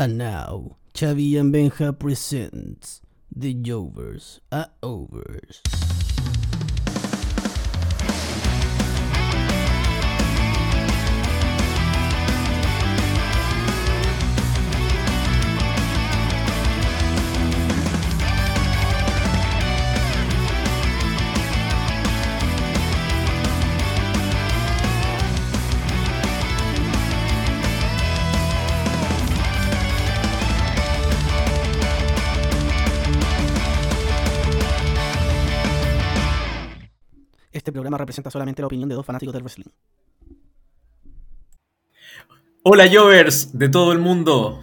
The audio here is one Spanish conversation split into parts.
And now, Chavi and Benja presents The Jovers are Overs. Este programa representa solamente la opinión de dos fanáticos del wrestling. Hola Jovers de todo el mundo.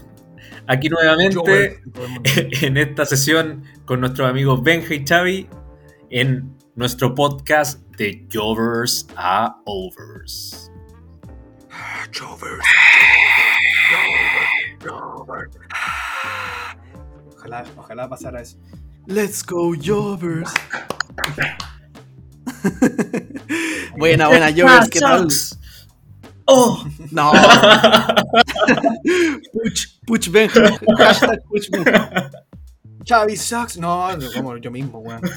Aquí nuevamente en esta sesión con nuestros amigos Benja y Xavi en nuestro podcast de Jovers a Overs. Jovers. Jovers. Ojalá, ojalá pasara eso. Let's go, Jovers. buena, buena, Jovers, ¿qué tal? Oh, No. Puch, Puch Benja. Hashtag Puch Benja. Chavi sucks. No, como yo mismo, weón.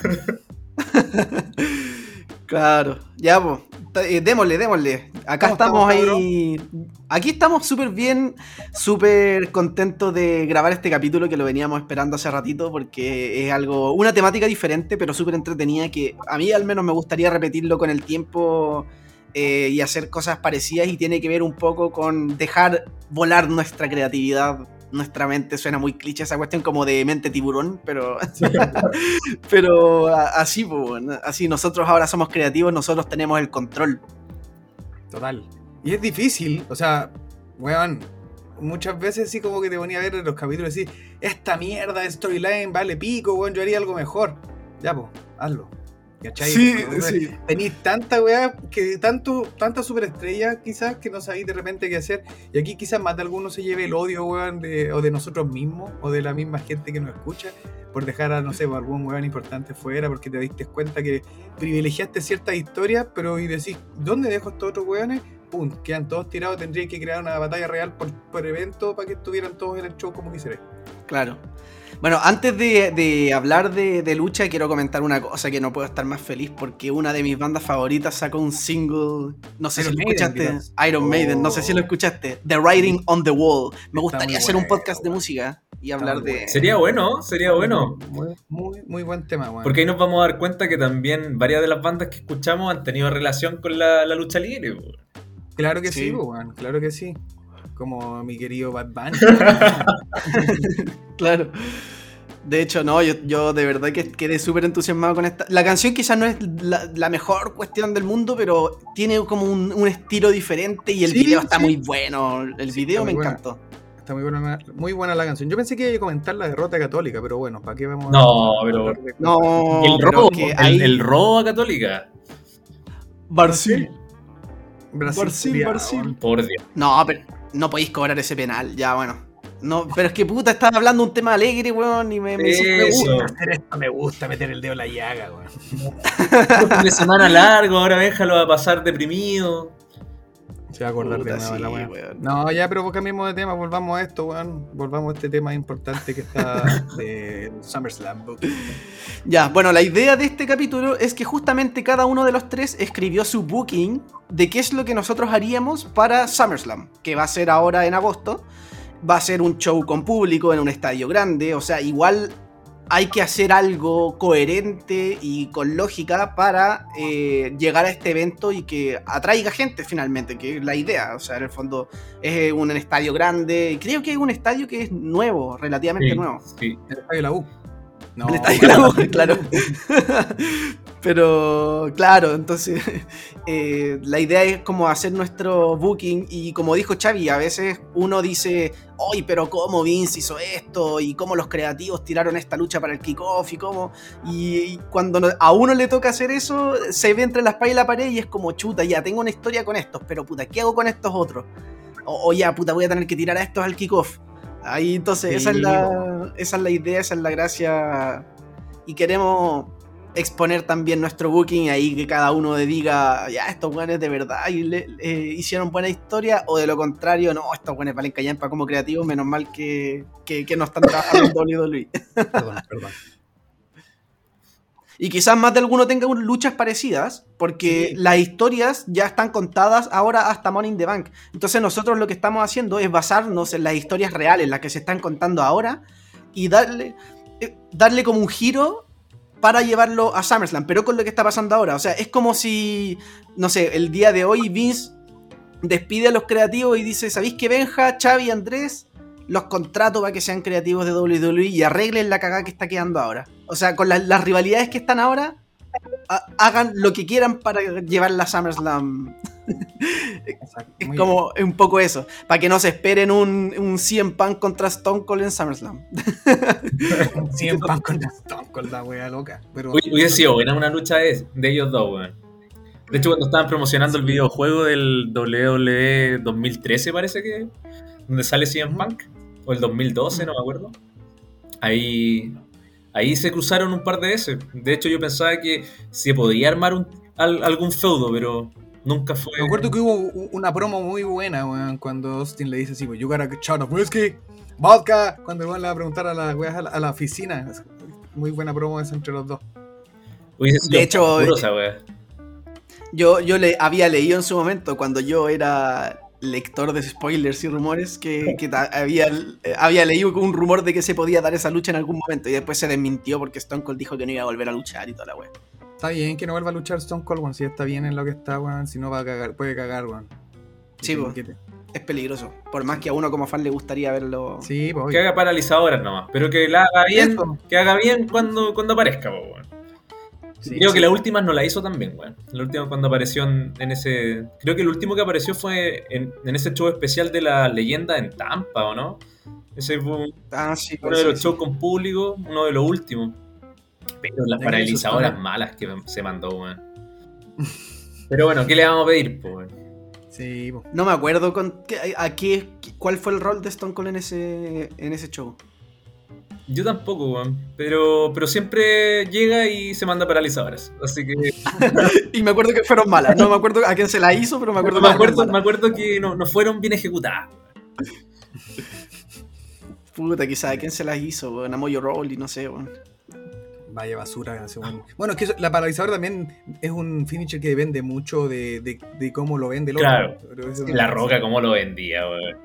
Claro, ya, pues. Démosle, démosle. Acá ¿Cómo estamos, estamos, ahí. Aquí estamos súper bien, súper contentos de grabar este capítulo que lo veníamos esperando hace ratito porque es algo, una temática diferente, pero súper entretenida que a mí al menos me gustaría repetirlo con el tiempo eh, y hacer cosas parecidas y tiene que ver un poco con dejar volar nuestra creatividad. Nuestra mente suena muy cliché esa cuestión como de mente tiburón, pero pero así, pues, así nosotros ahora somos creativos, nosotros tenemos el control. Total. Y es difícil, o sea, weón. Muchas veces sí como que te ponía a ver en los capítulos y esta mierda de storyline vale pico, weón, yo haría algo mejor. Ya, pues, hazlo. ¿Cachai? Porque Tenéis tanta weá, que tanto, tanta superestrella quizás que no sabéis de repente qué hacer. Y aquí quizás más de alguno se lleve el odio, weón, de, o de nosotros mismos, o de la misma gente que nos escucha, por dejar a, no sé, algún weón importante fuera, porque te diste cuenta que privilegiaste ciertas historias, pero y decís, ¿dónde dejo estos otros weones? Pum, quedan todos tirados, tendría que crear una batalla real por, por evento para que estuvieran todos en el show como quisierais. Claro. Bueno, antes de, de hablar de, de lucha, quiero comentar una cosa que no puedo estar más feliz porque una de mis bandas favoritas sacó un single. No sé Iron si lo escuchaste. Iron Maiden, no sé si lo Oh. escuchaste. The Writing on the Wall. Me gustaría hacer un bueno, podcast de música y hablar de. bueno. sería bueno, sería bueno. Muy, muy, muy buen tema, weón. Porque ahí nos vamos a dar cuenta que también varias de las bandas que escuchamos han tenido relación con la, la lucha libre. Claro que sí, Sí. claro que sí. Como mi querido Bad Bunny. Claro. De hecho, no, yo, yo de verdad que quedé súper entusiasmado con esta. La canción quizás no es la, la mejor cuestión del mundo, pero tiene como un, un estilo diferente y el Sí, video está sí. muy bueno. El Sí, video me buena. encantó. Está muy buena, muy buena la canción. Yo pensé que iba a comentar la derrota católica, pero bueno, ¿para qué vamos a No, pero- No, el, pero robo, que el, el robo a Católica. Brasil. Brasil, Brasil, Brasil. Por Dios. No, pero no podéis cobrar ese penal, ya bueno. No, pero es que puta, estás hablando un tema alegre, weón, y me, me, me gusta. Hacer esto me gusta meter el dedo en la llaga, weón. Fin de semana largo, ahora Benja lo va a pasar deprimido. Se va a acordar Puta, de nuevo sí, la weón. weón. No, ya, pero cambiemos de tema, volvamos a esto, weón. Volvamos a este tema importante que está de SummerSlam. Ya, bueno, la idea de este capítulo es que justamente cada uno de los tres escribió su booking de qué es lo que nosotros haríamos para SummerSlam, que va a ser ahora en agosto. Va a ser un show con público en un estadio grande, o sea, igual hay que hacer algo coherente y con lógica para eh, llegar a este evento y que atraiga gente finalmente, que es la idea. O sea, en el fondo es un estadio grande, y creo que es un estadio que es nuevo, relativamente Sí, nuevo. sí. El estadio de la U. No, El estadio de la U, claro. Pero, claro, entonces eh, la idea es como hacer nuestro booking y como dijo Xavi, a veces uno dice, oye, pero ¿cómo Vince hizo esto? Y cómo los creativos tiraron esta lucha para el kickoff y cómo... Y, y cuando a uno le toca hacer eso, se ve entre la espalda y la pared y es como, chuta, ya tengo una historia con estos, pero puta, ¿qué hago con estos otros? O, o ya, puta, voy a tener que tirar a estos al kickoff. Ahí entonces, esa, es la, esa es la idea, esa es la gracia. Y queremos exponer también nuestro booking y ahí que cada uno diga, ya, estos buenos de verdad y le- eh, hicieron buena historia, o de lo contrario, no, estos buenos valen callampa como creativos, menos mal que, que, que no están trabajando en WWE. Perdón, perdón. Y quizás más de alguno tenga luchas parecidas, porque Sí. las historias ya están contadas ahora hasta Money in the Bank. Entonces nosotros lo que estamos haciendo es basarnos en las historias reales, las que se están contando ahora, y darle, eh, darle como un giro para llevarlo a SummerSlam, pero con lo que está pasando ahora. O sea, es como si, no sé, el día de hoy Vince despide a los creativos y dice, ¿sabéis que Benja, Xavi y Andrés los contrato para que sean creativos de WWE y arreglen la cagada que está quedando ahora? O sea, con la- las rivalidades que están ahora, hagan lo que quieran para llevar la SummerSlam. Exacto, Es como un poco eso, para que no se esperen un, un CM Punk contra Stone Cold en SummerSlam. bien. 100 pan con la Stone con la wea loca. Pero Hubiese hubiese sido buena una lucha de, de ellos dos, weón. De hecho, cuando estaban promocionando el videojuego del WWE 2013, parece que, donde sale CM Punk, o el 2012, no me acuerdo. Ahí, ahí se cruzaron un par de veces. De hecho, yo pensaba que se podía armar un- al- algún feudo, pero nunca fue. Me acuerdo que hubo una promo muy buena, weón, cuando Austin le dice así, you got a shot of whiskey, vodka, cuando el weón le va a preguntar a la, weas a la, a la oficina. Muy buena promo esa entre los dos. De hecho. Yo, yo le había leído en su momento, cuando yo era lector de spoilers y rumores, que, había, había leído un rumor de que se podía dar esa lucha en algún momento y después se desmintió porque Stone Cold dijo que no iba a volver a luchar y toda la wea. Está bien que no vuelva a luchar Stone Cold, weón, si está bien en lo que está, weón, si no va a cagar, puede cagar, weón. Sí, te- Es peligroso. Por más que a uno como fan le gustaría verlo. Sí, pues, Que haga paralizadoras nomás, pero que la haga bien, Eso. que haga bien cuando, cuando aparezca, po, weón. Sí, creo sí. que la última no la hizo también, weón. La última cuando apareció en, en ese. Creo que el último que apareció fue en, en ese show especial de la leyenda en Tampa, ¿o no? Ese fue un- Ah, sí, uno de los sí, shows con público, uno de los últimos. Pero las paralizadoras malas que se mandó, weón. Pero bueno, ¿qué le vamos a pedir, po, weón? Sí. No me acuerdo con qué- a qué, cuál fue el rol de Stone Cold en ese, en ese show. Yo tampoco, weón. Pero, pero siempre llega y se manda paralizadoras. Así que. Y me acuerdo que fueron malas. No me acuerdo a quién se la hizo, pero me acuerdo me, acuerdo, me acuerdo que no, no fueron bien ejecutadas. Puta, quizás a quién se las hizo, weón. A Moyo Roll y no sé, weón. Vaya basura. Bueno, es que eso- la paralizadora también es un finisher que depende mucho de, de, de cómo lo vende el otro. Claro. La roca, cómo lo vendía, weón.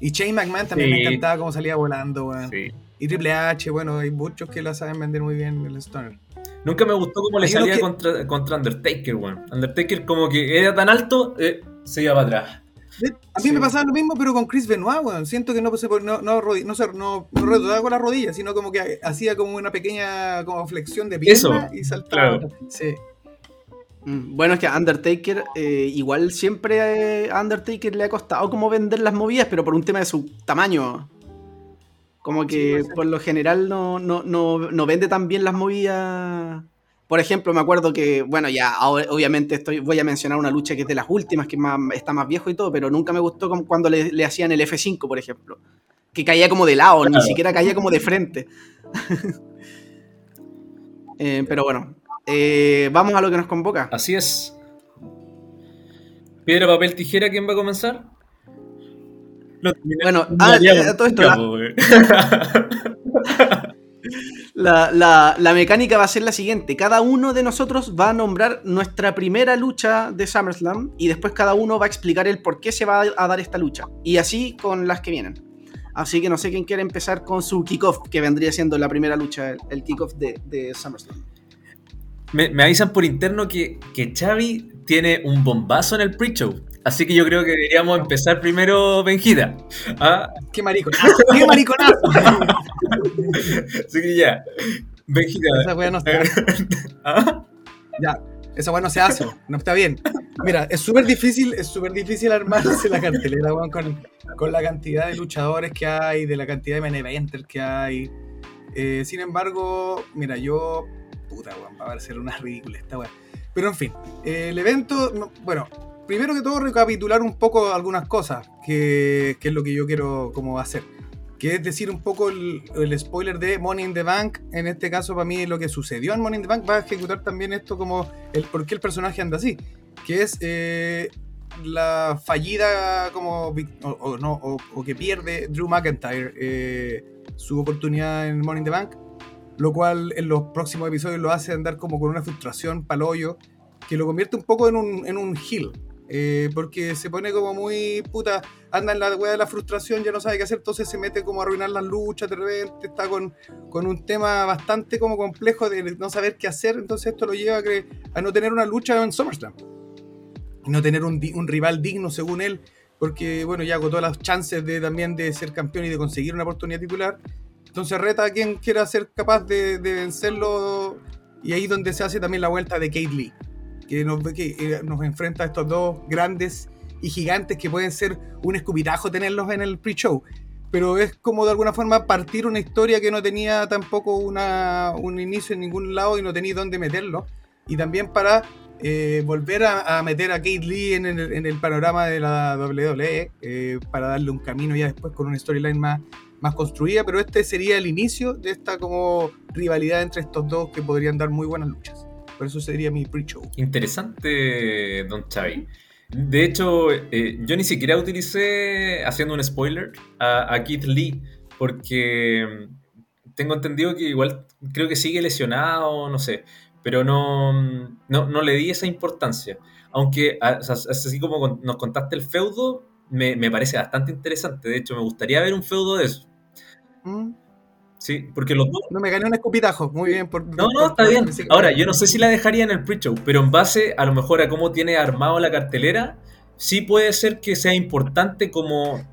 Y Shane McMahon también Sí. me encantaba cómo salía volando, weón. Sí. Y Triple H, bueno, hay muchos que la saben vender muy bien el Stoner. Nunca me gustó cómo le Hay salía que- contra, contra Undertaker, weón. Undertaker como que era tan alto, eh, se iba para atrás. A mí Sí. me pasaba lo mismo, pero con Chris Benoit, weón. Siento que no se no, no, no, se- no, no redondeaba con la rodilla, sino como que hacía como una pequeña como flexión de pierna Eso, y saltaba. claro. Sí. Mm, Bueno, es que a Undertaker, eh, igual siempre eh, a Undertaker le ha costado como vender las movidas, pero por un tema de su tamaño. Como que por lo general no, no, no, no vende tan bien las movidas. Por ejemplo, me acuerdo que, bueno, ya ahora, obviamente estoy, voy a mencionar una lucha que es de las últimas, que más, está más viejo y todo, pero nunca me gustó como cuando le, le hacían el F5, por ejemplo. Que caía como de lado, ni siquiera caía como de frente. Eh, pero bueno, eh, vamos a lo que nos convoca. Así es. Piedra, papel, tijera, ¿quién va a comenzar? Lo Bueno, no ah, eh, todo esto, nunca, la-. La, la- la mecánica va a ser la siguiente. Cada uno de nosotros va a nombrar nuestra primera lucha de SummerSlam y después cada uno va a explicar el por qué se va a dar esta lucha. Y así con las que vienen. Así que no sé quién quiere empezar con su kickoff, que vendría siendo la primera lucha, el, el kickoff de, de SummerSlam. Me, me avisan por interno que, que Xavi tiene un bombazo en el pre-show. Así que yo creo que deberíamos empezar primero Benjita. Ah, ¡Qué mariconazo! ¡Qué mariconazo! Así que ya. Benjita. Esa weá no está. Ah, Ya, esa weá no se hace, no está bien. Mira, es súper difícil, es súper difícil armarse la cartelera, weón, con, con la cantidad de luchadores que hay, de la cantidad de main eventers que hay. Eh, sin embargo, mira, yo. Puta, weón, va a ser una ridícula esta weá. Pero en fin, eh, el evento, no- bueno, primero que todo recapitular un poco algunas cosas, que, que es lo que yo quiero como hacer. que es decir un poco el, el spoiler de Money in the Bank. En este caso, para mí, lo que sucedió en Money in the Bank va a ejecutar también esto como el por qué el personaje anda así, que es eh, la fallida como o, o no o, o que pierde Drew McIntyre eh, su oportunidad en Money in the Bank, lo cual en los próximos episodios lo hace andar como con una frustración palollo que lo convierte un poco en un, en un heel. Eh, porque se pone como muy puta, anda en la weá de la frustración, ya no sabe qué hacer, entonces se mete como a arruinar las luchas, de repente está con, con un tema bastante como complejo de no saber qué hacer, entonces esto lo lleva a, a no tener una lucha en SummerSlam. No tener un, un rival digno según él, porque bueno, ya agotó las chances de también de ser campeón y de conseguir una oportunidad titular. Entonces reta a quien quiera ser capaz de, de vencerlo. Y ahí donde se hace también la vuelta de Kate Lee, que nos, que, eh, nos enfrenta a estos dos grandes y gigantes que pueden ser un escupitajo tenerlos en el pre-show. Pero es como de alguna forma partir una historia que no tenía tampoco una, un inicio en ningún lado y no tenía dónde meterlo. Y también para eh, volver a, a meter a Kate Lee en el, en el panorama de la WWE eh, para darle un camino ya después con una storyline más, más construida, pero este sería el inicio de esta como rivalidad entre estos dos que podrían dar muy buenas luchas. Por eso sería mi pre-show. Interesante, Don Chavi. De hecho, eh, yo ni siquiera utilicé, haciendo un spoiler, a, a Keith Lee, porque mm, tengo entendido que igual creo que sigue lesionado, no sé, pero no, mm, no, no le di esa importancia. Aunque, así como con- nos contaste el feudo, me, me parece bastante interesante. De hecho, me gustaría ver un feudo de eso. Mm, Sí, porque los dos No me gané un escupitajo. Muy bien. Por, no, no, está por- bien. Ahora, yo no sé si la dejaría en el pre-show, pero en base a lo mejor a cómo tiene armado la cartelera, sí puede ser que sea importante como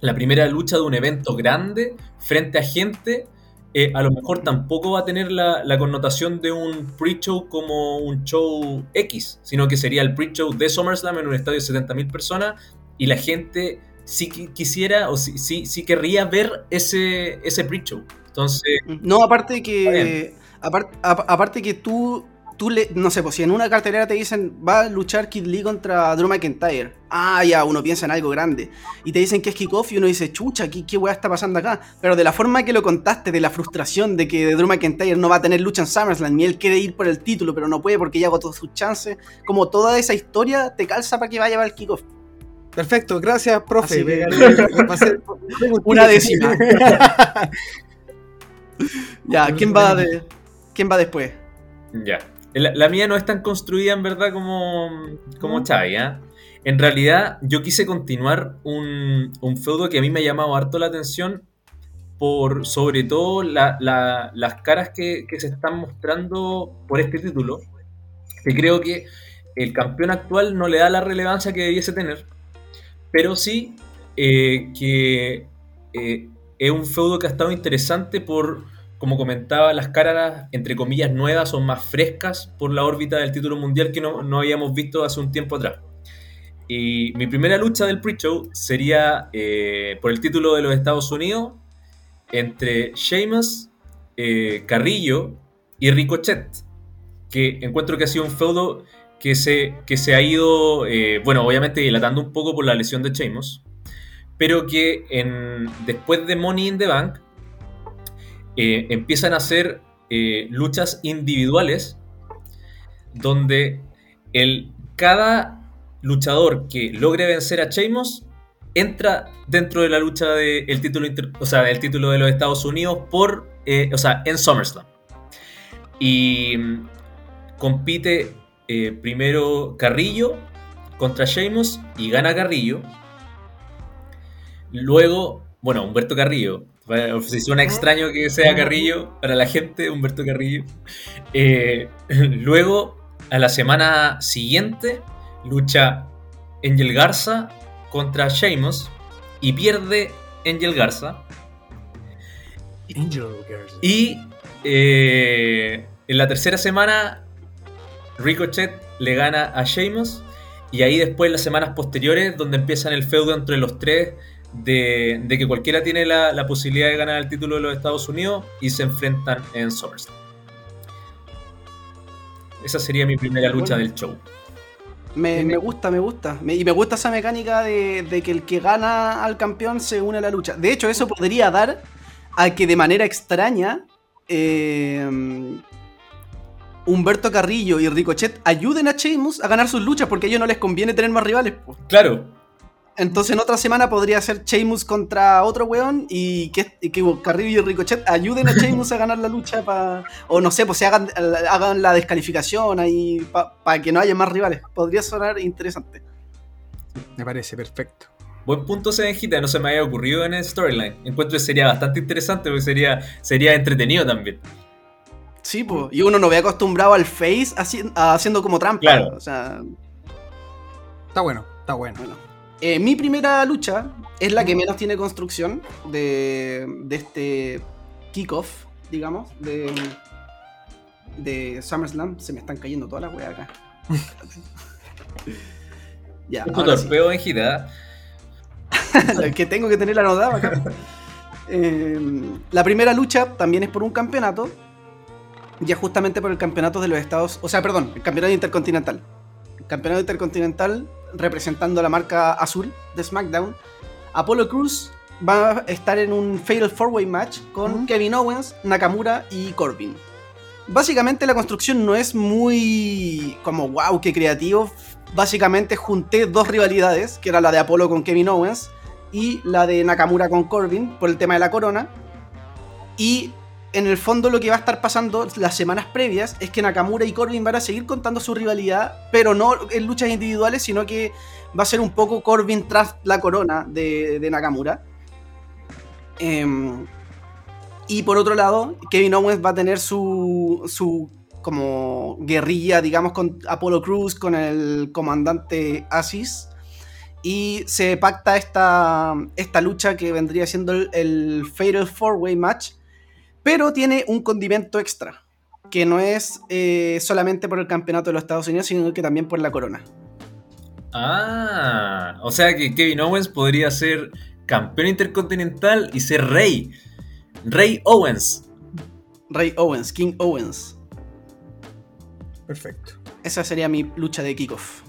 la primera lucha de un evento grande frente a gente. eh, a lo mejor tampoco va a tener la, la connotación de un pre-show como un show X, sino que sería el pre-show de SummerSlam en un estadio de 70.000 personas y la gente sí qui- quisiera o sí, sí, sí querría ver ese, ese pre-show. Entonces, No, aparte que. apar- ap- aparte que tú. Tú le, no sé, pues si en una cartelera te dicen va a luchar Kid Lee contra Drew McIntyre. Ah, ya, uno piensa en algo grande. Y te dicen que es kickoff y uno dice, chucha, ¿qué, qué weá está pasando acá? Pero de la forma que lo contaste, de la frustración de que Drew McIntyre no va a tener lucha en SummerSlam y él quiere ir por el título, pero no puede porque ya agotó sus chances. Como toda esa historia te calza para que vaya para el kickoff. Perfecto, gracias, profe. Que- Una décima. ya, ¿quién va, de, ¿quién va después? Ya. La, la mía no es tan construida en verdad como, como ¿No? Chavi, ¿ah? En realidad, yo quise continuar un, un feudo que a mí me ha llamado harto la atención por sobre todo la- la- las caras que, que se están mostrando por este título. Que creo que el campeón actual no le da la relevancia que debiese tener, pero sí eh, que eh, es un feudo que ha estado interesante por, como comentaba, las caras, entre comillas, nuevas o más frescas por la órbita del título mundial que no, no habíamos visto hace un tiempo atrás. Y mi primera lucha del pre-show sería eh, por el título de los Estados Unidos entre Sheamus, eh, Carrillo y Ricochet, que encuentro que ha sido un feudo que se, que se ha ido, eh, bueno, obviamente dilatando un poco por la lesión de Sheamus, pero que después de Money in the Bank eh, empiezan a hacer eh, luchas individuales donde el, cada luchador que logre vencer a Sheamus entra dentro de la lucha del título, inter- o sea, del título de los Estados Unidos por, eh, o sea, en SummerSlam. Y mm, compite primero Carrillo contra Sheamus y gana Carrillo. Luego, bueno, Humberto Carrillo. Bueno, Si suena extraño que sea Carrillo para la gente, Humberto Carrillo. Eh, luego, a la semana siguiente, lucha Angel Garza contra Sheamus y pierde Angel Garza. Angel Girls. Y eh, en la tercera semana, Ricochet le gana a Sheamus. Y ahí después, las semanas posteriores, donde empiezan el feudo entre los tres, de, de que cualquiera tiene la, la posibilidad de ganar el título de los Estados Unidos y se enfrentan en SummerSlam. Esa sería mi primera lucha Bueno. del show. Me, me gusta, me gusta. Me- y me gusta esa mecánica de, de que el que gana al campeón se une a la lucha. De hecho, eso podría dar a que de manera extraña eh, Humberto Carrillo y Ricochet ayuden a Sheamus a ganar sus luchas porque a ellos no les conviene tener más rivales. Claro. Entonces en otra semana podría ser Sheamus contra otro weón y que, y que Carrillo y Ricochet ayuden a Sheamus a ganar la lucha para... O no sé, pues se hagan, hagan la descalificación ahí para que no haya más rivales. Podría sonar interesante. Me parece perfecto. Buen punto ese Benjita, no se me había ocurrido en el storyline. Encuentro que sería bastante interesante porque sería, sería entretenido también. Sí, pues. Y uno no ve acostumbrado al face haci- haciendo como trampa. Claro. O sea, Está bueno, está bueno. bueno. Eh, mi primera lucha es la que menos tiene construcción de, de este kickoff, digamos, de, de SummerSlam. Se me están cayendo todas las weas acá. ya, Un ahora sí. torpeo Benjita. que tengo que tener la anotada acá. Eh, la primera lucha también es por un campeonato. Ya justamente por el campeonato de los Estados. O sea, perdón, el campeonato intercontinental. El campeonato intercontinental representando la marca azul de SmackDown. Apollo Cruz va a estar en un Fatal 4-Way match con. Kevin Owens, Nakamura y Corbin. Básicamente la construcción no es muy como wow, qué creativo. Básicamente junté dos rivalidades, que era la de Apolo con Kevin Owens y la de Nakamura con Corbin por el tema de la corona. Y en el fondo lo que va a estar pasando las semanas previas es que Nakamura y Corbin van a seguir contando su rivalidad, pero no en luchas individuales, sino que va a ser un poco Corbin tras la corona de, Nakamura. Em, y por otro lado, Kevin Owens va a tener su, su como guerrilla, digamos, con Apollo Cruz, con el comandante Asis. Y se pacta esta, esta lucha que vendría siendo el, el Fatal 4-Way Match. Pero tiene un condimento extra. Que no es eh, solamente por el campeonato de los Estados Unidos, sino que también por la corona. Ah, o sea que Kevin Owens podría ser campeón intercontinental y ser rey. Rey Owens. Rey Owens, King Owens. Perfecto. Esa sería mi lucha de kickoff.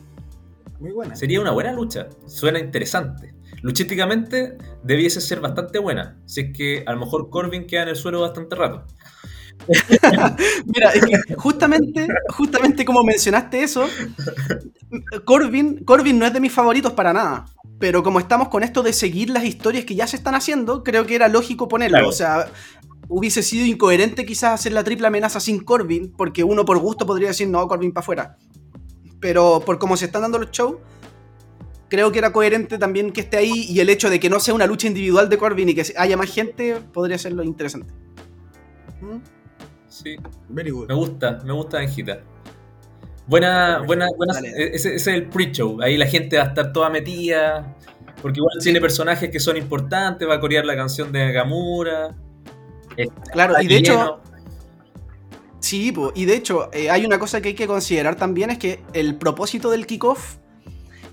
Muy buena. Sería una buena lucha. Suena interesante. Luchísticamente debiese ser bastante buena. Si es que a lo mejor Corbin queda en el suelo bastante rato. Mira, es que justamente, justamente como mencionaste eso, Corbin, Corbin no es de mis favoritos para nada. Pero como estamos con esto de seguir las historias que ya se están haciendo, creo que era lógico ponerlo. Claro. O sea, hubiese sido incoherente quizás hacer la triple amenaza sin Corbin, porque uno por gusto podría decir, no, Corbin para afuera. Pero por cómo se están dando los shows, creo que era coherente también que esté ahí y el hecho de que no sea una lucha individual de Corbin y que haya más gente, podría ser lo interesante. Mm, Sí, Very good. me gusta, me gusta Benjita. Buena, buena, buena. Dale. Ese, ese es el pre-show. Ahí la gente va a estar toda metida. Porque igual tiene personajes que son importantes. Va a corear la canción de Nakamura. Claro, y de Lleno. hecho, Sí, po, y de hecho, eh, hay una cosa que hay que considerar también, es que el propósito del kickoff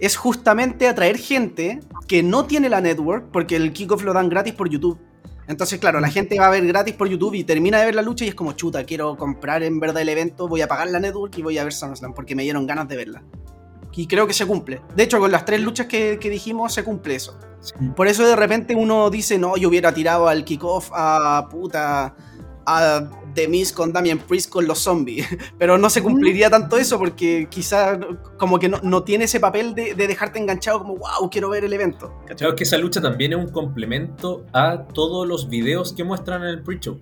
es justamente atraer gente que no tiene la network, porque el kickoff lo dan gratis por YouTube. Entonces, claro, la gente va a ver gratis por YouTube y termina de ver la lucha y es como, chuta, quiero comprar en verdad el evento, voy a pagar la network y voy a ver SummerSlam, porque me dieron ganas de verla. Y creo que se cumple. De hecho, con las tres luchas que, que dijimos, se cumple eso. Por eso de repente uno dice, no, yo hubiera tirado al kickoff a puta a The Miz con Damian Priest con los zombies. Pero no se cumpliría tanto eso porque quizá como que no, no tiene ese papel de, de dejarte enganchado como, wow, quiero ver el evento. Claro que esa lucha también es un complemento a todos los videos que muestran en el pre-show.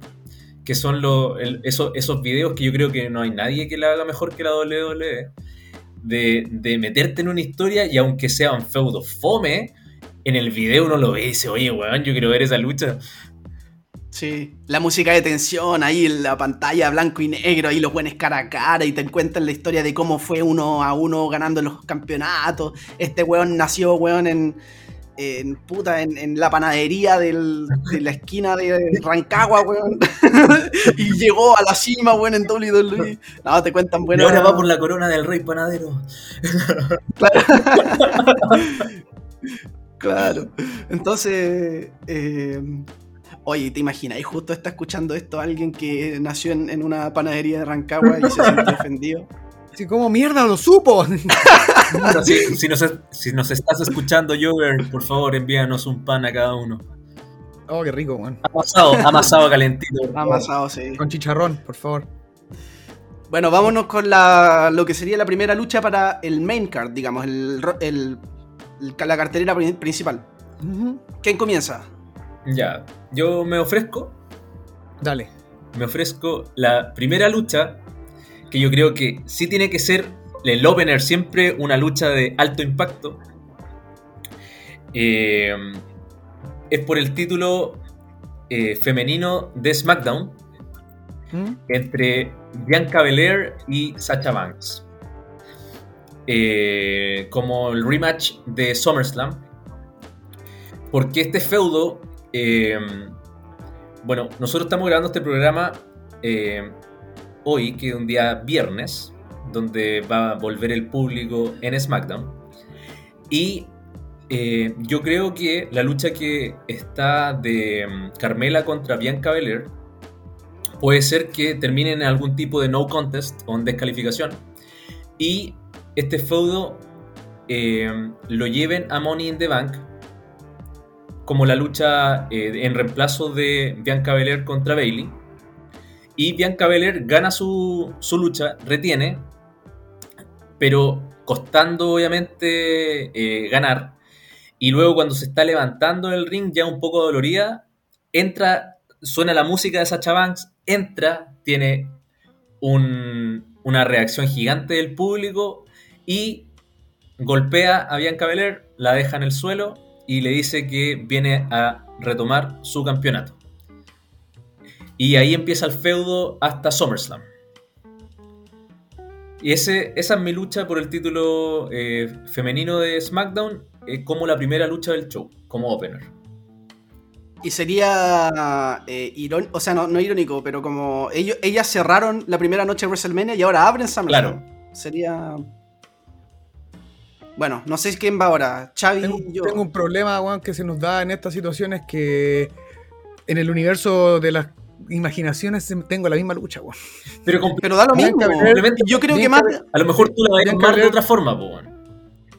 Que son los, el- esos, esos videos que yo creo que no hay nadie que la haga mejor que la WWE. De, de meterte en una historia y aunque sea un feudo fome, en el video uno lo ve y dice, oye, weón, yo quiero ver esa lucha. Sí, la música de tensión ahí en la pantalla blanco y negro, ahí los buenos cara a cara y te cuentan la historia de cómo fue uno a uno ganando los campeonatos. Este weón nació, weón, en, en puta, en, en la panadería del- de la esquina de Rancagua, weón. y llegó a la cima, weón, en WWE. No, te cuentan Y bueno. ahora va por la corona del rey panadero. Claro. Entonces, eh, oye, ¿te imaginas? Y justo está escuchando esto alguien que nació en, en una panadería de Rancagua y se sintió ofendido. Sí, ¿Cómo mierda lo supo? Bueno, si, si nos, si nos estás escuchando, Jover, por favor, envíanos un pan a cada uno. Oh, qué rico, weón. Amasado, amasado calentito. Amasado, sí. Con chicharrón, por favor. Bueno, vámonos con la, lo que sería la primera lucha para el main card, digamos, el, ro- el- el- la cartelera pri- principal. ¿Quién comienza? Ya, yo me ofrezco, Dale. me ofrezco la primera lucha, que yo creo que sí tiene que ser el opener siempre una lucha de alto impacto. Eh, es por el título eh, femenino de SmackDown ¿Mm? entre Bianca Belair y Sacha Banks. Eh, como el rematch de SummerSlam. Porque este feudo. Eh, bueno, nosotros estamos grabando este programa eh, hoy, que es un día viernes, donde va a volver el público en SmackDown. Y eh, yo creo que la lucha que está de mm, Carmela contra Bianca Belair puede ser que termine en algún tipo de no contest o descalificación. Y este feudo lo lleven a Money in the Bank como la lucha eh, en reemplazo de Bianca Belair contra Bailey. Y Bianca Belair gana su, su lucha, retiene, pero costando obviamente eh, ganar. Y luego cuando se está levantando del ring, ya un poco dolorida, entra, suena la música de Sacha Banks, entra, tiene un- una reacción gigante del público y golpea a Bianca Belair, la deja en el suelo y le dice que viene a retomar su campeonato. Y ahí empieza el feudo hasta SummerSlam. Y ese, esa es mi lucha por el título eh, femenino de SmackDown eh, como la primera lucha del show, como opener. Y sería eh, irónico, o sea, no, no irónico, pero como ellos, ellas cerraron la primera noche de WrestleMania y ahora abren SummerSlam. Sería... Bueno, no sé quién va ahora, Xavi Tengo, yo. tengo un problema, weón, que se nos da en estas situaciones que en el universo de las imaginaciones tengo la misma lucha, weón. Pero da lo mismo. Yo creo que más... a lo mejor tú la vas a de otra forma.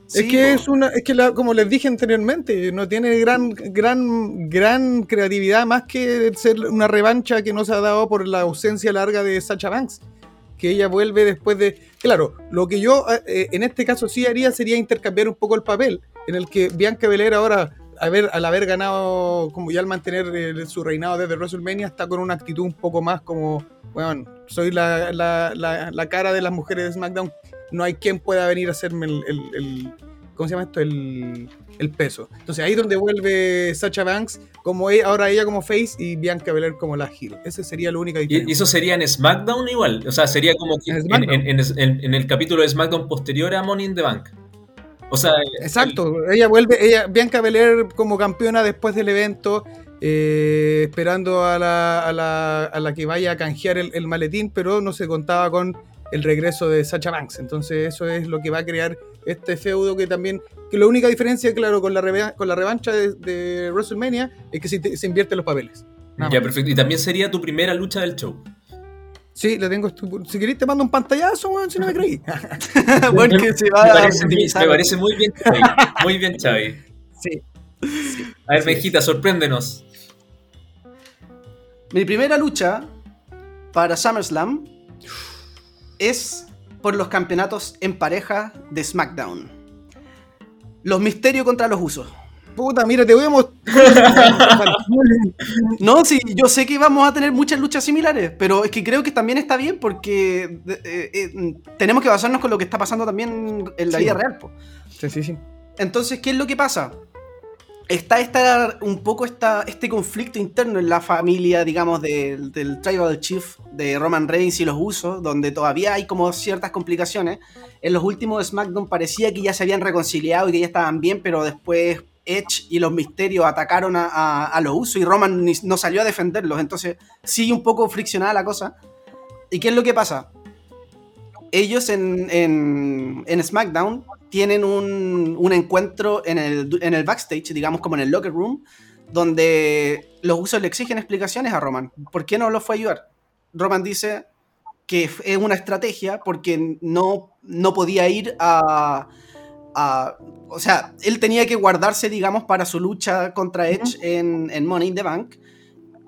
Sí, es que es una, es que la- como les dije anteriormente, no tiene gran, gran, gran creatividad más que ser una revancha que no se ha dado por la ausencia larga de Sacha Banks. Que ella vuelve después de. Claro, lo que yo eh, en este caso sí haría sería intercambiar un poco el papel, en el que Bianca Belair ahora, haber, al haber ganado, como ya al mantener eh, su reinado desde WrestleMania, está con una actitud un poco más como, bueno, soy la, la- la- cara de las mujeres de SmackDown, no hay quien pueda venir a hacerme el- ¿cómo se llama esto? El, el peso. Entonces ahí es donde vuelve Sacha Banks, como e- ahora ella como face y Bianca Belair como la heel. Esa sería la única Y, y diferencia. eso sería en SmackDown igual. O sea, sería como que En en, SmackDown. en- en- en- en el capítulo de SmackDown posterior a Money in the Bank. O sea, Exacto, ella vuelve, ella, Bianca Belair como campeona después del evento, eh, esperando a la, a, la, a la que vaya a canjear el, el maletín, pero no se contaba con el regreso de Sacha Banks. Entonces eso es lo que va a crear este feudo que también, que la única diferencia, claro, con la, reva- con la revancha de, de WrestleMania es que se, se invierten los papeles. Nada ya, más. perfecto. Y también sería tu primera lucha del show. Sí, le tengo, si querés te mando un pantallazo, weón, si no me creí. bueno, que se va Me parece, muy, utilizar. me parece muy bien, Xavi. Muy bien, Xavi. sí. A ver, Sí. Benjita, sorpréndenos. Mi primera lucha para SummerSlam es por los campeonatos en pareja de SmackDown. Los misterios contra los usos. Puta, mira, te voy a mostrar. No, sí, yo sé que vamos a tener muchas luchas similares, pero es que creo que también está bien porque eh, eh, tenemos que basarnos con lo que está pasando también en la Sí. vida real. po. sí, sí, sí. Entonces, ¿qué es lo que pasa? Está esta, un poco esta, este conflicto interno en la familia, digamos, del, del Tribal Chief de Roman Reigns y los usos, donde todavía hay como ciertas complicaciones. En los últimos SmackDown parecía que ya se habían reconciliado y que ya estaban bien, pero después Edge y los misterios atacaron a, a- los usos y Roman no salió a defenderlos. Entonces, sigue un poco friccionada la cosa. ¿Y qué es lo que pasa? Ellos en, en- en SmackDown tienen un, un encuentro en el, en el backstage, digamos como en el locker room, donde los usos le exigen explicaciones a Roman. ¿Por qué no lo fue a ayudar? Roman dice, que es una estrategia porque no, no podía ir a, a, O sea, él tenía que guardarse, digamos, para su lucha contra Edge en, en Money in the Bank.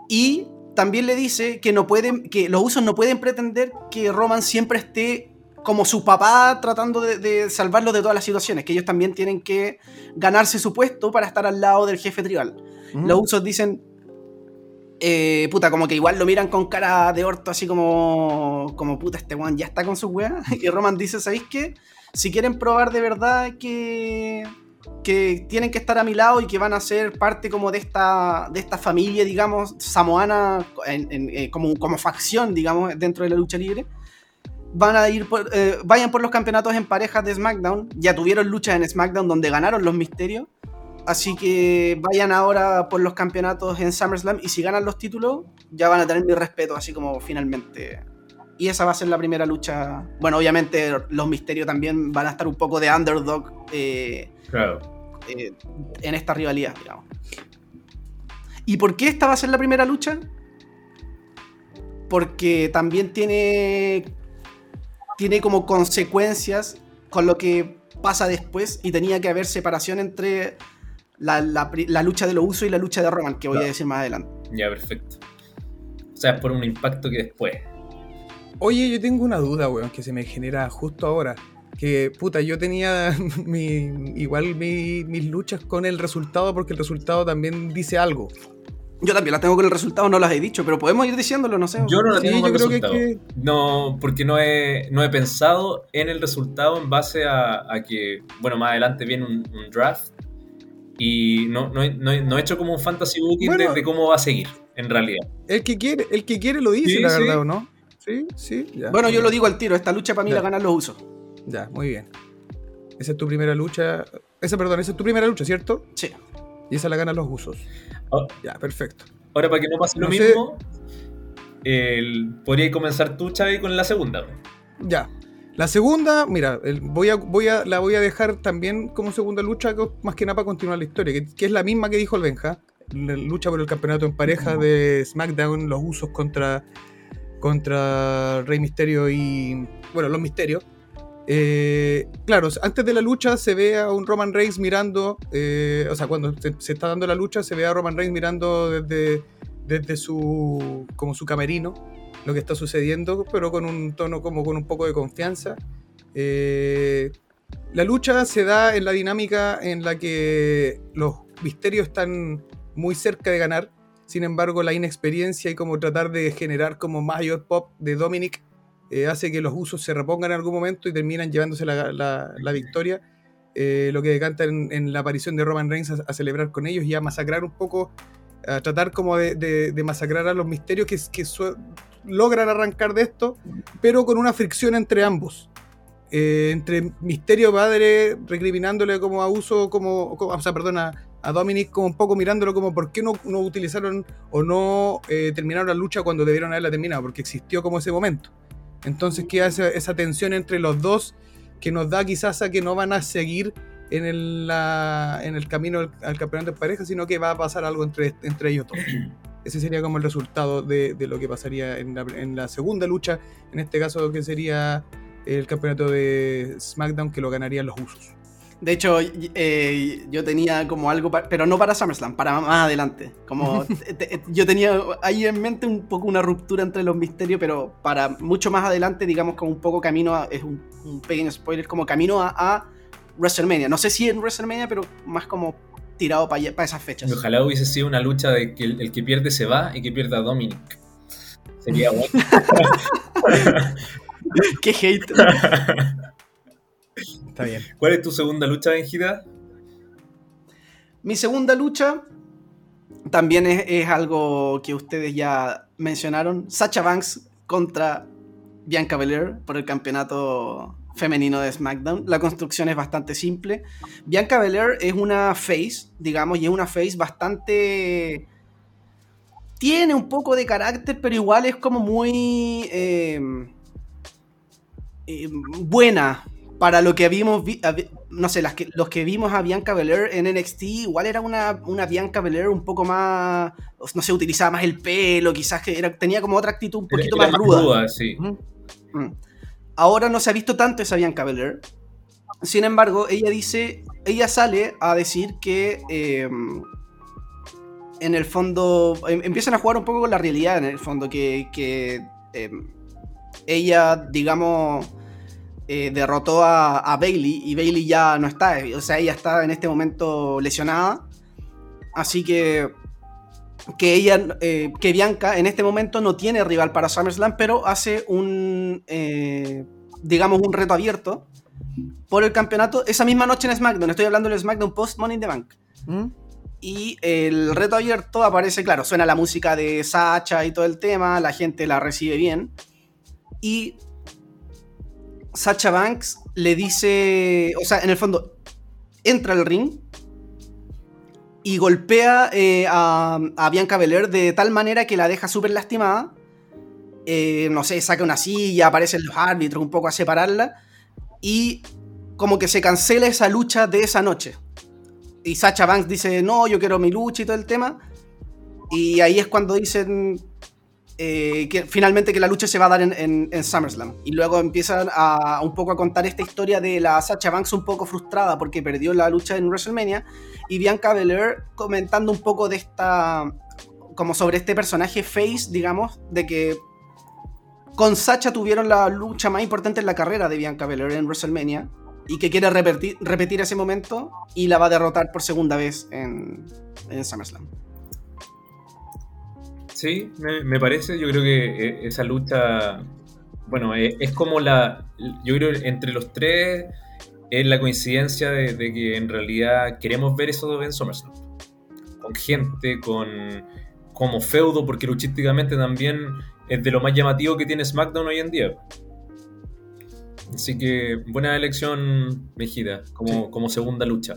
Y también le dice que, no pueden, que los usos no pueden pretender que Roman siempre esté como su papá tratando de, de, salvarlo de todas las situaciones, que ellos también tienen que ganarse su puesto para estar al lado del jefe tribal. Los usos dicen, eh, puta, como que igual lo miran con cara de orto, así como, como puta, este weón ya está con su weá. Y Roman dice, ¿sabéis qué? Si quieren probar de verdad que, que tienen que estar a mi lado y que van a ser parte como de esta, de esta familia, digamos, samoana, en, en, eh, como, como facción, digamos, dentro de la lucha libre, van a ir por, eh, vayan por los campeonatos en parejas de SmackDown. Ya tuvieron luchas en SmackDown donde ganaron los misterios. Así que vayan ahora por los campeonatos en SummerSlam y si ganan los títulos, ya van a tener mi respeto, así como finalmente. Y esa va a ser la primera lucha. Bueno, obviamente los misterios también van a estar un poco de underdog eh, claro. eh, en esta rivalidad, digamos. ¿Y por qué esta va a ser la primera lucha? Porque también tiene tiene como consecuencias con lo que pasa después y tenía que haber separación entre la, la, la lucha de los usos y la lucha de Roman, que voy claro. a decir más adelante. Ya, perfecto. O sea, por un impacto que después. Oye, yo tengo una duda, weón, que se me genera justo ahora. Que, puta, yo tenía mi, igual mi, mis luchas con el resultado porque el resultado también dice algo. Yo también las tengo con el resultado, no las he dicho, pero podemos ir diciéndolo, no sé. Yo no las tengo sí, con el resultado. Que que... No, porque no he, no he pensado en el resultado en base a, a que, bueno, más adelante viene un, un draft y no, no, no, no, he hecho como un fantasy booking bueno, de, de, cómo va a seguir, en realidad. El que quiere, el que quiere lo dice, sí, la verdad, ¿o no? Sí, sí. Ya. Bueno, yo lo digo al tiro, esta lucha para mí ya. la ganan los usos. Ya, muy bien. Esa es tu primera lucha. Esa, perdón, esa es tu primera lucha, ¿cierto? Sí. Y esa la ganan los usos. Oh. Ya, perfecto. Ahora, para que no pase no lo sé. mismo, el, podría comenzar tú, Xavi, con la segunda. Ya. La segunda, mira, el, voy a, voy a, la voy a dejar también como segunda lucha, más que nada para continuar la historia, que, que es la misma que dijo el Benja. La lucha por el campeonato en pareja de SmackDown, los usos contra, contra Rey Misterio y. Bueno, los Misterios. Eh, claro, antes de la lucha se ve a un Roman Reigns mirando, eh, o sea, cuando se, está dando la lucha se ve a Roman Reigns mirando desde, desde su, como su camerino lo que está sucediendo, pero con un tono como con un poco de confianza. Eh, la lucha se da en la dinámica en la que los misterios están muy cerca de ganar, sin embargo la inexperiencia y como tratar de generar como mayor pop de Dominic eh, hace que los usos se repongan en algún momento y terminan llevándose la, la, victoria. Eh, lo que decanta en, la aparición de Roman Reigns a, celebrar con ellos y a masacrar un poco, a tratar como de, de, masacrar a los misterios que, que logran arrancar de esto, pero con una fricción entre ambos. Eh, entre Misterio Padre recriminándole como a uso, como, como o sea, perdona, a Dominic como un poco mirándolo como por qué no, no utilizaron o no terminaron la lucha cuando debieron haberla terminado, porque existió como ese momento. Entonces queda esa, esa, tensión entre los dos que nos da quizás a que no van a seguir en el, la, en el camino al, al, campeonato de pareja, sino que va a pasar algo entre, entre ellos dos. Ese sería como el resultado de, de lo que pasaría en la, en la, segunda lucha, en este caso que sería el campeonato de SmackDown que lo ganarían los usos. De hecho, eh, yo tenía como algo, para, pero no para SummerSlam, para más adelante. Como yo tenía ahí en mente un poco una ruptura entre los misterios, pero para mucho más adelante, digamos como un poco camino a, es un, un pequeño spoiler, como camino a, a, WrestleMania. No sé si en WrestleMania, pero más como tirado para, para esas fechas. Ojalá hubiese sido una lucha de que el, el que pierde se va y que pierda a Dominic. Sería bueno. Qué hate. Está bien. ¿Cuál es tu segunda lucha, Benjida? Mi segunda lucha también es, es, algo que ustedes ya mencionaron. Sacha Banks contra Bianca Belair por el campeonato femenino de SmackDown. La construcción es bastante simple. Bianca Belair es una face, digamos, y es una face bastante... Tiene un poco de carácter, pero igual es como muy... Eh, eh, buena, para lo que vimos, no sé, las que, los que vimos a Bianca Belair en NXT, igual era una, una Bianca Belair un poco más, no sé, utilizaba más el pelo, quizás que era, tenía como otra actitud un poquito era, más ruda. ruda sí. Mm. Ahora no se ha visto tanto esa Bianca Belair. Sin embargo, ella dice, ella sale a decir que eh, en el fondo em- empiezan a jugar un poco con la realidad, en el fondo, que, que, eh, ella, digamos, eh, derrotó a, a Bailey y Bailey ya no está, o sea, ella está en este momento lesionada, así que que ella, eh, que Bianca en este momento no tiene rival para SummerSlam, pero hace un, eh, digamos, un reto abierto por el campeonato esa misma noche en SmackDown. Estoy hablando del SmackDown post Money in the Bank. ¿Mm? Y el reto abierto aparece, claro, suena la música de Sacha y todo el tema, la gente la recibe bien. Y Sacha Banks le dice, o sea, en el fondo, entra al ring y golpea eh, a, Bianca Belair de tal manera que la deja súper lastimada. Eh, no sé, saca una silla, aparecen los árbitros un poco a separarla. Y como que se cancela esa lucha de esa noche. Y Sacha Banks dice, no, yo quiero mi lucha y todo el tema. Y ahí es cuando dicen eh, que finalmente que la lucha se va a dar en, SummerSlam. Y luego empiezan a un poco a contar esta historia de la Sacha Banks un poco frustrada porque perdió la lucha en WrestleMania. Y Bianca Belair comentando un poco de esta, como sobre este personaje face, digamos, de que con Sacha tuvieron la lucha más importante en la carrera de Bianca Belair en WrestleMania y que quiere repetir, repetir ese momento y la va a derrotar por segunda vez en, en SummerSlam. Sí, me, me parece. Yo creo que eh, esa lucha, bueno, eh, es como la. Yo creo que entre los tres es la coincidencia de, de que en realidad queremos ver eso en SummerSlam. Con gente, con como feudo, porque luchísticamente también es de lo más llamativo que tiene SmackDown hoy en día. Así que buena elección, Mejida, como, como segunda lucha.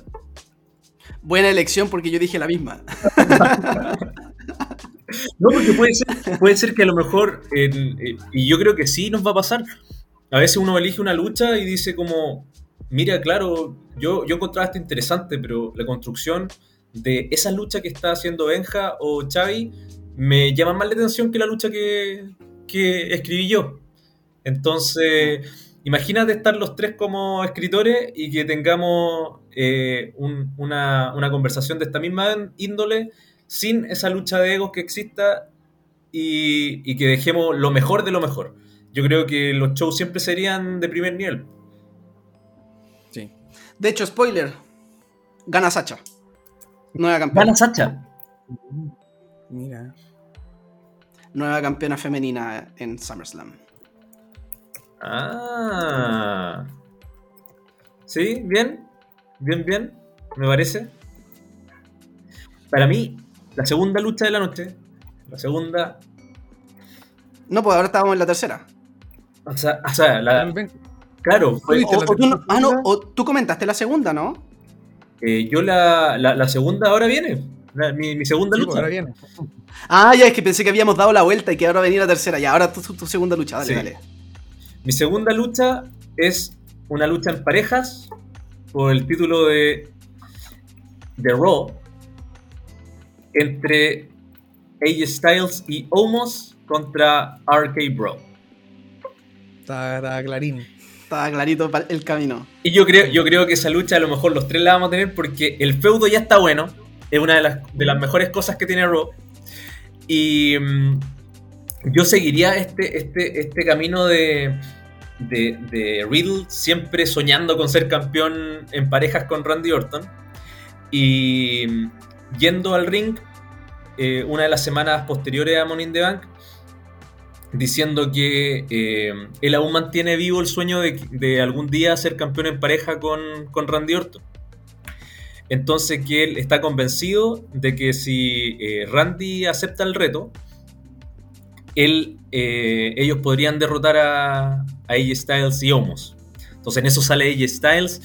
Buena elección porque yo dije la misma. No, porque puede ser, puede ser que a lo mejor, y yo creo que sí nos va a pasar, a veces uno elige una lucha y dice como, mira, claro, yo, yo encontraba esto interesante, pero la construcción de esa lucha que está haciendo Benja o Xavi me llama más la atención que la lucha que, que escribí yo. Entonces, imagínate estar los tres como escritores y que tengamos eh, un- una, una conversación de esta misma índole sin esa lucha de egos que exista y, y que dejemos lo mejor de lo mejor. Yo creo que los shows siempre serían de primer nivel. Sí. De hecho, spoiler. Gana Sacha. Nueva campeona. Sacha. Mira. Nueva campeona femenina en SummerSlam. Ah. Sí, bien. Bien, bien. Me parece. Para mí, la segunda lucha de la noche. La segunda. No, pues ahora estábamos en la tercera. O sea, o sea, la- claro, fue- ¿Viste O, la o tú, no- ah, no, segunda? o tú comentaste la segunda, ¿no? eh, yo la, la, la segunda ahora viene. La- mi, mi segunda sí, lucha. pues, ahora viene. Ah, ya es que pensé que habíamos dado la vuelta y que ahora venía la tercera. Ya, ahora tu, tu- tu segunda lucha, dale, Sí. dale. Mi segunda lucha es una lucha en parejas por el título de, de Raw entre AJ Styles y Omos contra RK Bro. Está, está clarín. Estaba clarito el camino. Y yo creo, yo creo que esa lucha a lo mejor los tres la vamos a tener porque el feudo ya está bueno. Es una de las, de las mejores cosas que tiene Raw. Y mm, yo seguiría este, este, este camino de, de, de Riddle siempre soñando con ser campeón en parejas con Randy Orton. Y mm, yendo al ring eh, una de las semanas posteriores a Money in Bank diciendo que eh, él aún mantiene vivo el sueño de, de algún día ser campeón en pareja con, con Randy Orton. Entonces que él está convencido de que si eh, Randy acepta el reto, él, ellos podrían derrotar a, a AJ Styles y Omos. Entonces en eso sale AJ Styles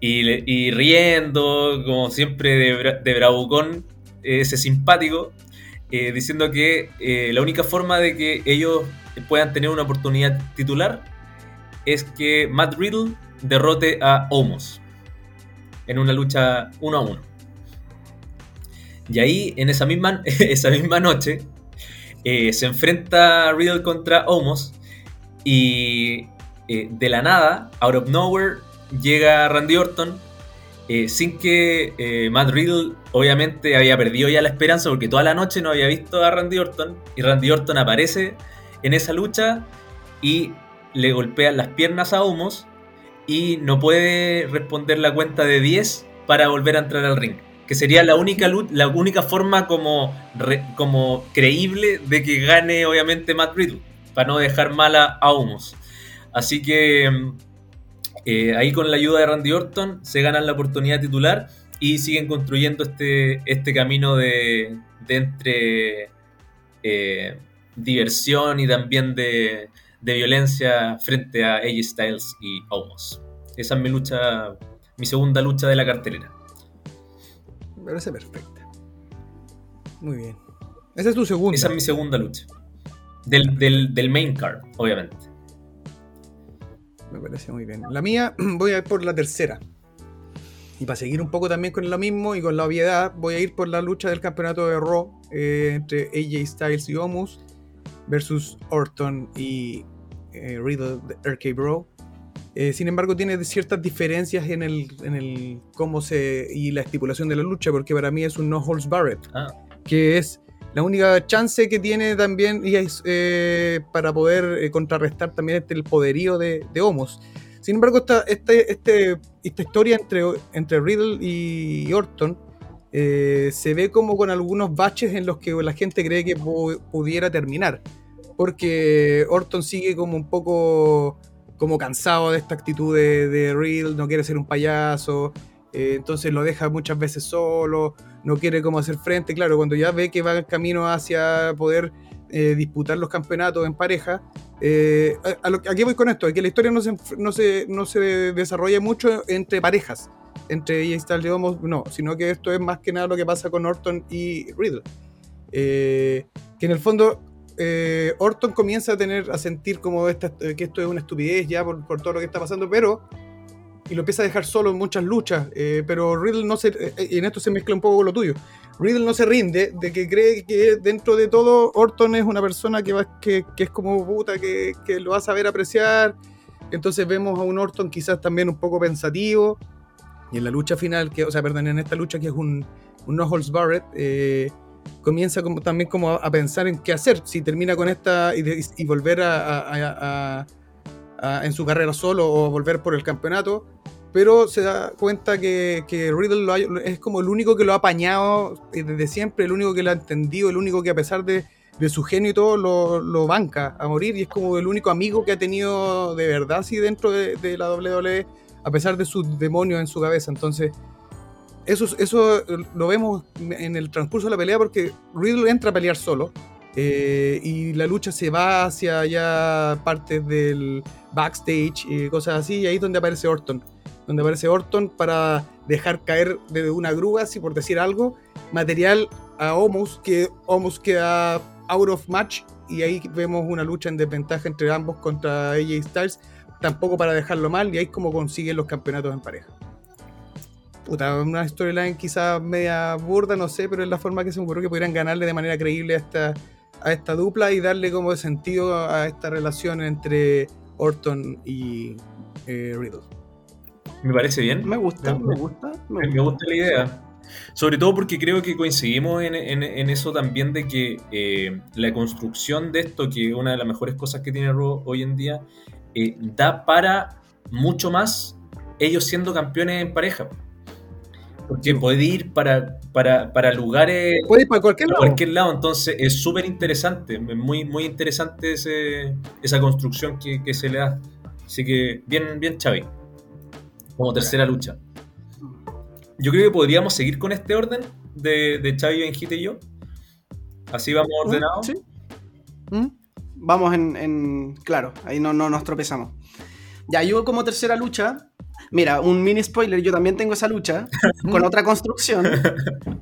y, riendo, como siempre de, bra- de bravucón, ese simpático, eh, diciendo que eh, la única forma de que ellos puedan tener una oportunidad titular es que Matt Riddle derrote a Omos en una lucha uno a uno. Y ahí, en esa misma, esa misma noche, eh, se enfrenta Riddle contra Omos Y de la nada, out of nowhere, llega Randy Orton. eh, sin que eh, Matt Riddle obviamente había perdido ya la esperanza porque toda la noche no había visto a Randy Orton y Randy Orton aparece en esa lucha y le golpean las piernas a Homos y no puede responder la cuenta de 10 para volver a entrar al ring. Que sería la única, la única forma como, como creíble de que gane obviamente Matt Riddle, para no dejar mala a Homos. Así que mm, eh, ahí con la ayuda de Randy Orton se ganan la oportunidad titular y siguen construyendo este, este camino de, de entre eh, diversión y también de, de violencia frente a AJ Styles y Omos. Esa es mi lucha, mi segunda lucha de la cartelera. Me parece perfecta. Muy bien. Esa es tu segunda. Esa es mi segunda lucha. Del, del, del main card, obviamente. Me parece muy bien. La mía, voy a ir por la tercera. Y para seguir un poco también con lo mismo y con la obviedad, voy a ir por la lucha del campeonato de Raw eh, entre AJ Styles y Omus versus Orton y eh, Riddle de RK Bro. Eh, sin embargo, tiene ciertas diferencias en el, en el cómo se y la estipulación de la lucha, porque para mí es un no holds barred Ah, que es la única chance que tiene también es, eh, para poder eh, contrarrestar también este, el poderío de, de Homos. Sin embargo, esta, este, este, esta historia entre, entre Riddle y Orton eh, se ve como con algunos baches en los que la gente cree que pu- pudiera terminar. Porque Orton sigue como un poco como cansado de esta actitud de Riddle, no quiere ser un payaso, eh, entonces lo deja muchas veces solo, no quiere como hacer frente. Claro, cuando ya ve que va el camino hacia poder eh, disputar los campeonatos en pareja, eh, a, a lo, ¿a qué voy con esto? Es que la historia no se, no se, no se desarrolla mucho entre parejas, entre ella y no, sino que esto es más que nada lo que pasa con Orton y Riddle. Eh, que en el fondo Orton comienza a tener a sentir como esta, que esto es una estupidez ya por todo lo que está pasando, pero y lo empieza a dejar solo en muchas luchas, eh, pero Riddle no se, eh, y en esto se mezcla un poco con lo tuyo. Riddle no se rinde de que cree que dentro de todo Orton es una persona que, va, que, que es como puta, que, que lo va a saber apreciar. Entonces vemos a un Orton quizás también un poco pensativo. Y en la lucha final, que, o sea, perdón, en esta lucha que es un, un no holds barred, eh, comienza como, también como a, pensar en qué hacer, si termina con esta y volver a, a- en su carrera solo o volver por el campeonato, pero se da cuenta que, que Riddle es como el único que lo ha apañado eh, desde siempre, el único que lo ha entendido, el único que a pesar de, de su genio y todo lo, lo banca a morir y es como el único amigo que ha tenido de verdad así dentro de, de la WWE a pesar de sus demonios en su cabeza. Entonces, eso, eso lo vemos en el transcurso de la pelea porque Riddle entra a pelear solo eh, y la lucha se va hacia ya partes del backstage y cosas así y ahí es donde aparece Orton. Donde aparece Orton para dejar caer desde una grúa, si por decir algo, material a Omus, que Omus queda out of match y ahí vemos una lucha en desventaja entre ambos contra AJ Styles, tampoco para dejarlo mal y ahí es como consiguen los campeonatos en pareja. Puta, una storyline quizás media burda, no sé, pero es la forma que se me ocurrió que pudieran ganarle de manera creíble a esta, a esta dupla y darle como sentido a esta relación entre Orton y eh, Riddle. me parece bien. Me gusta, Me- me gusta. Me, me gusta la idea. Sobre todo porque creo que coincidimos en, en- en eso también de que eh, la construcción de esto, que es una de las mejores cosas que tiene Raw hoy en día, eh, da para mucho más ellos siendo campeones en pareja. Porque puede ir para, para, para lugares Puede ir para cualquier lado. cualquier lado, entonces es súper interesante, es muy, muy interesante ese, esa construcción que, que se le da. Así que bien, bien Xavi, como tercera lucha. Yo creo que podríamos seguir con este orden de, de Xavi, Benjita y yo. Así vamos ordenados. Sí. ¿Mm? Vamos en, en- Claro, ahí no, no nos tropezamos. Ya, yo como tercera lucha. Mira, un mini spoiler, yo también tengo esa lucha con otra construcción,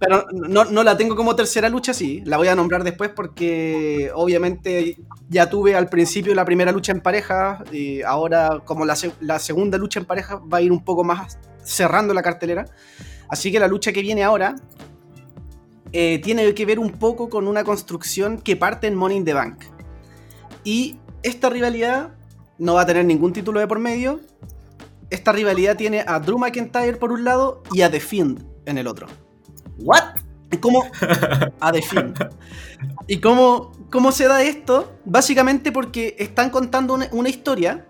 pero no, no la tengo como tercera lucha, sí, la voy a nombrar después porque obviamente ya tuve al principio la primera lucha en pareja, y ahora como la, la segunda lucha en pareja va a ir un poco más cerrando la cartelera, así que la lucha que viene ahora eh, tiene que ver un poco con una construcción que parte en Money in the Bank. Y esta rivalidad no va a tener ningún título de por medio. Esta rivalidad tiene a Drew McIntyre por un lado y a The Fiend en el otro. ¿What? ¿Y cómo? A The Fiend. ¿Y cómo, cómo se da esto? Básicamente porque están contando una, una historia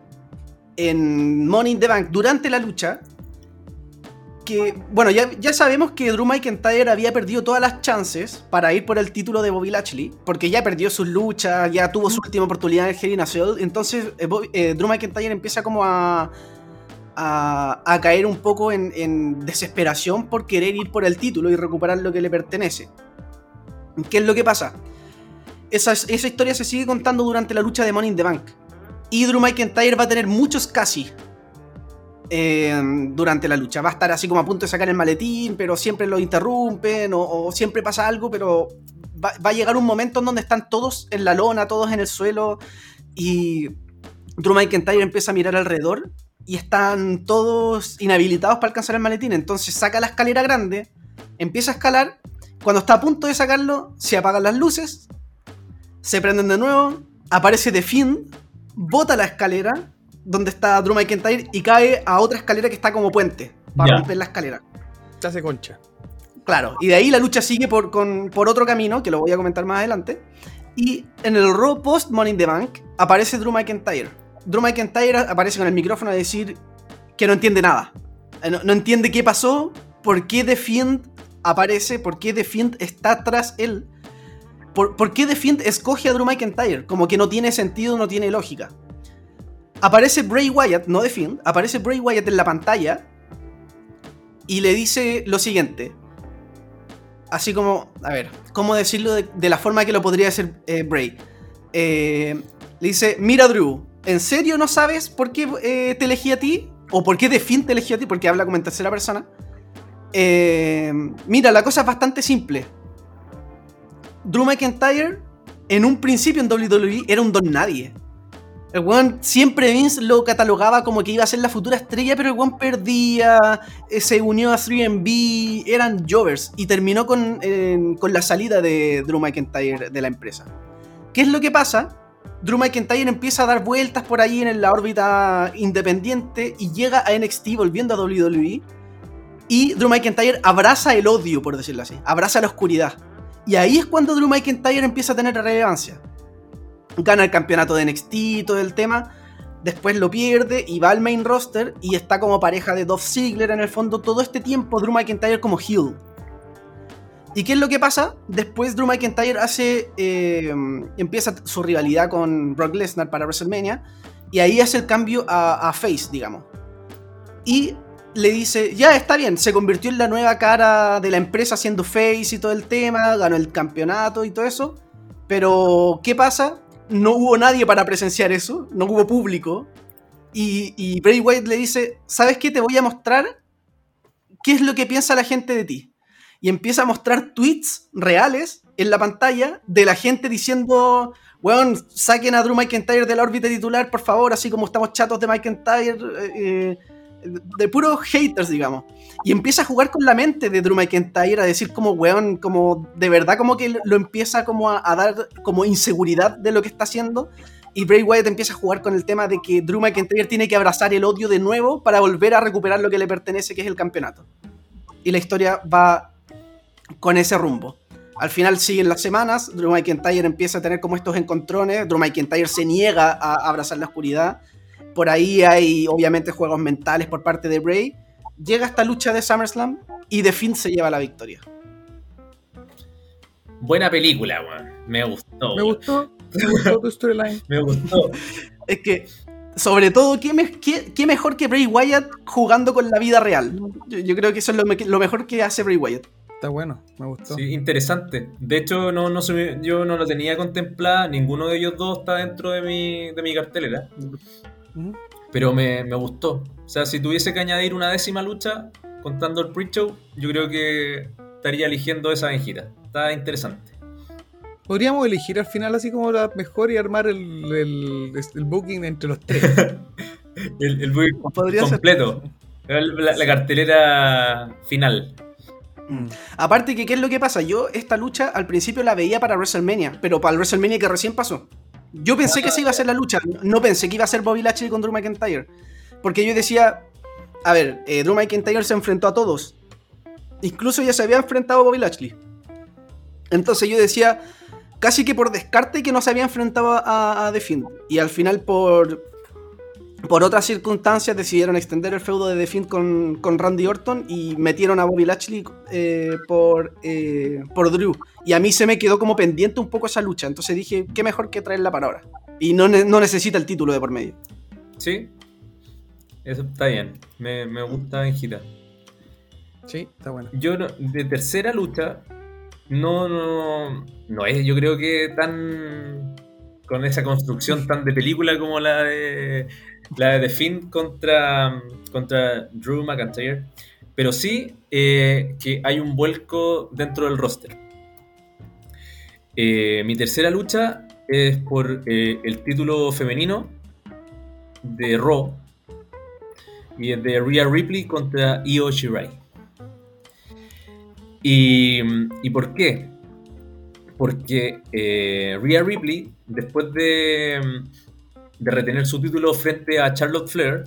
en Money in the Bank durante la lucha. Que, bueno, ya, ya sabemos que Drew McIntyre había perdido todas las chances para ir por el título de Bobby Lashley, porque ya perdió sus luchas, ya tuvo su última oportunidad en el Hell in a Cell, entonces eh, Bobby- eh, Drew McIntyre empieza como a, a, caer un poco en, en desesperación por querer ir por el título y recuperar lo que le pertenece. ¿Qué es lo que pasa? Esa, esa historia se sigue contando durante la lucha de Money in the Bank. Y Drew McIntyre va a tener muchos casi eh, durante la lucha. Va a estar así como a punto de sacar el maletín, pero siempre lo interrumpen o, o siempre pasa algo, pero va, va a llegar un momento en donde están todos en la lona, todos en el suelo y Drew McIntyre empieza a mirar alrededor y están todos inhabilitados para alcanzar el maletín. Entonces saca la escalera grande, empieza a escalar. Cuando está a punto de sacarlo, se apagan las luces, se prenden de nuevo, aparece The Fiend, bota la escalera donde está Drew McIntyre y cae a otra escalera que está como puente para Ya. romper la escalera. Se hace concha. Claro, y de ahí la lucha sigue por, con- por otro camino, que lo voy a comentar más adelante. Y en el Raw Post Money in the Bank aparece Drew McIntyre. Drew McIntyre aparece con el micrófono a decir que no entiende nada. Eh, No, entiende qué pasó, por qué The Fiend aparece, por qué The Fiend está tras él. Por, por qué The Fiend escoge a Drew McIntyre. Como que no tiene sentido, no tiene lógica. Aparece Bray Wyatt, no The Fiend, aparece Bray Wyatt en la pantalla y le dice lo siguiente así como, a ver, ¿cómo decirlo de, de la forma que lo podría hacer eh, Bray? Eh, le dice, mira Drew, ¿en serio no sabes por qué eh, te elegí a ti? ¿O por qué The Fiend te elegí a ti? Porque habla como en tercera persona. Eh, mira, la cosa es bastante simple. Drew McIntyre, en un principio en WWE, era un don nadie. El weón siempre Vince lo catalogaba como que iba a ser la futura estrella, pero el weón perdía, eh, se unió a 3MB, eran Jovers y terminó con, con la salida de Drew McIntyre de la empresa. ¿Qué es lo que pasa? Drew McIntyre empieza a dar vueltas por ahí en la órbita independiente y llega a NXT volviendo a WWE. Y Drew McIntyre abraza el odio, por decirlo así, abraza la oscuridad. Y ahí es cuando Drew McIntyre empieza a tener relevancia gana el campeonato de NXT y todo el tema. Después lo pierde y va al main roster y está como pareja de Dolph Ziggler en el fondo todo este tiempo Drew McIntyre como heel. ¿Y qué es lo que pasa? Después Drew McIntyre hace eh, empieza su rivalidad con Brock Lesnar para WrestleMania y ahí hace el cambio a, face, digamos. Y le dice, ya está bien, se convirtió en la nueva cara de la empresa haciendo face y todo el tema, ganó el campeonato y todo eso. Pero, ¿qué pasa? no hubo nadie para presenciar eso, no hubo público. Y, y Bray Wyatt le dice, ¿sabes qué? Te voy a mostrar qué es lo que piensa la gente de ti. Y empieza a mostrar tweets reales en la pantalla de la gente diciendo, weón, saquen a Drew McIntyre de la órbita titular, por favor, así como estamos chatos de McIntyre, eh, de puros haters, digamos. Y empieza a jugar con la mente de Drew McIntyre, a decir como, weón, como de verdad como que lo empieza como a, a dar como inseguridad de lo que está haciendo. Y Bray Wyatt empieza a jugar con el tema de que Drew McIntyre tiene que abrazar el odio de nuevo para volver a recuperar lo que le pertenece, que es el campeonato. Y la historia va con ese rumbo. Al final siguen las semanas, Drew McIntyre empieza a tener como estos encontrones, Drew McIntyre se niega a abrazar la oscuridad. Por ahí hay obviamente juegos mentales por parte de Bray. Llega esta lucha de SummerSlam y The Fiend se lleva la victoria. Buena película, weón. Me gustó. Me gustó, me gustó tu storyline. Me gustó. Es que, sobre todo, ¿qué, me- qué- qué mejor que Bray Wyatt jugando con la vida real? Yo, yo creo que eso es lo, me- lo mejor que hace Bray Wyatt. Está bueno, me gustó. Sí, interesante. De hecho, no, no se yo no lo tenía contemplada. Ninguno de ellos dos está dentro de mi, de mi cartelera. Pero me, me gustó. O sea, si tuviese que añadir una décima lucha contando el pre-show, yo creo que estaría eligiendo esa venjita. Está interesante. Podríamos elegir al final así como la mejor y armar el, el, el booking entre los tres. El, el build Podría ser. completo. La, la cartelera final. Mm. Aparte que, ¿qué es lo que pasa? Yo esta lucha al principio la veía para WrestleMania, pero para el WrestleMania que recién pasó. Yo pensé que esa iba a ser la lucha, no pensé que iba a ser Bobby Lashley con Drew McIntyre. Porque yo decía, a ver, eh, Drew McIntyre se enfrentó a todos. Incluso ya se había enfrentado a Bobby Lashley. Entonces yo decía, casi que por descarte que no se había enfrentado a, a The Fiend. Y al final por, por otras circunstancias decidieron extender el feudo de The Fiend con, con Randy Orton y metieron a Bobby Lashley eh, por, eh, por Drew. Y a mí se me quedó como pendiente un poco esa lucha. Entonces dije, qué mejor que traerla para ahora. Y no, ne- no necesita el título de por medio. Sí. Eso está bien. Me, me gusta Benjita. Sí, está bueno. Yo no- de tercera lucha no, no, no es, yo creo que tan con esa construcción tan de película como la de la de The Fiend contra, contra Drew McIntyre, pero sí eh, que hay un vuelco dentro del roster. Eh, mi tercera lucha es por eh, el título femenino de Raw y es de Rhea Ripley contra Io Shirai. ¿Y, ¿y por qué? Porque Rhea Ripley, después de, de retener su título frente a Charlotte Flair,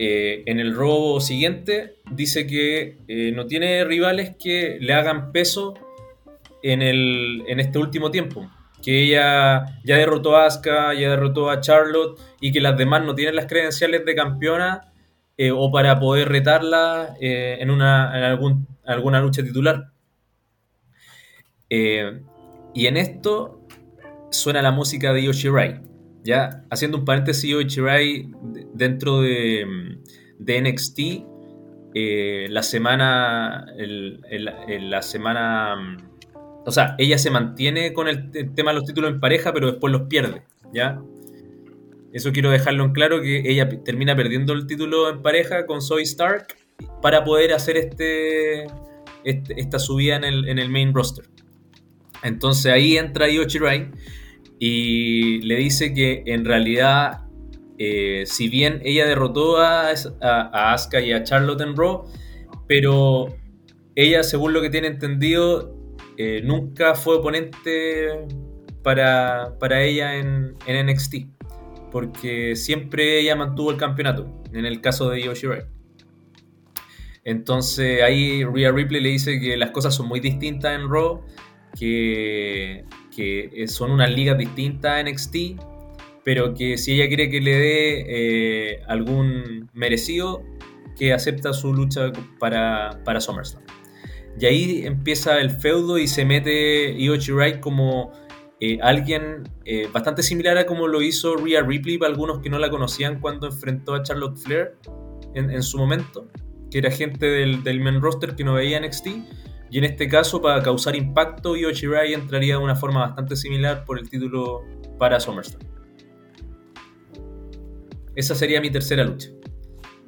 eh, en el robo siguiente dice que eh, no tiene rivales que le hagan peso en, el, en este último tiempo. Que ella ya derrotó a Asuka, ya derrotó a Charlotte y que las demás no tienen las credenciales de campeona eh, o para poder retarla en, una, en algún, alguna lucha titular. Y en esto suena la música de Io Shirai. Ya haciendo un paréntesis, de- dentro de, NXT, eh, la semana, la semana, o sea, ella se mantiene con el, tema de los títulos en pareja, pero después los pierde, ¿ya? Eso quiero dejarlo en claro, que ella termina perdiendo el título en pareja con Zoe Stark para poder hacer este, este- esta subida en el, en el main roster. Entonces ahí entra Io Shirai y le dice que en realidad, eh, si bien ella derrotó a, a, Asuka y a Charlotte en Raw, pero ella, según lo que tiene entendido, eh, nunca fue oponente para, para ella en, en NXT, porque siempre ella mantuvo el campeonato, en el caso de Io Shirai. Entonces ahí Rhea Ripley le dice que las cosas son muy distintas en Raw, que, que son unas ligas distintas a NXT, pero que si ella quiere que le dé eh, algún merecido, que acepta su lucha para, para SummerSlam. Y ahí empieza el feudo y se mete Io Shirai como eh, alguien eh, bastante similar a como lo hizo Rhea Ripley para algunos que no la conocían cuando enfrentó a Charlotte Flair en, en su momento, que era gente del, del main roster que no veía NXT. Y en este caso, para causar impacto, Io Shirai entraría de una forma bastante similar por el título para SummerSlam. Esa sería mi tercera lucha.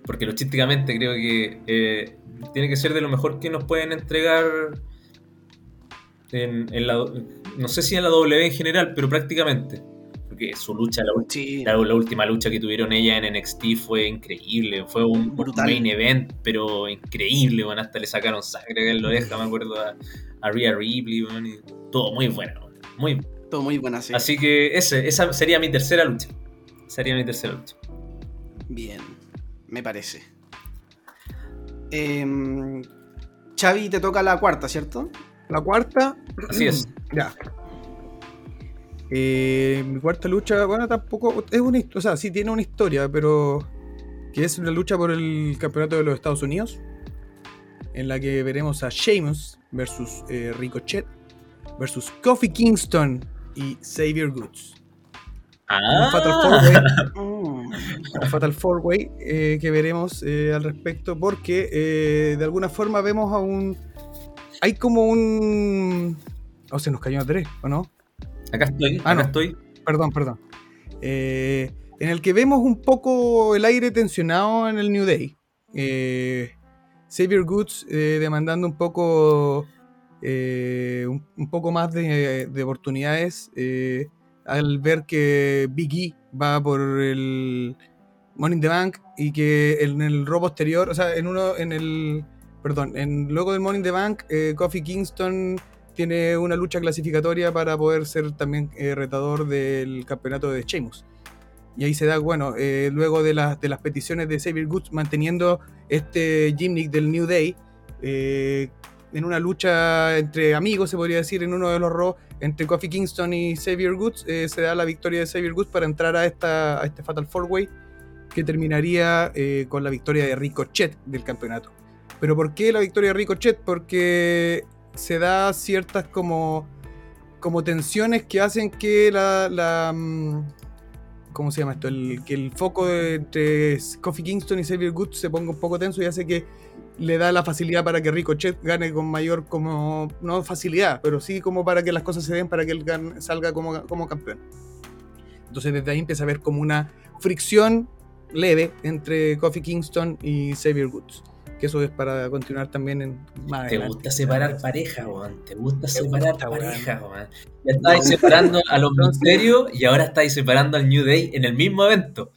Porque logísticamente creo que eh, tiene que ser de lo mejor que nos pueden entregar en, en la, no sé si en la W en general, pero prácticamente. Su lucha, la, ul- Sí. la, la última lucha que tuvieron ella en NXT fue increíble. Fue un Brutal. main event, pero increíble. Bueno, hasta le sacaron sangre en la oreja, me acuerdo a, a Rhea Ripley. bueno, y todo muy bueno. bueno, Muy, Todo muy buena, sí. Así que ese, esa sería mi tercera lucha. Sería mi tercera lucha. Bien, me parece. Em, Xavi, te toca la cuarta, ¿cierto? La cuarta. Así es. Ya. Eh, mi cuarta lucha, bueno, tampoco. Es una O sea, sí tiene una historia, pero. Que es una lucha por el campeonato de los Estados Unidos. En la que veremos a Sheamus versus eh, Ricochet versus Kofi Kingston y Xavier Goods. Ah, Un Fatal Four Way. Un Fatal Four Way eh, que veremos eh, al respecto porque de alguna forma vemos a un hay como un oh se nos cayó a tres ¿o no? Acá estoy, Ah, acá no. estoy. perdón perdón Eh, en el que vemos un poco el aire tensionado en el New Day Eh, Xavier Goods eh, demandando un poco eh, un, un poco más de, de oportunidades al ver que Big E va por el Money in the Bank y que en el robo posterior, o sea, en uno, en el, perdón, en luego del Money in the Bank, Kofi Kingston tiene una lucha clasificatoria para poder ser también eh, retador del campeonato de Sheamus. Y ahí se da, bueno, eh, luego de, las de las peticiones de Xavier Goods manteniendo este gimmick del New Day, eh, en una lucha entre amigos, se podría decir, en uno de los Raw, entre Kofi Kingston y Xavier Goods, eh, se da la victoria de Xavier Goods para entrar a, esta, a este Fatal 4-Way, que terminaría con la victoria de Ricochet del campeonato. Pero ¿por qué la victoria de Ricochet? Porque se da ciertas como, como tensiones que hacen que la, la, mm, ¿cómo se llama esto? El, que el foco entre Kofi Kingston y Xavier Goods se ponga un poco tenso y hace que le da la facilidad para que Ricochet gane con mayor como no facilidad, pero sí como para que las cosas se den para que él gan- salga como, como campeón. Entonces desde ahí empieza a haber como una fricción leve entre Kofi Kingston y Xavier Woods. Que eso es para continuar también en más Te adelante. gusta separar pareja, weón. Te gusta separar gusta, weón. pareja. Ya estáis separando a los misterios y ahora estáis separando al New Day en el mismo evento.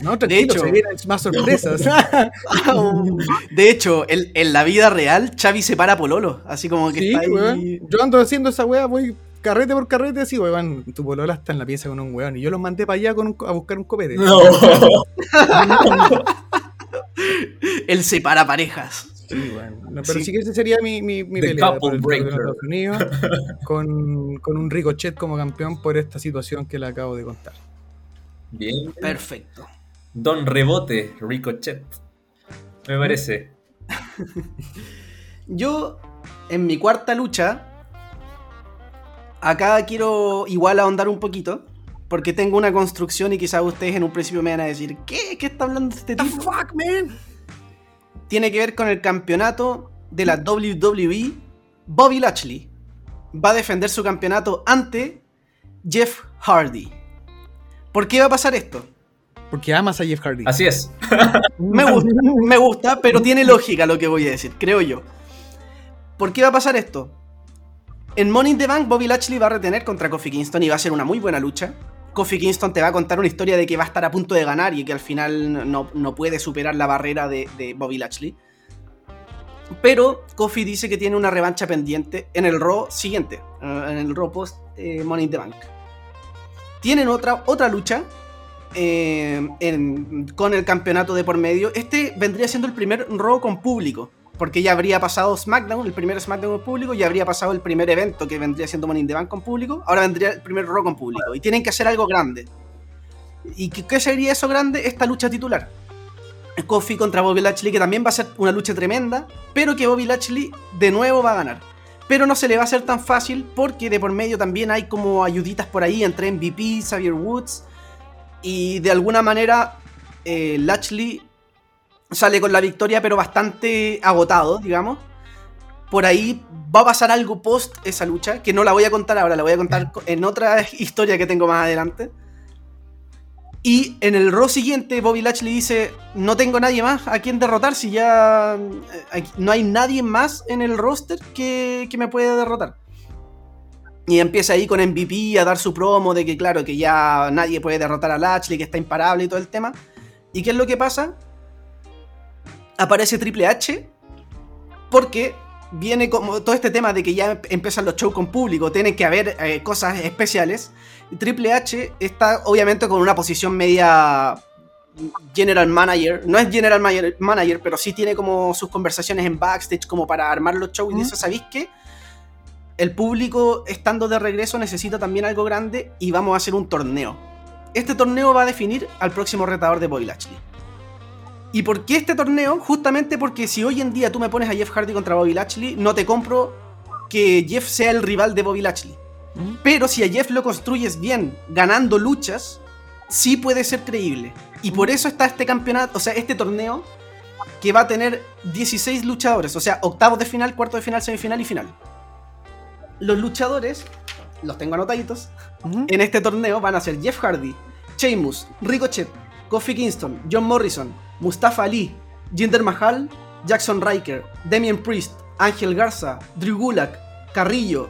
No, tranquilo, hecho- se vienen más sorpresas. De hecho, en, en la vida real, Xavi separa a Pololo. Así como que sí, está ahí. weón. Yo ando haciendo esa weá, voy carrete por carrete así, weón. Tu polola está en la pieza con un weón. Y yo los mandé para allá con un co- a buscar un copete. No. Él separa parejas. Sí, weón. No, pero Sí. sí que ese sería mi, mi, mi The pelea couple por el de breaker. Estados Unidos con, con un Ricochet como campeón por esta situación que le acabo de contar. Bien. Perfecto. Don Rebote, Ricochet. Me parece. Yo, en mi cuarta lucha, acá quiero igual ahondar un poquito. Porque tengo una construcción y quizás ustedes en un principio me van a decir, ¿qué? ¿Qué está hablando este tipo? fuck, man? Tiene que ver con el campeonato de la WWE. Bobby Lashley va a defender su campeonato ante Jeff Hardy. ¿Por qué va a pasar esto? Porque amas a Jeff Hardy. Así es. Me gusta, me gusta, pero tiene lógica lo que voy a decir, creo yo. ¿Por qué va a pasar esto? En Money in the Bank, Bobby Lashley va a retener contra Kofi Kingston y va a ser una muy buena lucha. Kofi Kingston te va a contar una historia de que va a estar a punto de ganar y que al final no, no puede superar la barrera de, Bobby Lashley. Pero Kofi dice que tiene una revancha pendiente en el Raw siguiente, eh, en el Raw post eh, Money in the Bank. Tienen otra, otra lucha eh, en- con el campeonato de por medio. Este vendría siendo el primer Raw con público. Porque ya habría pasado SmackDown, el primer SmackDown con público, ya habría pasado el primer evento que vendría siendo Money in the Bank con público. Ahora vendría el primer Raw con público. Y tienen que hacer algo grande. ¿Y qué, sería eso grande? Esta lucha titular. Kofi contra Bobby Lashley, que también va a ser una lucha tremenda, pero que Bobby Lashley de nuevo va a ganar. Pero no se le va a hacer tan fácil porque de por medio también hay como ayuditas por ahí entre MVP, Xavier Woods, y de alguna manera eh, Lashley sale con la victoria, pero bastante agotado, digamos. Por ahí va a pasar algo post esa lucha, que no la voy a contar ahora, la voy a contar co- en otra historia que tengo más adelante. Y en el Raw siguiente, Bobby Lashley dice: No tengo nadie más a quien derrotar. Si ya eh, no hay nadie más en el roster que, que me puede derrotar. Y empieza ahí con MVP a dar su promo de que, claro, que ya nadie puede derrotar a Lashley, que está imparable y todo el tema. ¿Y qué es lo que pasa? Aparece Triple H porque viene como todo este tema de que ya empiezan los shows con público, tiene que haber eh, cosas especiales. Triple H está obviamente con una posición media general manager, no es general manager, pero sí tiene como sus conversaciones en backstage como para armar los shows y dice, ¿sabéis qué? El público estando de regreso necesita también algo grande y vamos a hacer un torneo. Este torneo va a definir al próximo retador de Bobby Lashley. ¿Y por qué este torneo? Justamente porque si hoy en día tú me pones a Jeff Hardy contra Bobby Lashley, no te compro que Jeff sea el rival de Bobby Lashley. Pero si a Jeff lo construyes bien, ganando luchas, sí puede ser creíble. Y por eso está este campeonato, o sea, este torneo que va a tener 16 luchadores, o sea, octavos de final, cuarto de final, semifinal y final. Los luchadores, los tengo anotaditos, Ujú. en este torneo van a ser Jeff Hardy, Sheamus, Ricochet, Kofi Kingston, John Morrison, Mustafa Ali, Jinder Mahal, Jackson Riker, Damian Priest, Ángel Garza, Drew Gulak, Carrillo,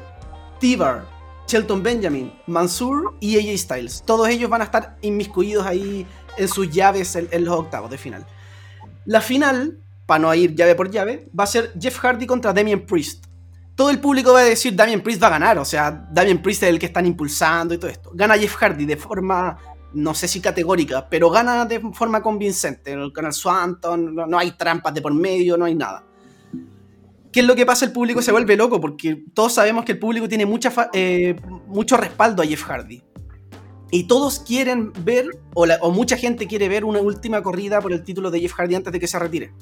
Tibar, Shelton Benjamin, Mansur y AJ Styles. Todos ellos van a estar inmiscuidos ahí en sus llaves en, los octavos de final. La final, para no ir llave por llave, va a ser Jeff Hardy contra Damian Priest. todo el público va a decir Damien Priest va a ganar, o sea, Damien Priest es el que están impulsando y todo esto. Gana Jeff Hardy de forma, no sé si categórica, pero gana de forma convincente. El Swanton, no, hay trampas de por medio, no hay nada. ¿Qué es lo que pasa? El público se vuelve loco porque todos sabemos que el público tiene mucha eh, mucho respaldo a Jeff Hardy. Y todos quieren ver, o, mucha gente quiere ver una última corrida por el título de Jeff Hardy antes de que se retire.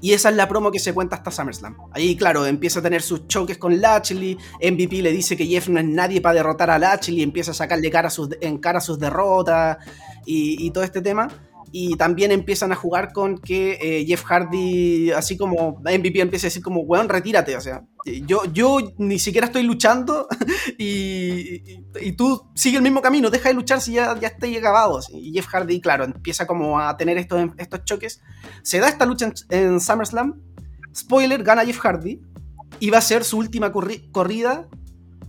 Y esa es la promo que se cuenta hasta SummerSlam. Ahí, claro, empieza a tener sus choques con Lashley. MVP le dice que Jeff no es nadie para derrotar a Lashley. Empieza a sacarle cara sus, en cara sus derrotas y, y todo este tema y también empiezan a jugar con que eh, Jeff Hardy, así como MVP empieza a decir como, weón, retírate, o sea, yo, yo ni siquiera estoy luchando y, y, tú sigue el mismo camino, deja de luchar si ya, ya estoy acabado. Y Jeff Hardy, claro, empieza como a tener estos, estos choques. Se da esta lucha en, SummerSlam, spoiler, gana Jeff Hardy y va a ser su última corrida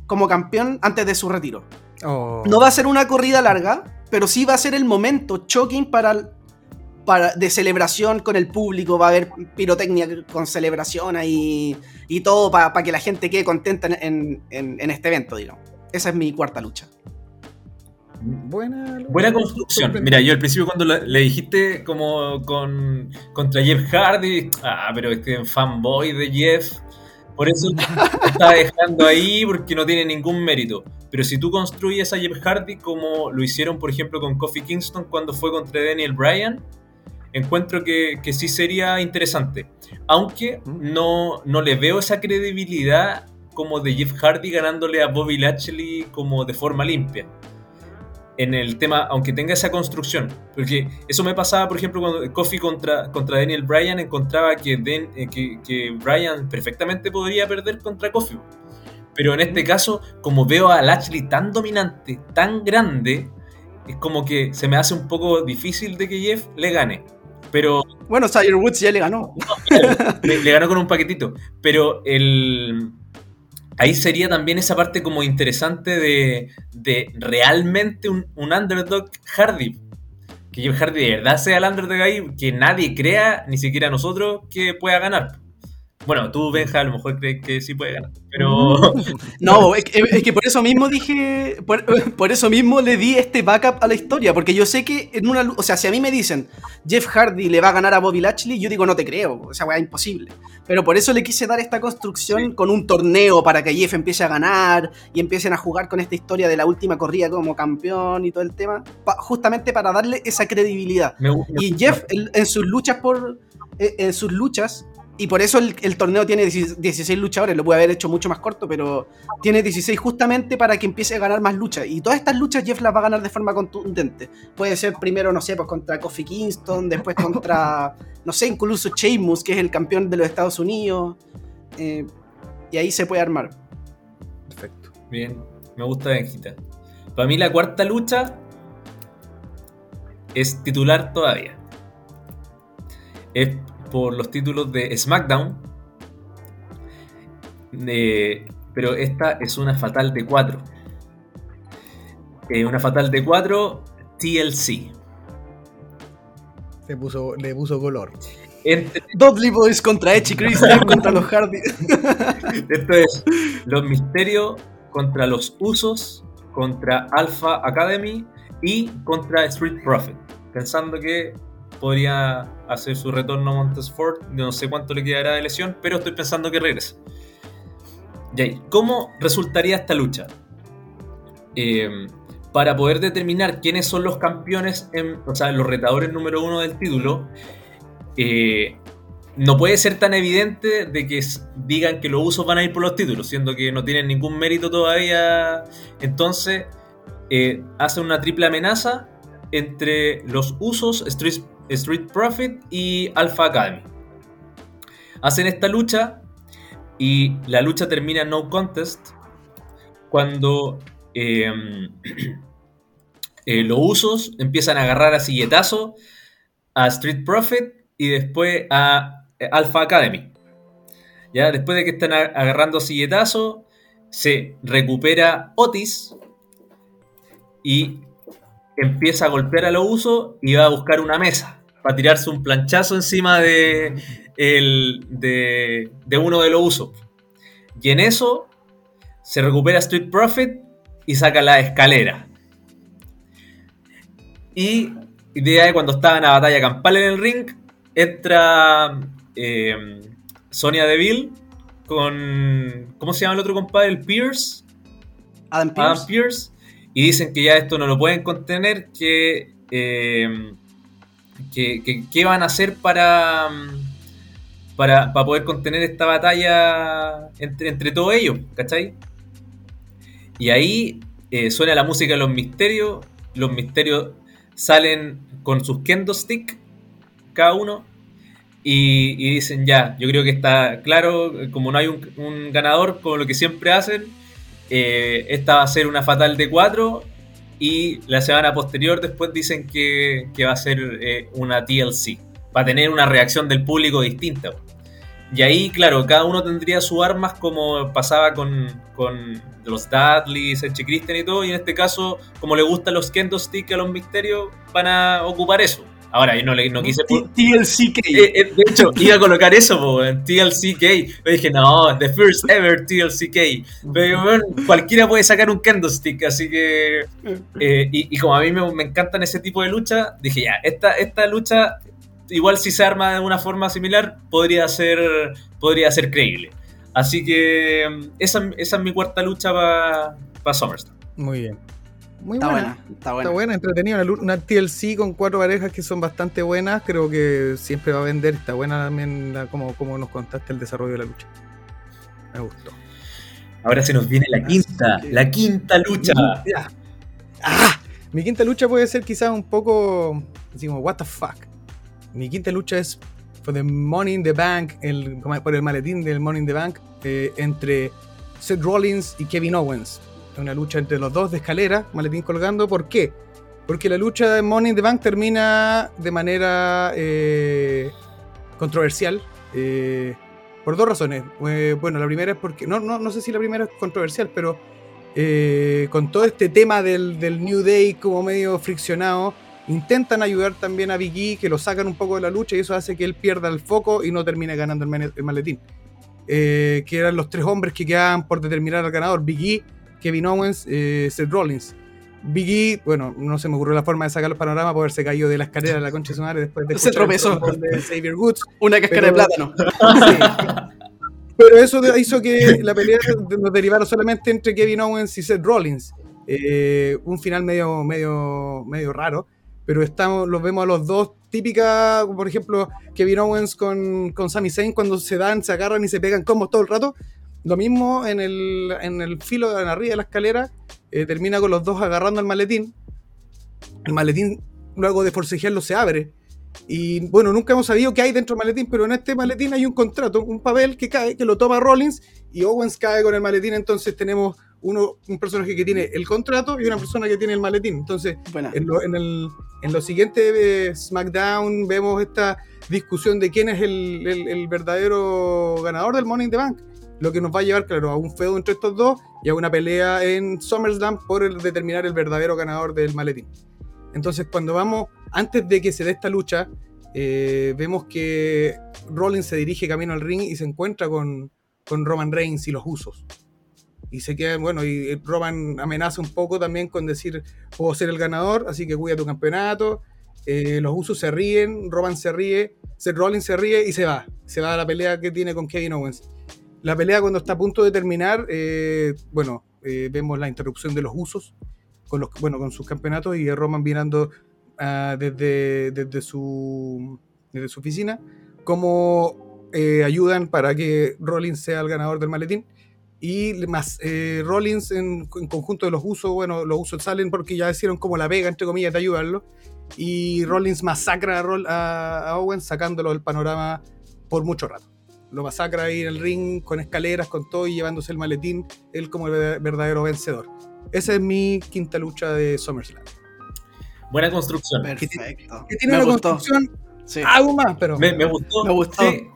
como campeón antes de su retiro. Oh. No va a ser una corrida larga, pero sí va a ser el momento choking para, para, de celebración con el público, va a haber pirotecnia con celebración ahí y todo para que la gente quede contenta en, este evento, digamos. Esa es mi cuarta lucha. Buena, Buena construcción. Mira, yo al principio cuando le, dijiste como con, contra Jeff Hardy, ah, pero es que fanboy de Jeff, por eso está dejando ahí porque no tiene ningún mérito. Pero si tú construyes a Jeff Hardy como lo hicieron, por ejemplo, con Kofi Kingston cuando fue contra Daniel Bryan, encuentro que, que sí sería interesante. Aunque no, no le veo esa credibilidad como de Jeff Hardy ganándole a Bobby Lashley como de forma limpia en el tema, aunque tenga esa construcción. Porque eso me pasaba, por ejemplo, cuando Kofi contra, contra Daniel Bryan encontraba que, eh, que, que, Bryan perfectamente podría perder contra Kofi. Pero en este caso, como veo a Lashley tan dominante, tan grande, es como que se me hace un poco difícil de que Jeff le gane. Pero. Bueno, Sire Woods ya le ganó. le ganó con un paquetito. Pero el ahí sería también esa parte como interesante de, realmente un, underdog Hardy. Que Jeff Hardy de verdad sea el underdog ahí, que nadie crea, ni siquiera nosotros, que pueda ganar. Bueno, tú, Benja, a lo mejor crees que sí puede ganar, pero... No, es que, por eso mismo dije, por, eso mismo le di este backup a la historia, porque yo sé que en una... O sea, si a mí me dicen, Jeff Hardy le va a ganar a Bobby Lashley, yo digo, no te creo, o sea, es imposible. Pero por eso le quise dar esta construcción con un torneo para que Jeff empiece a ganar y empiecen a jugar con esta historia de la última corrida como campeón y todo el tema, justamente para darle esa credibilidad. y Jeff, en, sus luchas por... Eh, en sus luchas y por eso el, torneo tiene 16 luchadores, lo puede haber hecho mucho más corto, pero tiene 16 justamente para que empiece a ganar más luchas. Y todas estas luchas Jeff las va a ganar de forma contundente. Puede ser primero, no sé, pues contra Kofi Kingston, después contra, no sé, incluso Sheamus, que es el campeón de los Estados Unidos. Eh, y ahí se puede armar. Perfecto. Bien, me gusta Benjita. Para mí la cuarta lucha es titular todavía. Es por los títulos de SmackDown. pero esta es una fatal de 4. Eh, una fatal de 4 TLC. Le puso, le puso color. Entre... Dudley Boys contra Edge y Christian contra los Hardy. Esto es Los Misterios contra los Usos, contra Alpha Academy y contra Street Profit. Pensando que podría hacer su retorno a Montesfort. No sé cuánto le quedará de lesión, pero estoy pensando que regrese. Y ¿cómo resultaría esta lucha? Em, para poder determinar quiénes son los campeones, o sea, los retadores número uno del título, eh, no puede ser tan evidente de que digan que los usos van a ir por los títulos, siendo que no tienen ningún mérito todavía. Entonces, eh, hace una triple amenaza entre los usos, Street, Street Profit y Alpha Academy. Hacen esta lucha y la lucha termina en no contest cuando em, eh, los usos empiezan a agarrar a silletazo a Street Profit y después a eh, Alpha Academy. Ya después de que están agarrando silletazo, se recupera Otis y empieza a golpear a los usos y va a buscar una mesa para tirarse un planchazo encima de, de, uno de los usos. Y en eso se recupera Street Profit y saca la escalera. Y idea de cuando estaba en la batalla campal en el ring, entra eh, Sonia Deville con. ¿Cómo se llama el otro compadre? El Pierce. Adam Pierce. Adam Pierce. Y dicen que ya esto no lo pueden contener, que. eh, que, que- ¿Qué van a hacer para, para, para poder contener esta batalla entre, entre todos ellos? ¿Cachai? Y ahí eh, suena la música de los misterios. Los misterios salen con sus kendo stick, cada uno. Y, dicen ya, yo creo que está claro, como no hay un, un ganador, como lo que siempre hacen, eh, esta va a ser una fatal de 4 y la semana posterior después dicen que, que va a ser eh, una TLC, para tener una reacción del público distinta. Y ahí, claro, cada uno tendría sus armas como pasaba con, con los Dudleys, Eche Christian y todo, y en este caso, como le gustan los Kendo Stick a los misterios, van a ocupar eso. Ahora, yo no, le, no quise... TLCK. Eh, eh, de hecho, iba a colocar eso, po, en TLCK. Pero dije, no, the first ever TLCK. Pero bueno, cualquiera puede sacar un candlestick, así que. eh, y, y como a mí me, me encantan ese tipo de lucha, dije, ya, esta, esta lucha, igual si se arma de una forma similar, podría ser, podría ser creíble. Así que esa, esa es mi cuarta lucha para SummerSlam. Muy bien. Muy Está buena. buena, está buena. Está buena, entretenida. Una, una TLC con cuatro parejas que son bastante buenas. Creo que siempre va a vender. Está buena también la- como, como nos contaste el desarrollo de la lucha. Me gustó. Ahora se nos viene la quinta, que- la quinta lucha. Ya. ¡Ah! Mi quinta lucha puede ser quizás un poco. Decimos, what the fuck. Mi quinta lucha es for the Money in the Bank, el, por el maletín del Money in the Bank, eh, entre Seth Rollins y Kevin Owens. Una lucha entre los dos de escalera, maletín colgando. ¿Por qué? Porque la lucha de Money the Bank termina de manera eh, controversial. eh, por dos razones. Eh, bueno, la primera es porque. No, no, no sé si la primera es controversial, pero con todo este tema del, del New Day como medio friccionado, intentan ayudar también a Big E, que lo sacan un poco de la lucha y eso hace que él pierda el foco y no termine ganando el, maletín. Que eran los tres hombres que quedaban por determinar al ganador: Big E, Kevin Owens, eh, Seth Rollins. Big E, bueno, no se me ocurrió la forma de sacar los panoramas por haberse caído de la escalera de la concha de su madre después de Se tropezó. de Xavier Woods. Una cáscara Pero- de plátano. Sí. Pero eso hizo que la pelea nos derivara solamente entre Kevin Owens y Seth Rollins. Eh, un final medio, medio, medio raro. Pero estamos, los vemos a los dos. Típica, por ejemplo, Kevin Owens con, con Sami Zayn cuando se dan, se agarran y se pegan combos todo el rato. Lo mismo en el, en el filo de arriba de la escalera. eh, termina con los dos agarrando el maletín. El maletín, luego de forcejearlo, se abre. Y bueno, nunca hemos sabido qué hay dentro del maletín, pero en este maletín hay un contrato, un papel que cae, que lo toma Rollins y Owens cae con el maletín. Entonces tenemos uno, un personaje que tiene el contrato y una persona que tiene el maletín. Entonces, en, lo, en, el, en los siguientes eh, SmackDown vemos esta discusión de quién es el, el- el verdadero ganador del Money in the Bank. Lo que nos va a llevar, claro, a un feudo entre estos dos y a una pelea en SummerSlam por determinar el verdadero ganador del maletín. Entonces, cuando vamos, antes de que se dé esta lucha, eh, vemos que Rollins se dirige camino al ring y se encuentra con, con Roman Reigns y los usos. Y se queda, bueno, y Roman amenaza un poco también con decir, puedo ser el ganador, así que cuida tu campeonato. Eh, los usos se ríen, Roman se ríe, Rollins se ríe y se va. Se va a la pelea que tiene con Kevin Owens. La pelea cuando está a punto de terminar, eh, bueno, eh, vemos la interrupción de los usos con, los, bueno, con sus campeonatos y Roman mirando ah, desde, desde, su, desde su oficina cómo eh, ayudan para que Rollins sea el ganador del maletín. Y más Rollins en, en conjunto de los usos, bueno, los usos salen porque ya hicieron como la vega, entre comillas, de ayudarlo. Y Rollins masacra a, Roll- a- a Owens sacándolo del panorama por mucho rato. Lo masacra ahí en el ring con escaleras, con todo y llevándose el maletín, él como el ver- verdadero vencedor. Esa es mi quinta lucha de SummerSlam. Buena construcción. Perfecto. Que tiene Me una gustó. construcción Sí. algo más, pero Me, me gustó. Me gustó. sí.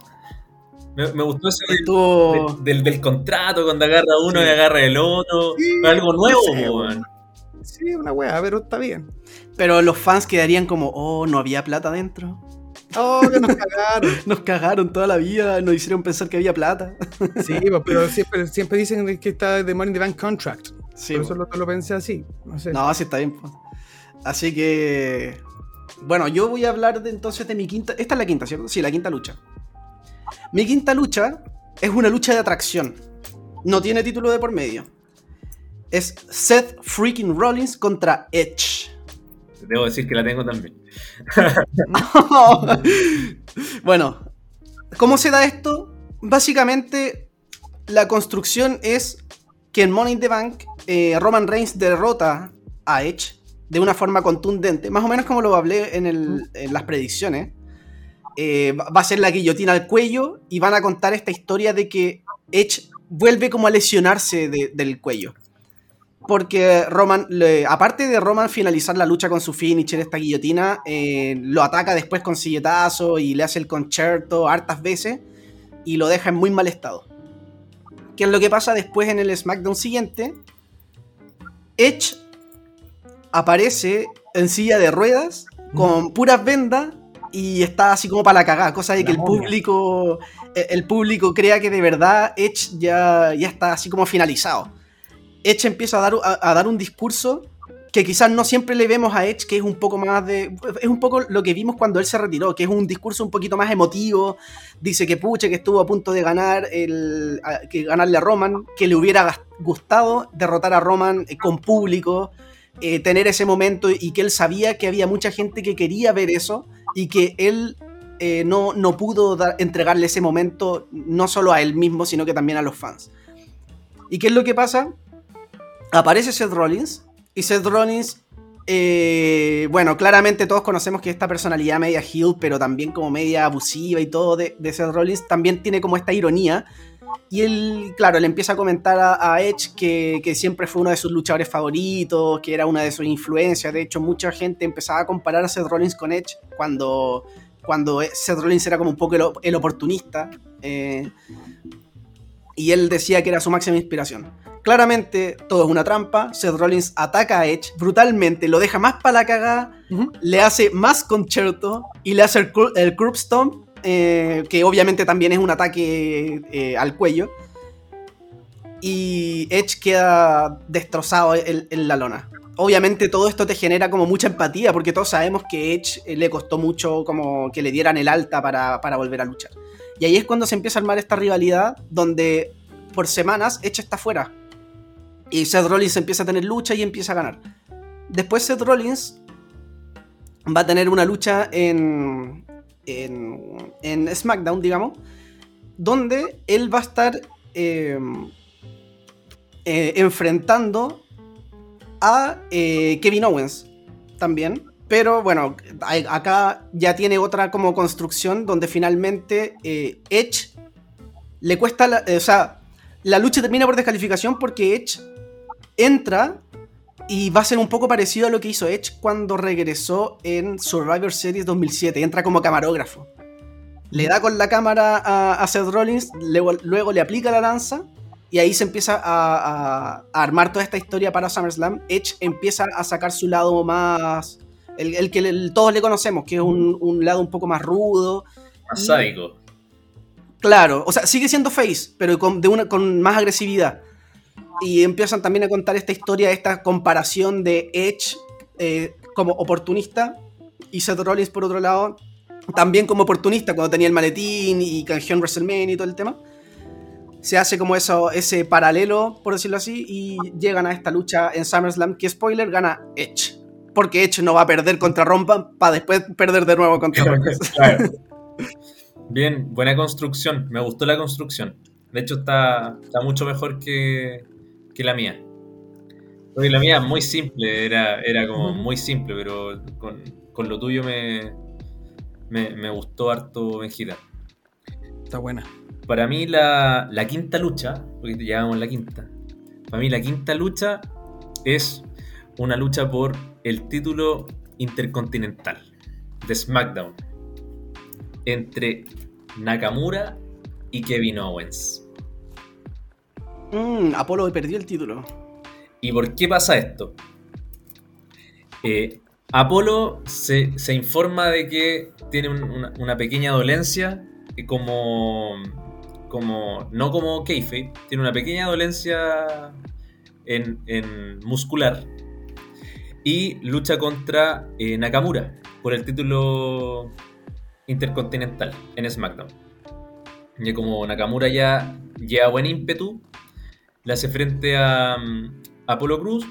Me, me gustó ese del, Estuvo. del- del contrato, cuando agarra uno Sí. y agarra el otro. Sí, Algo nuevo, no sé, po, weón. weón. sí, una wea, pero está bien. Pero los fans quedarían como, oh, no había plata dentro. Oh, que nos cagaron. Nos cagaron toda la vida, nos hicieron pensar que había plata. Sí, pues, pero siempre, siempre dicen que está de Money in the Bank Contract. Sí, Por po. eso lo, lo pensé así. No sé. No, sí está bien. po. Así que. Bueno, yo voy a hablar de, entonces de mi quinta. Esta es la quinta, ¿cierto? Sí, la quinta lucha. Mi quinta lucha es una lucha de atracción. No tiene título de por medio. Es Seth freaking Rollins contra Edge. Debo decir que la tengo también. bueno, ¿cómo se da esto? Básicamente, la construcción es que en Money in the Bank, eh, Roman Reigns derrota a Edge de una forma contundente, más o menos como lo hablé en, las predicciones. Eh, va a ser la guillotina al cuello y van a contar esta historia de que Edge vuelve como a lesionarse de- del cuello. Porque Roman, le- aparte de Roman finalizar la lucha con su finisher, esta guillotina, eh, lo ataca después con silletazo y le hace el concerto hartas veces y lo deja en muy mal estado. ¿Qué es lo que pasa después en el SmackDown siguiente? Edge aparece en silla de ruedas con puras vendas y está así como para la cagada, cosa de que el público, el el público crea que de verdad Edge ya, ya está así como finalizado. Edge empieza a dar, a, a dar un discurso que quizás no siempre le vemos a Edge, que es un poco más de. Es un poco lo que vimos cuando él se retiró, que es un discurso un poquito más emotivo. Dice que puche, que estuvo a punto de ganar el, que ganarle a Roman, que le hubiera gustado derrotar a Roman eh, con público, eh, tener ese momento y que él sabía que había mucha gente que quería ver eso y que él eh, no, no pudo dar- entregarle ese momento no solo a él mismo, sino que también a los fans. ¿Y qué es lo que pasa? Aparece Seth Rollins y Seth Rollins, eh, bueno, claramente todos conocemos que esta personalidad media heel, pero también como media abusiva y todo de, Seth Rollins, también tiene como esta ironía. Y él, claro, le empieza a comentar a, Edge que, que siempre fue uno de sus luchadores favoritos, que era una de sus influencias. De hecho, mucha gente empezaba a comparar a Seth Rollins con Edge cuando, cuando Seth Rollins era como un poco el oportunista. eh, y él decía que era su máxima inspiración. Claramente, todo es una trampa. Seth Rollins ataca a Edge brutalmente, lo deja más para la cagada, le hace más concerto y le hace el, cur- el curb stomp, eh, que obviamente también es un ataque eh, al cuello. Y Edge queda destrozado en, en la lona. Obviamente todo esto te genera como mucha empatía, porque todos sabemos que Edge eh, le costó mucho como que le dieran el alta para, para volver a luchar. Y ahí es cuando se empieza a armar esta rivalidad, donde por semanas Edge está fuera. Y Seth Rollins empieza a tener lucha y empieza a ganar. Después Seth Rollins va a tener una lucha en, en, en SmackDown, digamos, donde él va a estar eh, eh, enfrentando a eh, Kevin Owens también. Pero bueno, acá ya tiene otra como construcción donde finalmente eh, Edge le cuesta, la- o sea, la lucha termina por descalificación porque Edge entra y va a ser un poco parecido a lo que hizo Edge cuando regresó en Survivor Series 2007. Entra como camarógrafo. Le da con la cámara a, a Seth Rollins, luego, luego le aplica la lanza y ahí se empieza a, a- a armar toda esta historia para SummerSlam. Edge empieza a sacar su lado más... El, el que le- todos le conocemos, que es un, un lado un poco más rudo. Más sádico. Claro, o sea, sigue siendo face, pero con, de una, con más agresividad. Y empiezan también a contar esta historia, esta comparación de Edge eh, como oportunista y Seth Rollins por otro lado, también como oportunista cuando tenía el maletín y canjeó en WrestleMania y todo el tema. Se hace como eso, ese paralelo, por decirlo así, y llegan a esta lucha en SummerSlam, que spoiler, gana Edge. Porque Edge no va a perder contra Rompa para después perder de nuevo contra Rollins. Bien, buena construcción. Me gustó la construcción. De hecho, está, está mucho mejor que, que la mía. Porque la mía es muy simple, era, era como muy simple, pero con, con lo tuyo me, me, me gustó harto Benjita. Está buena. Para mí la, la quinta lucha, porque ya llevamos la quinta, para mí la quinta lucha es una lucha por el título intercontinental de SmackDown entre Nakamura y Kevin Owens. Mm, Apolo perdió el título. ¿Y por qué pasa esto? Eh, Apolo se, se informa de que tiene un- una, pequeña dolencia, y como, como no como Keife, tiene una pequeña dolencia en, en muscular y lucha contra eh, Nakamura por el título intercontinental en SmackDown. Y como Nakamura ya lleva buen ímpetu, le hace frente a, mm, Apolo Cruz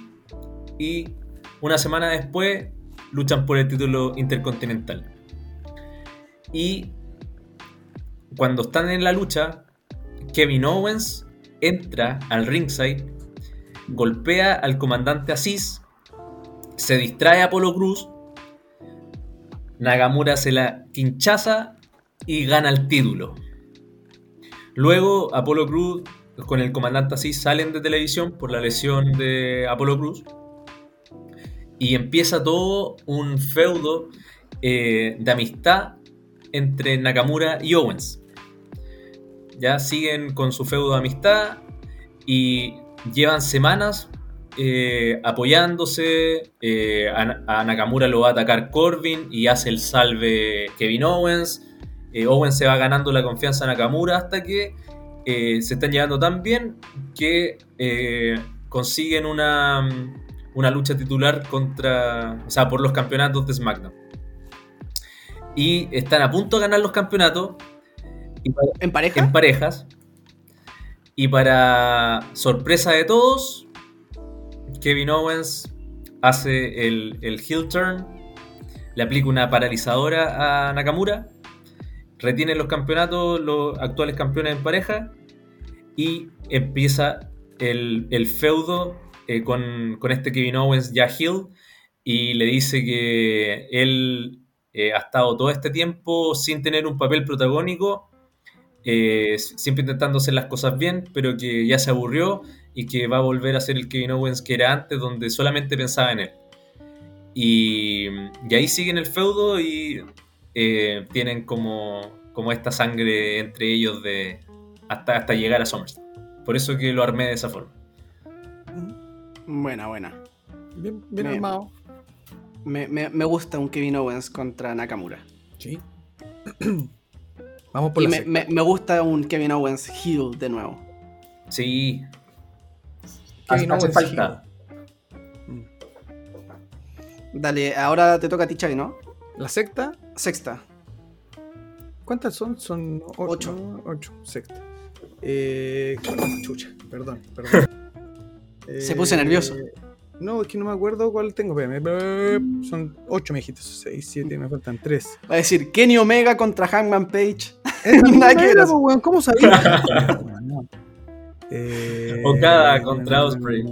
y una semana después luchan por el título intercontinental. Y cuando están en la lucha, Kevin Owens entra al ringside, golpea al comandante Aziz, se distrae a Apolo Cruz, Nagamura se la quinchaza y gana el título. Luego Apolo Cruz con el comandante Aziz salen de televisión por la lesión de Apolo Cruz y empieza todo un feudo eh, de amistad entre Nakamura y Owens. Ya siguen con su feudo de amistad y llevan semanas eh, apoyándose. eh, a, a Nakamura lo va a atacar Corbin y hace el salve Kevin Owens. Owens se va ganando la confianza de Nakamura hasta que eh, se están llevando tan bien que eh, consiguen una, una lucha titular contra, o sea, por los campeonatos de SmackDown. Y están a punto de ganar los campeonatos y para- ¿En pareja? en parejas. Y para sorpresa de todos, Kevin Owens hace el, el heel turn, le aplica una paralizadora a Nakamura, retiene los campeonatos, los actuales campeones en pareja, y empieza el, el feudo eh, con, con este Kevin Owens ya heel, y le dice que él eh, ha estado todo este tiempo sin tener un papel protagónico eh, siempre intentando hacer las cosas bien, pero que ya se aburrió y que va a volver a ser el Kevin Owens que era antes, donde solamente pensaba en él. Y, y ahí siguen el feudo y eh, tienen como, como esta sangre entre ellos de hasta, hasta llegar a SummerSlam. Por eso que lo armé de esa forma. Buena, buena. Bien, bien Me- armado. Me, me- me gusta un Kevin Owens contra Nakamura. Sí. Vamos por Y la me, me- me gusta un Kevin Owens heel de nuevo. Sí, Kevin hace Owens falta. Dale, ahora te toca a ti, Chavi, ¿no? La secta, Sexta. ¿cuántas son? Son o- Ocho. no, ocho, secta. Eh, chucha, perdón, perdón. Se puso nervioso. No, es que no me acuerdo cuál tengo. Son ocho, me dijiste. Seis, siete, me faltan tres. Va a decir Kenny Omega contra Hangman Page. Era, weón, ¿Cómo sabía? Eh, Okada contra Ospreay.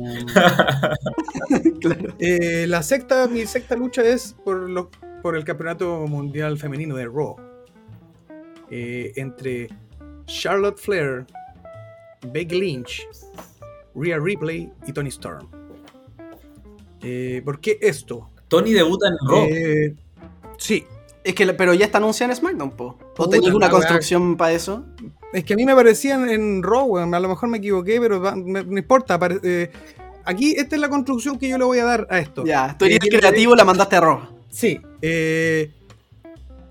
claro. Eh, la secta, mi secta lucha es por, lo- por el campeonato mundial femenino de Raw. Eh, entre Charlotte Flair, Becky Lynch, Rhea Ripley y Tony Storm. Eh, ¿Por qué esto? Tony debuta en Raw. Eh, sí, Es que, pero ya está anunciada en SmackDown, po. ¿O tenéis una construcción para eso? es que a mí me parecían en Raw, a lo mejor me equivoqué, pero va- me- no importa. pare- eh, aquí esta es la construcción que yo le voy a dar a esto. Ya, tú eres Eh, creativo, la mandaste a Raw. Sí. eh,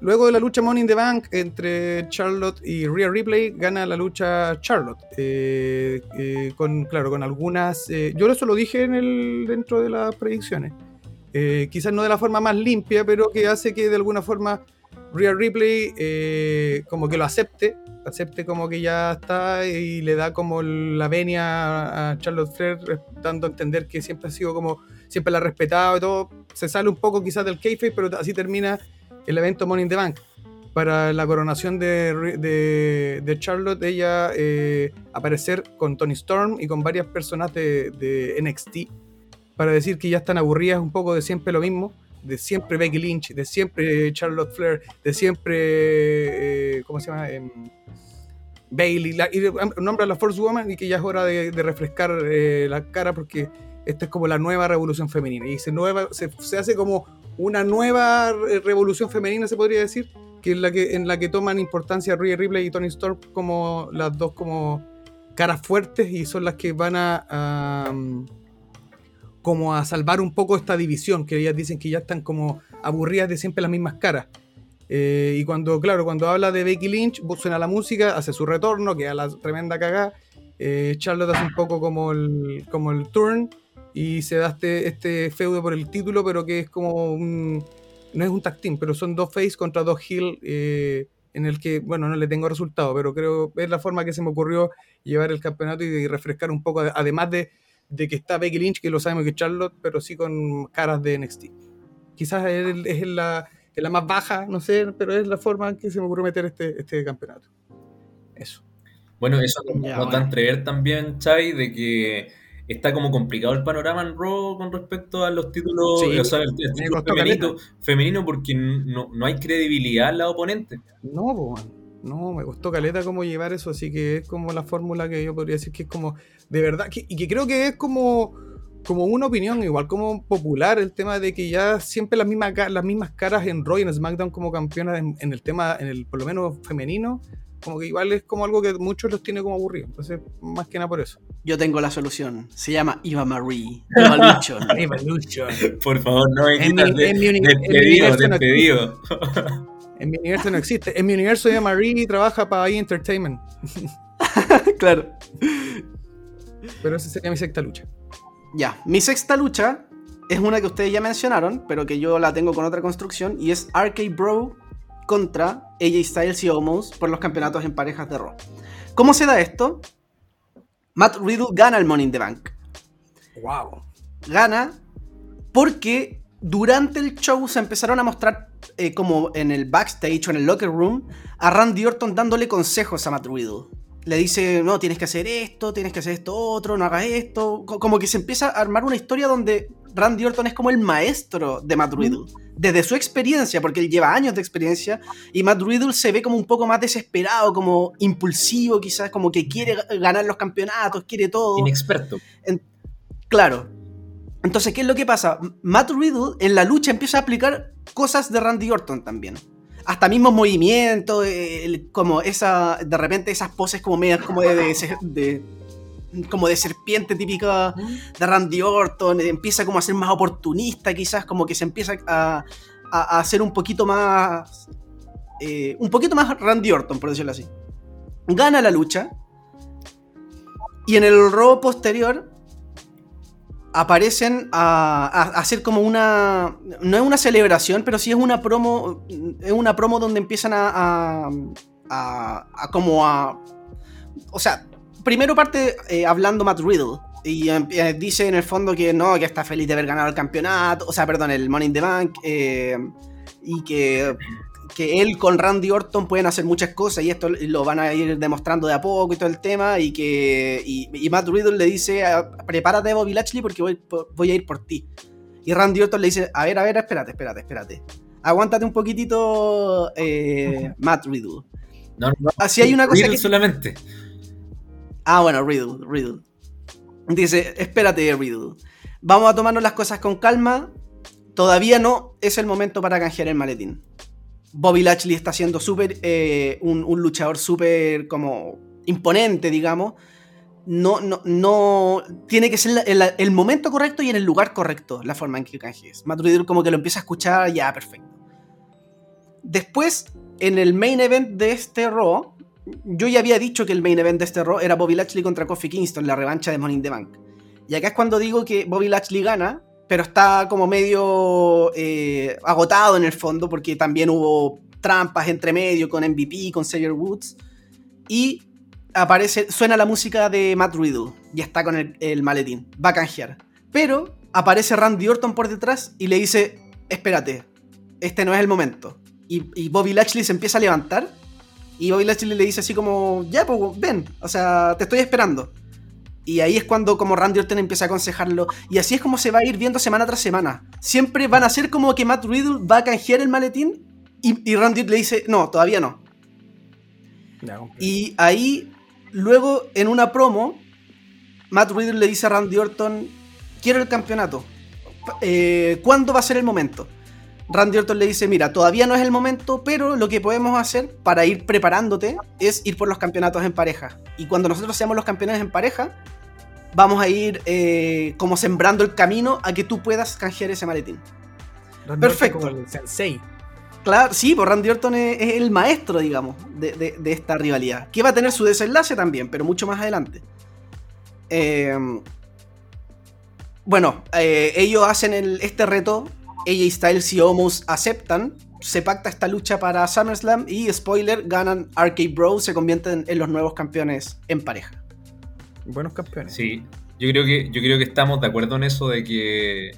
luego de la lucha Money in the Bank entre Charlotte y Rhea Ripley, gana la lucha Charlotte. eh, eh, con, claro, con algunas. eh, yo eso lo dije en el, dentro de las predicciones. Eh, quizás no de la forma más limpia, pero que hace que de alguna forma Rhea Ripley como que lo acepte, acepte como que ya está y le da como la venia a- Charlotte Flair, dando a entender que siempre ha sido como, siempre la ha respetado y todo. Se sale un poco quizás del kayfabe, pero así termina el evento Money in the Bank. Para la coronación de, de, Charlotte, ella eh, aparecer con Tony Storm y con varias personas de, NXT para decir que ya están aburridas un poco de siempre lo mismo, de siempre Becky Lynch, de siempre Charlotte Flair, de siempre, eh, ¿cómo se llama? Em, Bailey, la- y nombra a la Force Woman y que ya es hora de, de refrescar eh, la cara porque esta es como la nueva revolución femenina y se, hace como una nueva re- revolución femenina, se podría decir, que en la que, en la que toman importancia Rhea Ripley y Tony Storm como las dos como caras fuertes y son las que van a, a, como a salvar un poco esta división, que ellas dicen que ya están como aburridas de siempre las mismas caras. Eh, y cuando, claro, cuando habla de Becky Lynch, suena la música, hace su retorno, queda la tremenda cagada. Eh, Charlotte hace un poco como el, como el turn y se da este, este feudo por el título, pero que es como un. No es un tag team, pero son dos face contra dos heel. Eh, en el que, bueno, no le tengo resultado, pero creo es la forma que se me ocurrió llevar el campeonato y, refrescar un poco, además de, de, que está Becky Lynch, que lo sabemos que es Charlotte, pero sí con caras de NXT. Quizás es, es la, la más baja, no sé, pero es la forma en que se me ocurrió meter este, este campeonato. Eso. Bueno, eso nos da a entrever también, Chai, de que está como complicado el panorama en Raw con respecto a los títulos, o sea, el, título femenino, porque no, hay credibilidad en la oponente. No, no, me costó caleta cómo llevar eso, así que es como la fórmula que yo podría decir que es como, de verdad, y que creo que es como como una opinión, igual como popular, el tema de que ya siempre las mismas, las mismas caras en Roy y en SmackDown como campeonas en, el tema, en el por lo menos femenino, como que igual es como algo que muchos los tiene como aburrido. Entonces, más que nada por eso. Yo tengo la solución. Se llama Eva Marie. Evolution. Evolution. Por favor, no en, de, en, mi, despedido, despedido. en mi universo no existe. En mi universo Eva Marie trabaja para E! Entertainment. claro. Pero esa sería mi secta lucha. Ya, mi sexta lucha es una que ustedes ya mencionaron, pero que yo la tengo con otra construcción, y es Arcade Bro contra AJ Styles y Omos por los campeonatos en parejas de Raw. ¿Cómo se da esto? Matt Riddle gana el Money in the Bank. Wow. Gana porque durante el show se empezaron a mostrar eh, como en el backstage o en el locker room a Randy Orton dándole consejos a Matt Riddle le dice, no, tienes que hacer esto, tienes que hacer esto otro, no hagas esto. Como que se empieza a armar una historia donde Randy Orton es como el maestro de Matt Riddle. Desde su experiencia, porque él lleva años de experiencia, y Matt Riddle se ve como un poco más desesperado, como impulsivo quizás, como que quiere ganar los campeonatos, quiere todo. Inexperto. claro. Entonces, ¿qué es lo que pasa? Matt Riddle en la lucha empieza a aplicar cosas de Randy Orton también hasta mismos movimientos, como esa, de repente esas poses como medias como de, como de serpiente típica de Randy Orton, empieza como a ser más oportunista quizás, como que se empieza a, a, hacer un poquito más, eh, un poquito más Randy Orton, por decirlo así. Gana la lucha y en el robo posterior aparecen a, hacer como una. No es una celebración, pero sí es una promo. Es una promo donde empiezan a. a, como a. O sea, primero parte eh, hablando Matt Riddle. Y eh, dice en el fondo que no, que está feliz de haber ganado el campeonato. O sea, perdón, el Money in the Bank. Eh, y que que él con Randy Orton pueden hacer muchas cosas y esto lo van a ir demostrando de a poco y todo el tema y que y, Matt Riddle le dice ah, prepárate Bobby Lashley porque voy, voy, a ir por ti y Randy Orton le dice a ver a ver espérate espérate espérate aguántate un poquitito Matt Riddle no, no, así hay una cosa Riddle solamente ah bueno Riddle Riddle dice espérate Riddle vamos a tomarnos las cosas con calma todavía no es el momento para canjear el maletín Bobby Lashley está siendo súper eh, un, luchador súper como imponente, digamos. No, no, no. Tiene que ser el, momento correcto y en el lugar correcto la forma en que canjees. Matt como que lo empieza a escuchar, ya, perfecto. Después, en el main event de este Raw, yo ya había dicho que el main event de este Raw era Bobby Lashley contra Kofi Kingston, la revancha de Money in the Bank. Y acá es cuando digo que Bobby Lashley gana, pero está como medio eh, agotado en el fondo porque también hubo trampas entre medio con MVP, con Xavier Woods. Y aparece, suena la música de Matt Riddle y está con el, maletín, va a canjear. Pero aparece Randy Orton por detrás y le dice, espérate, este no es el momento. Y, y Bobby Lashley se empieza a levantar y Bobby Lashley le dice así como, ya, pues ven, o sea, te estoy esperando. Y ahí es cuando como Randy Orton empieza a aconsejarlo. Y así es como se va a ir viendo semana tras semana. Siempre van a ser como que Matt Riddle va a canjear el maletín y, Randy le dice, no, todavía no. y ahí, luego en una promo, Matt Riddle le dice a Randy Orton, quiero el campeonato. Eh, ¿Cuándo va a ser el momento? Randy Orton le dice, mira, todavía no es el momento, pero lo que podemos hacer para ir preparándote es ir por los campeonatos en pareja. Y cuando nosotros seamos los campeones en pareja, vamos a ir eh, como sembrando el camino a que tú puedas canjear ese maletín. Randy Perfecto. Orton como el sensei. Claro, sí, pues Randy Orton es, es el maestro, digamos, de, de- de esta rivalidad. Que va a tener su desenlace también, pero mucho más adelante. Eh, bueno, eh, ellos hacen el- este reto. AJ Styles y Omos aceptan. Se pacta esta lucha para SummerSlam y, spoiler, ganan Arcade Bro. Se convierten en los nuevos campeones en pareja. Buenos campeones. Sí, yo creo que yo creo que estamos de acuerdo en eso de que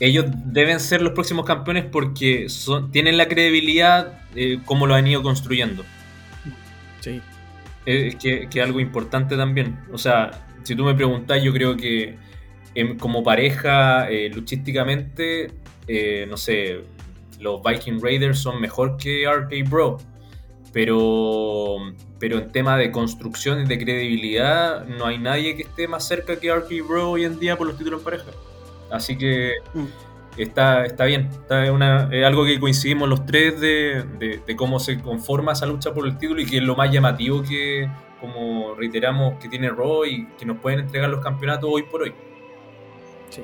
ellos deben ser los próximos campeones porque son, tienen la credibilidad eh, como lo han ido construyendo. Sí. Eh, que, que algo importante también. O sea, si tú me preguntas, yo creo que em, como pareja, eh, luchísticamente, eh, no sé, los Viking Raiders son mejor que RK Bro. Pero, pero en tema de construcción y de credibilidad, no hay nadie que esté más cerca que RK Bro hoy en día por los títulos en pareja. Así que Mm. está, está bien. Está una- es algo que coincidimos los tres de, de- de cómo se conforma esa lucha por el título y que es lo más llamativo que, como reiteramos, que tiene Raw y que nos pueden entregar los campeonatos hoy por hoy. Sí.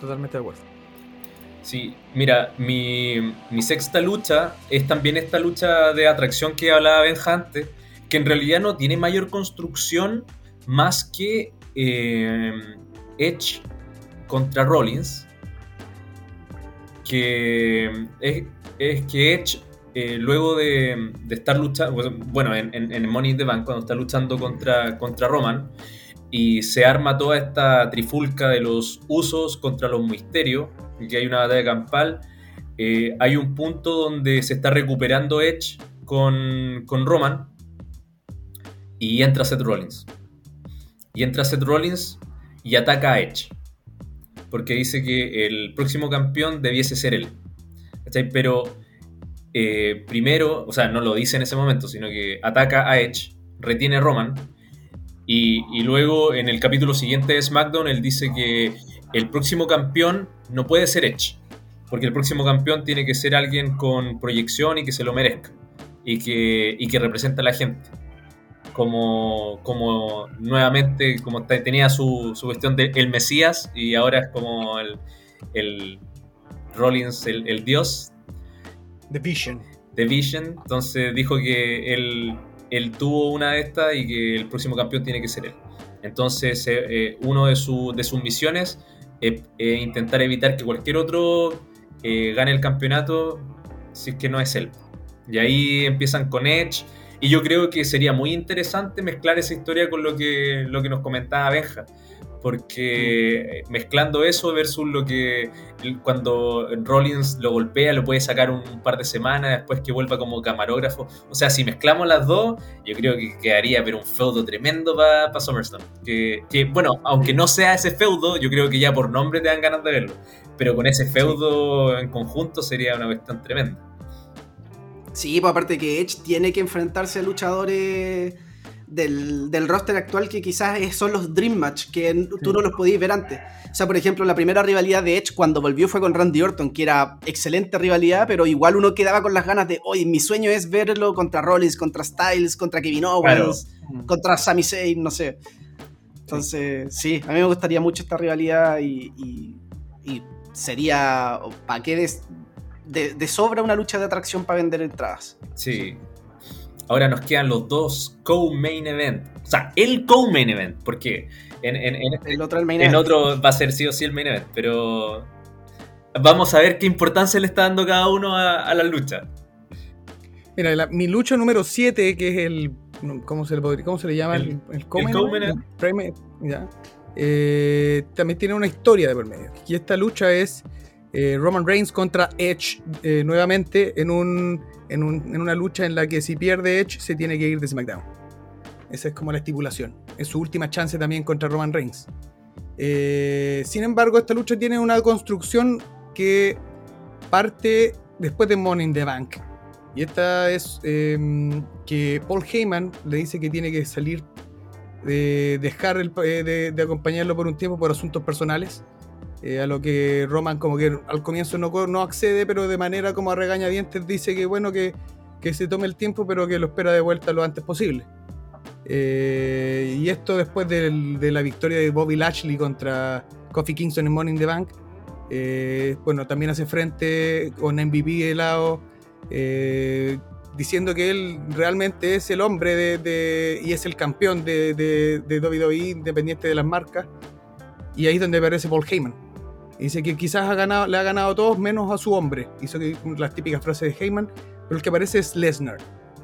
Totalmente de acuerdo. Sí, mira, mi, mi sexta lucha es también esta lucha de atracción que hablaba Benja antes, que en realidad no tiene mayor construcción más que eh, Edge contra Rollins, que es, es que Edge, eh, luego de, de estar luchando, bueno, en, en, Money in the Bank, cuando está luchando contra, contra Roman, y se arma toda esta trifulca de los usos contra los misterios, y que hay una batalla campal, eh, hay un punto donde se está recuperando Edge con, con Roman y entra Seth Rollins. Y entra Seth Rollins y ataca a Edge. Porque dice que el próximo campeón debiese ser él. Pero eh, primero, o sea, no lo dice en ese momento, sino que ataca a Edge, retiene a Roman. Y, y luego en el capítulo siguiente de SmackDown, él dice que el próximo campeón no puede ser Edge. Porque el próximo campeón tiene que ser alguien con proyección y que se lo merezca. Y que, y que represente a la gente. Como, como nuevamente, como te- tenía su, su cuestión de el Mesías y ahora es como el, el Rollins, el, el dios The Vision. de Vision. Entonces dijo que él, él tuvo una de estas y que el próximo campeón tiene que ser él. Entonces, eh, eh, uno de, su- de sus misiones es intentar evitar que cualquier otro eh, gane el campeonato si es que no es él. Y ahí empiezan con Edge. Y yo creo que sería muy interesante mezclar esa historia con lo que, lo que nos comentaba Benja. Porque eh, mezclando eso versus lo que cuando Rollins lo golpea, lo puede sacar un, par de semanas después que vuelva como camarógrafo. O sea, si mezclamos las dos, yo creo que quedaría pero un feudo tremendo para SummerSlam. Que, que, bueno, aunque no sea ese feudo, yo creo que ya por nombre te dan ganas de verlo. Pero con ese feudo en conjunto sería una cuestión tremenda. Sí, pues aparte que Edge tiene que enfrentarse a luchadores del, del roster actual que quizás son los Dream Match, que tú no los podías ver antes. O sea, por ejemplo, la primera rivalidad de Edge cuando volvió fue con Randy Orton, que era excelente rivalidad, pero igual uno quedaba con las ganas de, oye, mi sueño es verlo contra Rollins, contra Styles, contra Kevin Owens, contra Sami Zayn, no sé. Entonces, sí, a mí me gustaría mucho esta rivalidad y, y- y sería, ¿para qué des- de, de sobra una lucha de atracción para vender entradas? Sí. Ahora nos quedan los dos co-main event. O sea, el co-main event. Porque en, en- en este- El otro el main en event. otro va a ser sí o sí el main event. Pero vamos a ver qué importancia le está dando cada uno a, a la lucha. Mira, la- mi lucha número 7, que es el. ¿Cómo se le, podría- cómo se le llama? El- El, co-main event, ya. Eh, también tiene una historia de por medio. Y esta lucha es eh, Roman Reigns contra Edge eh, nuevamente en, un, en, un- en una lucha en la que si pierde Edge se tiene que ir de SmackDown. Esa es como la estipulación. Es su última chance también contra Roman Reigns. Eh, sin embargo, esta lucha tiene una construcción que parte después de Money in the Bank. Y esta es eh, que Paul Heyman le dice que tiene que salir de dejar el- eh, de acompañarlo por un tiempo por asuntos personales. Eh, a lo que Roman como que al comienzo no, no accede, pero de manera como a regañadientes dice que bueno que, que se tome el tiempo, pero que lo espera de vuelta lo antes posible. Eh, y esto después de, la victoria de Bobby Lashley contra Kofi Kingston en in the Bank. Eh, bueno, también hace frente con MVP de lado, eh, diciendo que él realmente es el hombre de, de- y es el campeón de, de, de WWE independiente de las marcas. Y ahí es donde aparece Paul Heyman. Y dice que quizás ha ganado, le ha ganado a todos menos a su hombre. Hizo que, las típicas frases de Heyman, pero el que aparece es Lesnar.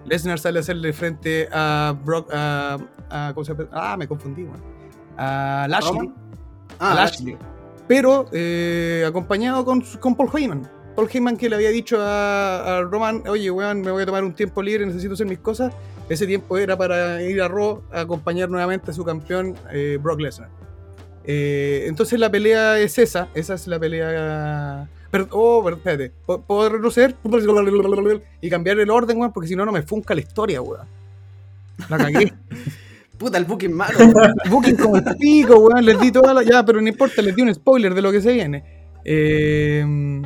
Lesnar sale a hacerle frente a Brock, a, a- ¿cómo se llama? Ah, me confundí, weón. A Lashley. ¿Roman? a Ah, Lashley. Pero eh, acompañado con, con Paul Heyman. Paul Heyman que le había dicho a, a Roman, oye, weón, me voy a tomar un tiempo libre, necesito hacer mis cosas. Ese tiempo era para ir a Raw a acompañar nuevamente a su campeón eh, Brock Lesnar. Eh, entonces la pelea es esa, esa es la pelea... Pero, oh, pero espérate, ¿puedo- ¿puedo retroceder? Y cambiar el orden, weón, porque si no, no me funca la historia, weón. La cagué. Puta, el booking malo. Booking como el pico, weón. Les di toda la. Ya, pero no importa, les di un spoiler de lo que se viene. Eh,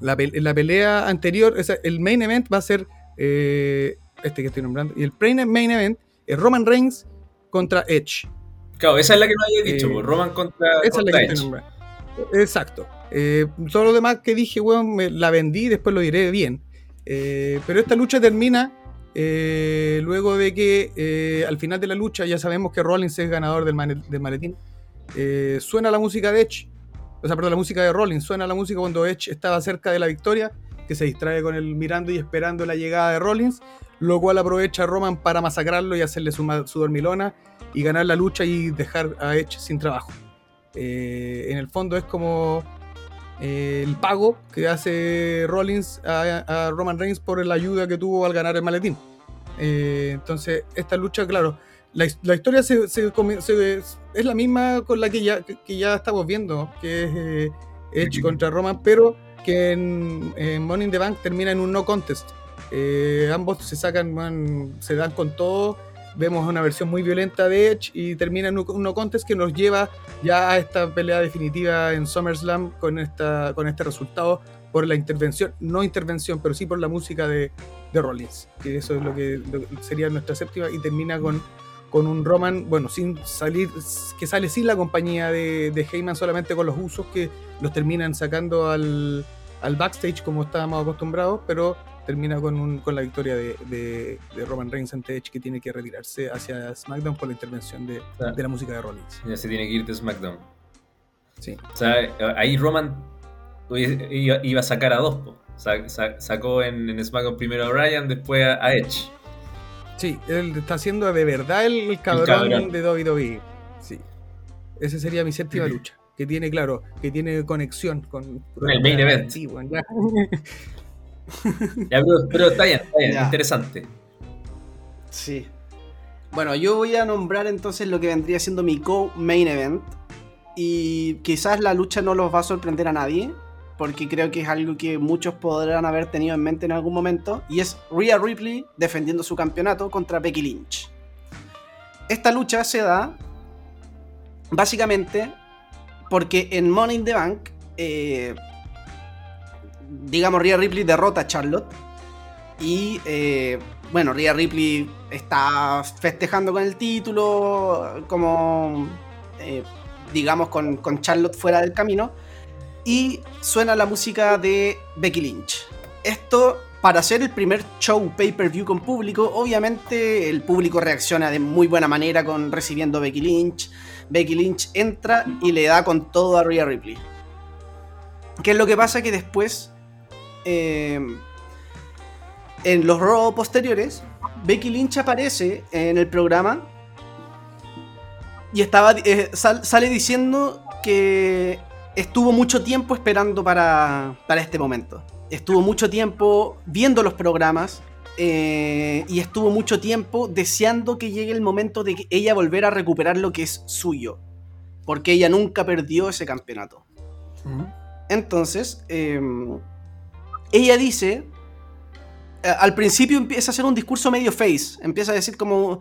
la, pe- la pelea anterior, o sea, el main event va a ser eh, este que estoy nombrando. Y el main event es Roman Reigns contra Edge. Claro, esa es la que no había dicho, Eh, pues, Roman contra, Esa es la que. Exacto. Eh, todo lo demás que dije, weón, me la vendí y después lo diré bien. Eh, pero esta lucha termina luego de que al final de la lucha ya sabemos que Rollins es ganador del, maletín. Suena la música de Edge, o sea, perdón, la música de Rollins. Suena la música cuando Edge estaba cerca de la victoria, que se distrae con él mirando y esperando la llegada de Rollins, lo cual aprovecha a Roman para masacrarlo y hacerle su, su dormilona y ganar la lucha y dejar a Edge sin trabajo. Eh, en el fondo es como eh, el pago que hace Rollins a, a Roman Reigns por la ayuda que tuvo al ganar el maletín. Eh, entonces, esta lucha, claro, la, his- la historia se, se come- se- es la misma con la que ya, que, que ya estamos viendo, que es Edge contra Roman, pero que en, en Money in the Bank termina en un no contest. Ambos se sacan, man, se dan con todo. Vemos una versión muy violenta de Edge y termina en un, no contest que nos lleva ya a esta pelea definitiva en SummerSlam con, esta, con este resultado por la intervención, no intervención, pero sí por la música de, de Rollins, que eso es lo que, lo sería nuestra séptima y termina con, con un Roman, bueno, sin salir, que sale sin la compañía de, de Heyman, solamente con los usos que los terminan sacando al, al backstage como estábamos acostumbrados, pero termina con, un- con la victoria de, de- de Roman Reigns ante Edge que tiene que retirarse hacia SmackDown por la intervención de, Ah. de la música de Rollins. Ya se tiene que ir de SmackDown. Sí. O sea, ahí Roman iba, a sacar a dos. po. Sa- sa- sacó en, en SmackDown primero a Bryan, después a, a Edge. Sí, él está haciendo de verdad el, el cabrón, cabrón. de WWE. Sí. Esa sería mi séptima lucha. Que tiene, claro, que tiene conexión con, Con el main event. Sí, bueno, ya. Pero, pero está bien, está bien, Ya. interesante. Sí. Bueno, yo voy a nombrar entonces lo que vendría siendo mi co-main event. Y quizás la lucha no los va a sorprender a nadie. Porque creo que es algo que muchos podrán haber tenido en mente en algún momento. Y es Rhea Ripley defendiendo su campeonato contra Becky Lynch. Esta lucha se da básicamente porque en Money in the Bank, eh, digamos, Rhea Ripley derrota a Charlotte. Y eh, bueno, Rhea Ripley está festejando con el título, como eh, digamos con, con Charlotte fuera del camino. Y suena la música de Becky Lynch. Esto, para hacer el primer show pay-per-view con público, obviamente el público reacciona de muy buena manera con recibiendo Becky Lynch. Becky Lynch entra y le da con todo a Rhea Ripley. ¿Qué es lo que pasa? Que después, eh, en los Raw posteriores, Becky Lynch aparece en el programa y estaba, eh, sal- sale diciendo que estuvo mucho tiempo esperando para, para este momento. Estuvo mucho tiempo viendo los programas eh, y estuvo mucho tiempo deseando que llegue el momento de que ella volver a recuperar lo que es suyo. Porque ella nunca perdió ese campeonato. Entonces, eh, ella dice, al principio empieza a hacer un discurso medio face, empieza a decir como,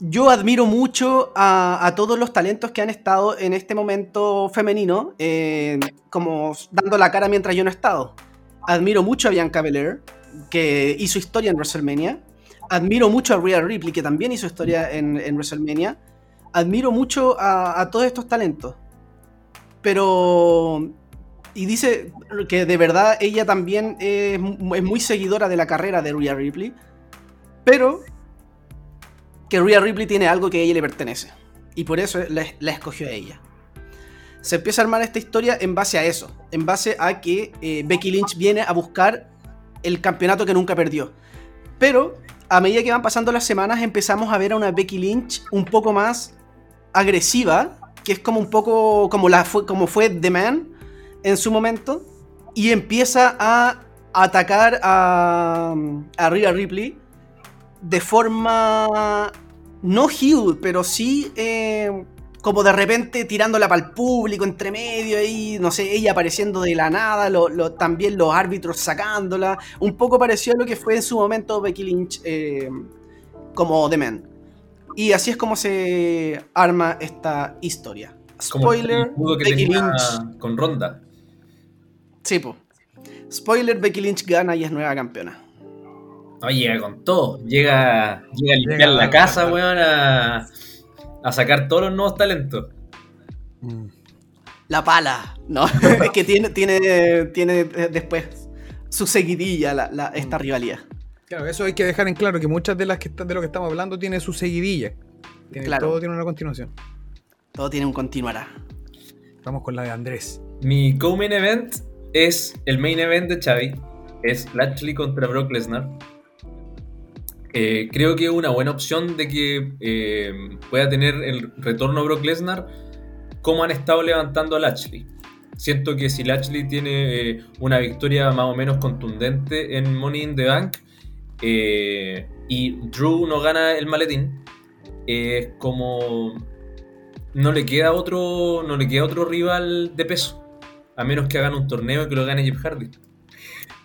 yo admiro mucho a, todos los talentos que han estado en este momento femenino, eh, como dando la cara mientras yo no he estado. Admiro mucho a Bianca Belair, que hizo historia en WrestleMania. admiro mucho a Rhea Ripley, que también hizo historia en, en WrestleMania. Admiro mucho a, a todos estos talentos. Pero y dice que de verdad ella también es, muy seguidora de la carrera de Rhea Ripley, pero que Rhea Ripley tiene algo que a ella le pertenece. Y por eso la, la, escogió a ella. Se empieza a armar esta historia en base a eso, en base a que eh, Becky Lynch viene a buscar el campeonato que nunca perdió. Pero a medida que van pasando las semanas empezamos a ver a una Becky Lynch un poco más agresiva, que es como un poco como, la fue, como fue The Man en su momento, y empieza a atacar a, a Rhea Ripley de forma no heel, pero sí eh, como de repente tirándola para el público entre medio y no sé, ella apareciendo de la nada, lo, lo, también los árbitros sacándola, un poco parecido a lo que fue en su momento Becky Lynch eh, como The Man. Y así es como se arma esta historia. Spoiler, Becky Lynch con Ronda. Sí, po. Spoiler, Becky Lynch gana y es nueva campeona. No, llega con todo. Llega, llega a limpiar llega la casa, weón, a, a, sacar todos los nuevos talentos. La pala, ¿no? es que tiene, tiene, tiene después su seguidilla la, la, esta mm. rivalidad. Claro, eso hay que dejar en claro que muchas de las que de lo que estamos hablando tiene su seguidilla. Tiene, claro. Todo tiene una continuación. Todo tiene un continuará. Vamos con la de Andrés. Mi co-main event es el main event de Xavi. Es Lashley contra Brock Lesnar. Eh, creo que es una buena opción de que eh, pueda tener el retorno Brock Lesnar como han estado levantando a Lashley. Siento que si Lashley tiene eh, una victoria más o menos contundente en Money in the Bank y Drew no gana el maletín, es como no le queda otro no le queda otro rival de peso, a menos que hagan un torneo y que lo gane Jeff Hardy.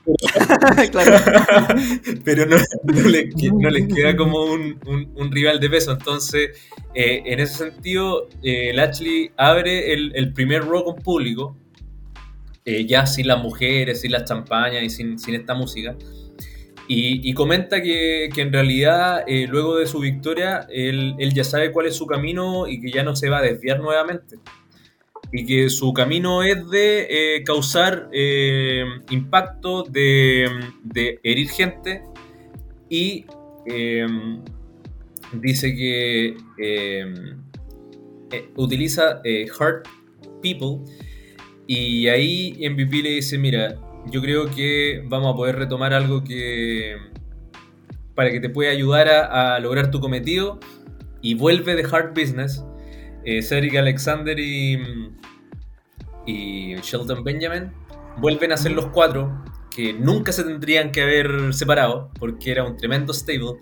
Pero no, no, le, no, les queda como un, un, un, rival de peso. Entonces, eh, en ese sentido, eh, Lashley abre el, el, primer Raw con público, eh, ya sin las mujeres, sin las champañas y sin, sin esta música. Y, y comenta que, que, en realidad, eh, luego de su victoria, él, él ya sabe cuál es su camino y que ya no se va a desviar nuevamente y que su camino es de eh, causar eh, impacto, de, de, herir gente y eh, dice que eh, utiliza Hurt People y ahí MVP le dice, mira, yo creo que vamos a poder retomar algo que para que te pueda ayudar a lograr tu cometido y vuelve de Hard Business eh, Cedric Alexander y, y Shelton Benjamin vuelven a ser los cuatro que nunca se tendrían que haber separado porque era un tremendo stable.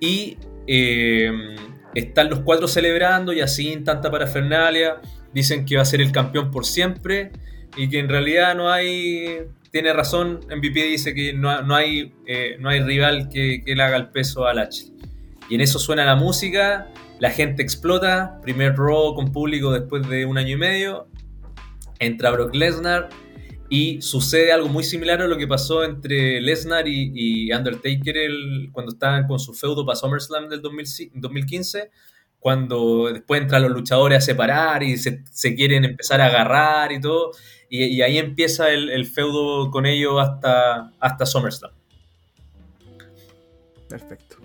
Y eh, están los cuatro celebrando y así en tanta parafernalia dicen que va a ser el campeón por siempre y que en realidad no hay tiene razón MVP dice que no, no hay eh, no hay rival que, que, le haga el peso al H. Y en eso suena la música la gente explota, primer Raw con público después de un año y medio, entra Brock Lesnar y sucede algo muy similar a lo que pasó entre Lesnar y, Undertaker el, cuando estaban con su feudo para SummerSlam del 2000, 2015, cuando después entran los luchadores a separar y se, quieren empezar a agarrar y todo, y, y ahí empieza el, el, feudo con ellos hasta, hasta SummerSlam. Perfecto.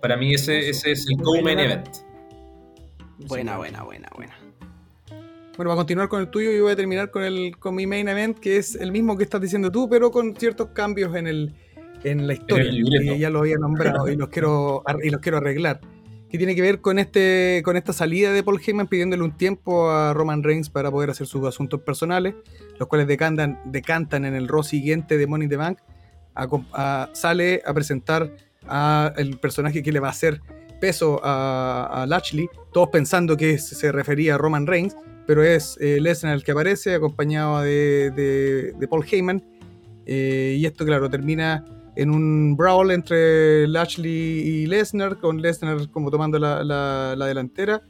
Para mí ese, ese es el co-main event. Buena, buena, buena, buena. Bueno, para continuar con el tuyo, yo voy a terminar con, el, con mi main event, que es el mismo que estás diciendo tú, pero con ciertos cambios en, el, en la historia, que ya lo había nombrado y los quiero, y los quiero arreglar. Que tiene que ver con, este, con esta salida de Paul Heyman pidiéndole un tiempo a Roman Reigns para poder hacer sus asuntos personales, los cuales decantan, decantan en el Raw siguiente de Money in the Bank. A, a, sale a presentar a el personaje que le va a hacer peso a, a Lashley, todos pensando que se refería a Roman Reigns, pero es eh, Lesnar el que aparece, acompañado de Paul Heyman. Eh, y esto, claro, termina en un brawl entre Lashley y Lesnar, con Lesnar como tomando la, la, la, delantera,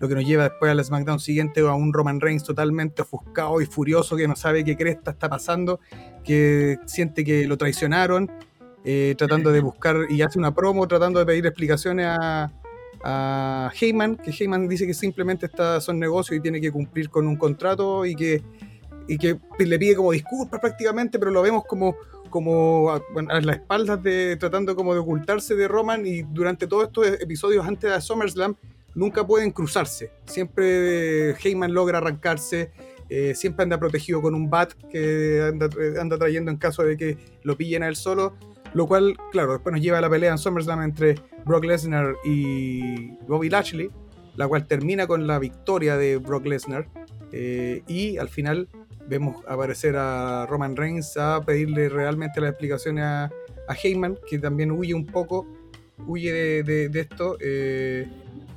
lo que nos lleva después al SmackDown siguiente a un Roman Reigns totalmente ofuscado y furioso que no sabe qué cresta está pasando, que siente que lo traicionaron eh, tratando de buscar y hace una promo tratando de pedir explicaciones a, a Heyman, que Heyman dice que simplemente está, son negocios y tiene que cumplir con un contrato y que, y que le pide como disculpas prácticamente, pero lo vemos como, como a, a las espaldas de tratando como de ocultarse de Roman y durante todos estos episodios antes de SummerSlam nunca pueden cruzarse. Siempre Heyman logra arrancarse, eh, siempre anda protegido con un bat que anda, trayendo en caso de que lo pillen a él solo. Lo cual, claro, después nos lleva a la pelea en SummerSlam entre Brock Lesnar y Bobby Lashley, la cual termina con la victoria de Brock Lesnar. Eh, y al final vemos aparecer a Roman Reigns a pedirle realmente las explicaciones a, a Heyman, que también huye un poco, huye de, de, esto. Eh,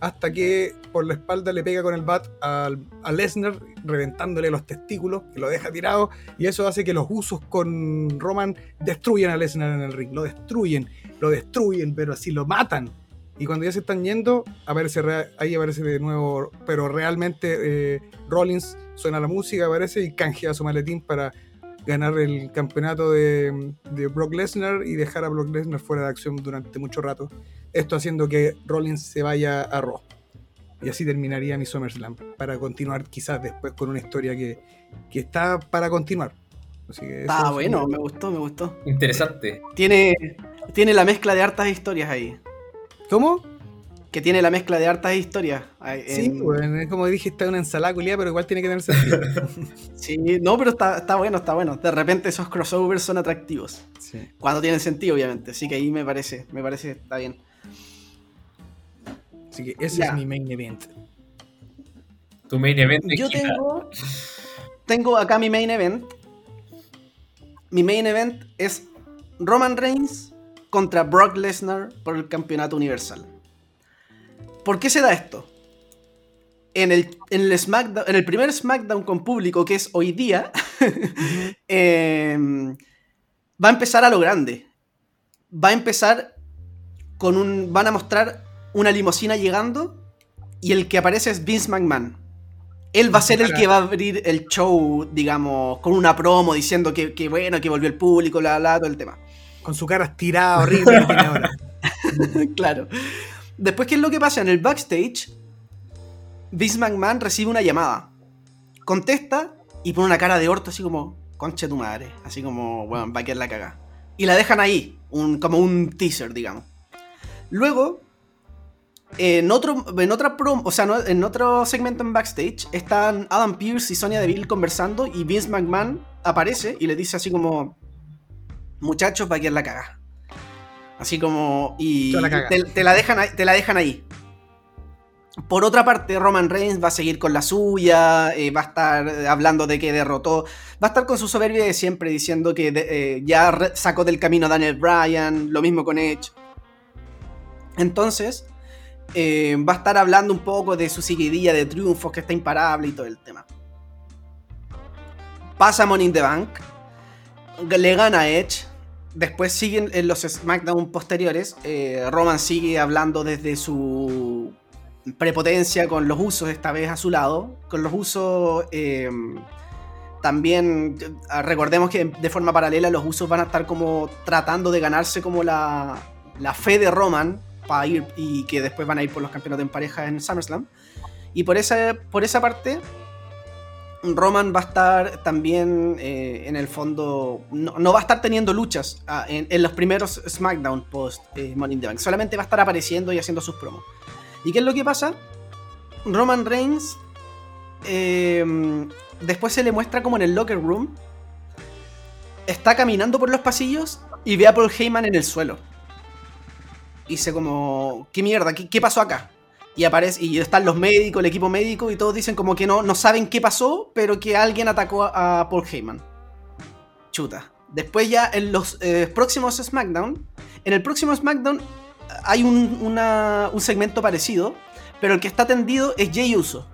hasta que por la espalda le pega con el bat a, Lesnar, reventándole los testículos, que lo deja tirado, y eso hace que los usos con Roman destruyan a Lesnar en el ring, lo destruyen, lo destruyen, pero así lo matan. Y cuando ya se están yendo, aparece ahí aparece de nuevo, pero realmente eh, Rollins suena la música, aparece y canjea su maletín para ganar el campeonato de, de Brock Lesnar y dejar a Brock Lesnar fuera de acción durante mucho rato. Esto haciendo que Rollins se vaya a Raw. Y así terminaría mi SummerSlam. Para continuar quizás después con una historia que, que está para continuar. Así que ah, bueno, me gustó, me gustó. Interesante. Tiene, tiene la mezcla de hartas historias ahí. ¿Cómo? Que tiene la mezcla de hartas historias. En... Sí, bueno, como dije, está una ensalada culiada, pero igual tiene que tener sentido. sí, no, pero está, está, bueno, está bueno. De repente esos crossovers son atractivos. Sí. Cuando tienen sentido, obviamente. Así que ahí me parece, me parece está bien. Así que ese ya. es mi main event. Tu main event. Yo tengo, tengo acá mi main event. Mi main event es Roman Reigns contra Brock Lesnar por el campeonato universal. ¿Por qué se da esto? En el, en el, SmackDown, en el primer SmackDown con público, que es hoy día, eh, va a empezar a lo grande. Va a empezar con un. Van a mostrar una limusina llegando y el que aparece es Vince McMahon. Él va a ser el que va a abrir el show, digamos, con una promo diciendo que, que bueno, que volvió el público, bla, bla, todo el tema. Con su cara estirada, horrible que ahora. claro. Después, ¿qué es lo que pasa? En el backstage, Vince McMahon recibe una llamada. Contesta y pone una cara de orto así como, concha tu madre. Así como, bueno, va a quedar la caga. Y la dejan ahí, un, como un teaser, digamos. Luego, en otro, en otra o sea, en otro segmento en backstage, están Adam Pierce y Sonia Deville conversando y Vince McMahon aparece y le dice así como, muchachos, va a quedar la caga. Así como, y te, te, la dejan, te la dejan ahí. Por otra parte, Roman Reigns va a seguir con la suya, eh, va a estar hablando de que derrotó, va a estar con su soberbia de siempre diciendo que de, eh, ya sacó del camino a Daniel Bryan, lo mismo con Edge. Entonces, eh, va a estar hablando un poco de su seguidilla de triunfos, que está imparable y todo el tema. Pasa Money in the Bank, le gana Edge. Después siguen en los SmackDown posteriores. Eh, Roman sigue hablando desde su prepotencia con los usos, esta vez a su lado. Con los usos. Eh, también recordemos que de forma paralela los usos van a estar como tratando de ganarse como la, la fe de Roman para ir y que después van a ir por los campeonatos en pareja en SummerSlam. Y por esa, por esa parte, Roman va a estar también eh, en el fondo, no, va a estar teniendo luchas ah, en, los primeros SmackDown post eh, Money in the Bank, solamente va a estar apareciendo y haciendo sus promos. ¿Y qué es lo que pasa? Roman Reigns eh, después se le muestra como en el locker room, está caminando por los pasillos y ve a Paul Heyman en el suelo dice como, ¿qué mierda? ¿Qué, qué pasó acá? Y aparece, y están los médicos, el equipo médico, y todos dicen como que no, no saben qué pasó, pero que alguien atacó a, Paul Heyman. Chuta. Después ya en los eh, próximos SmackDown, en el próximo SmackDown hay un, una, un, segmento parecido, pero el que está tendido es Jay Uso.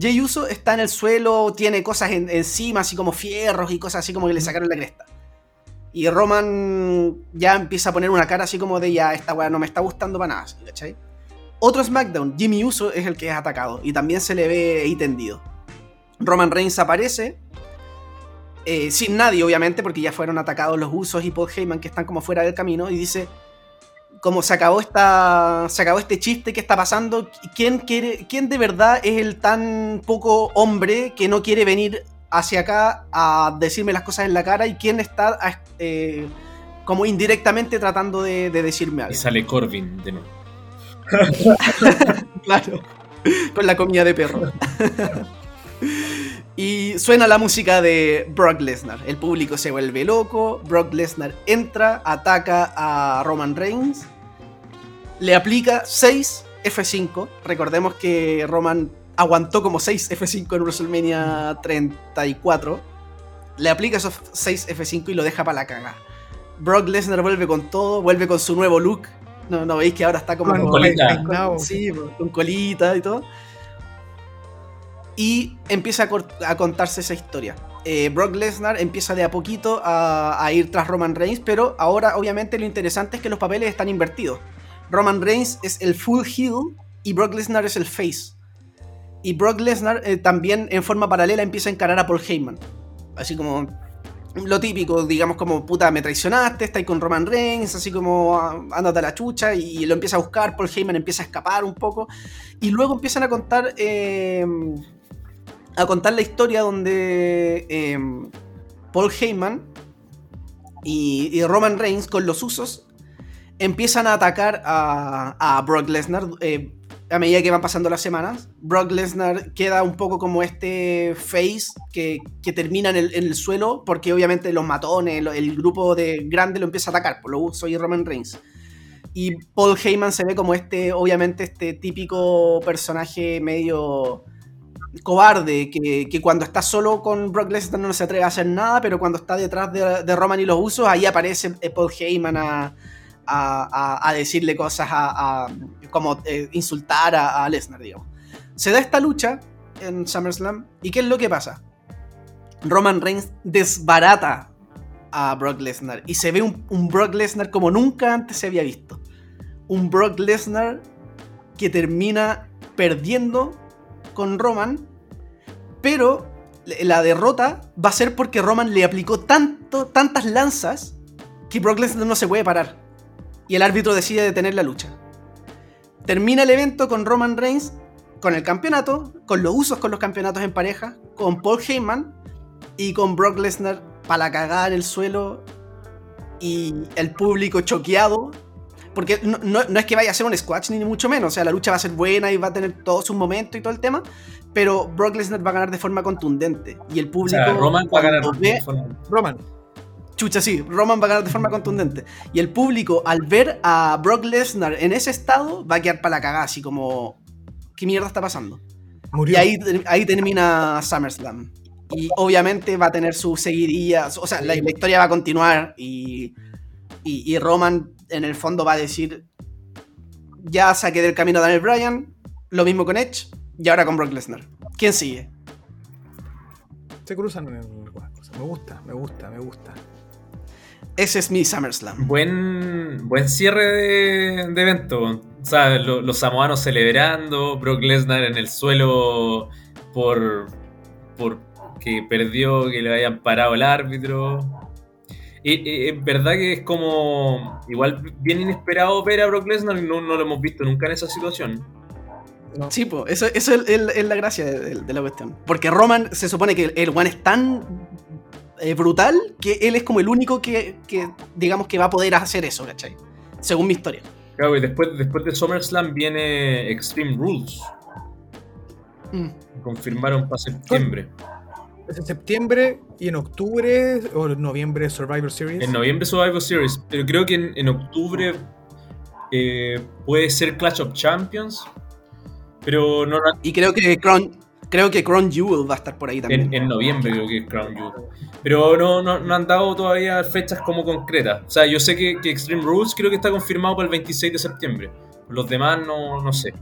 Jay Uso está en el suelo, tiene cosas en, encima, así como fierros y cosas así como que le sacaron la cresta. Y Roman ya empieza a poner una cara así como de ya, esta weá no me está gustando para nada, ¿cachai? Otro SmackDown, Jimmy Uso es el que es atacado y también se le ve ahí tendido. Roman Reigns aparece eh, sin nadie, obviamente, porque ya fueron atacados los usos y Paul Heyman que están como fuera del camino, y dice, como se acabó, esta, se acabó este chiste que está pasando, ¿quién, quiere, ¿quién de verdad es el tan poco hombre que no quiere venir hacia acá a decirme las cosas en la cara y quién está eh, como indirectamente tratando de, de decirme algo? Y sale Corbin de nuevo. claro, con la comida de perro. Y suena la música de Brock Lesnar. El público se vuelve loco. Brock Lesnar entra, ataca a Roman Reigns. Le aplica 6 F5. Recordemos que Roman aguantó como 6 F5 en WrestleMania 34. Le aplica esos 6 F5 y lo deja para la caga. Brock Lesnar vuelve con todo, vuelve con su nuevo look. No, no veis que ahora está como con colita. sí, con colita y todo y empieza a, contarse esa historia. Eh, Brock Lesnar empieza de a poquito a, ir tras Roman Reigns, pero ahora obviamente lo interesante es que los papeles están invertidos. Roman Reigns es el full heel y Brock Lesnar es el face. Y Brock Lesnar eh, también en forma paralela empieza a encarar a Paul Heyman. Así como lo típico, digamos como puta me traicionaste, está ahí con Roman Reigns, así como ah, ándate a la chucha y lo empieza a buscar, Paul Heyman empieza a escapar un poco y luego empiezan a contar eh, a contar la historia donde em, Paul Heyman y, Roman Reigns con los usos empiezan a atacar a, Brock Lesnar eh, a medida que van pasando las semanas. Brock Lesnar queda un poco como este face que, termina en el, suelo porque obviamente los matones, el, grupo de grande lo empieza a atacar por los usos y Roman Reigns. Y Paul Heyman se ve como este, obviamente, este típico personaje medio cobarde, que, cuando está solo con Brock Lesnar no se atreve a hacer nada, pero cuando está detrás de, Roman y los usos, ahí aparece Paul Heyman a, a, decirle cosas, a, como eh, insultar a, Lesnar, digamos. Se da esta lucha en SummerSlam, ¿y qué es lo que pasa? Roman Reigns desbarata a Brock Lesnar y se ve un, un Brock Lesnar como nunca antes se había visto. Un Brock Lesnar que termina perdiendo con Roman, pero la derrota va a ser porque Roman le aplicó tanto, tantas lanzas que Brock Lesnar no se puede parar. Y el árbitro decide detener la lucha. Termina el evento con Roman Reigns con el campeonato, con los usos con los campeonatos en pareja, con Paul Heyman y con Brock Lesnar para cagar en el suelo y el público choqueado porque no, es que vaya a ser un squash ni mucho menos. O sea, la lucha va a ser buena y va a tener todos sus momentos y todo el tema. Pero Brock Lesnar va a ganar de forma contundente. Y el público. O sea, Roman va a ganar de forma. Roman. Chucha, sí, Roman va a ganar de forma contundente. Y el público, al ver a Brock Lesnar en ese estado, va a quedar para la cagada, así como. ¿Qué mierda está pasando? Y ahí, ahí termina SummerSlam. Y obviamente va a tener sus seguidillas. O sea, la, historia va a continuar. Y, y, y Roman en el fondo va a decir, ya saqué del camino a Daniel Bryan, lo mismo con Edge, y ahora con Brock Lesnar. ¿Quién sigue? Se cruzan en algunas cosas. Me gusta, me gusta, me gusta. Ese es mi SummerSlam. Buen, buen cierre de, evento. O sea, los samoanos celebrando, Brock Lesnar en el suelo por, por que perdió, que le hayan parado el árbitro. Y, es verdad que es como igual bien inesperado ver a Brock Lesnar y no, lo hemos visto nunca en esa situación. Sí, pues, eso, es, la gracia de, la cuestión. Porque Roman se supone que el one es tan eh, brutal que él es como el único que, digamos, que va a poder hacer eso, ¿cachai? Según mi historia. Claro, y después, después de SummerSlam viene Extreme Rules. Mm. Confirmaron para septiembre en septiembre y en octubre o en noviembre Survivor Series. En noviembre Survivor Series, pero creo que en, octubre eh, puede ser Clash of Champions. Pero no. Y creo que Crown, creo que Crown Jewel va a estar por ahí también. En, noviembre creo que es Crown Jewel. Pero no, no, han dado todavía fechas como concretas. O sea, yo sé que, que Extreme Rules creo que está confirmado para el 26 de septiembre. Los demás no, no sé.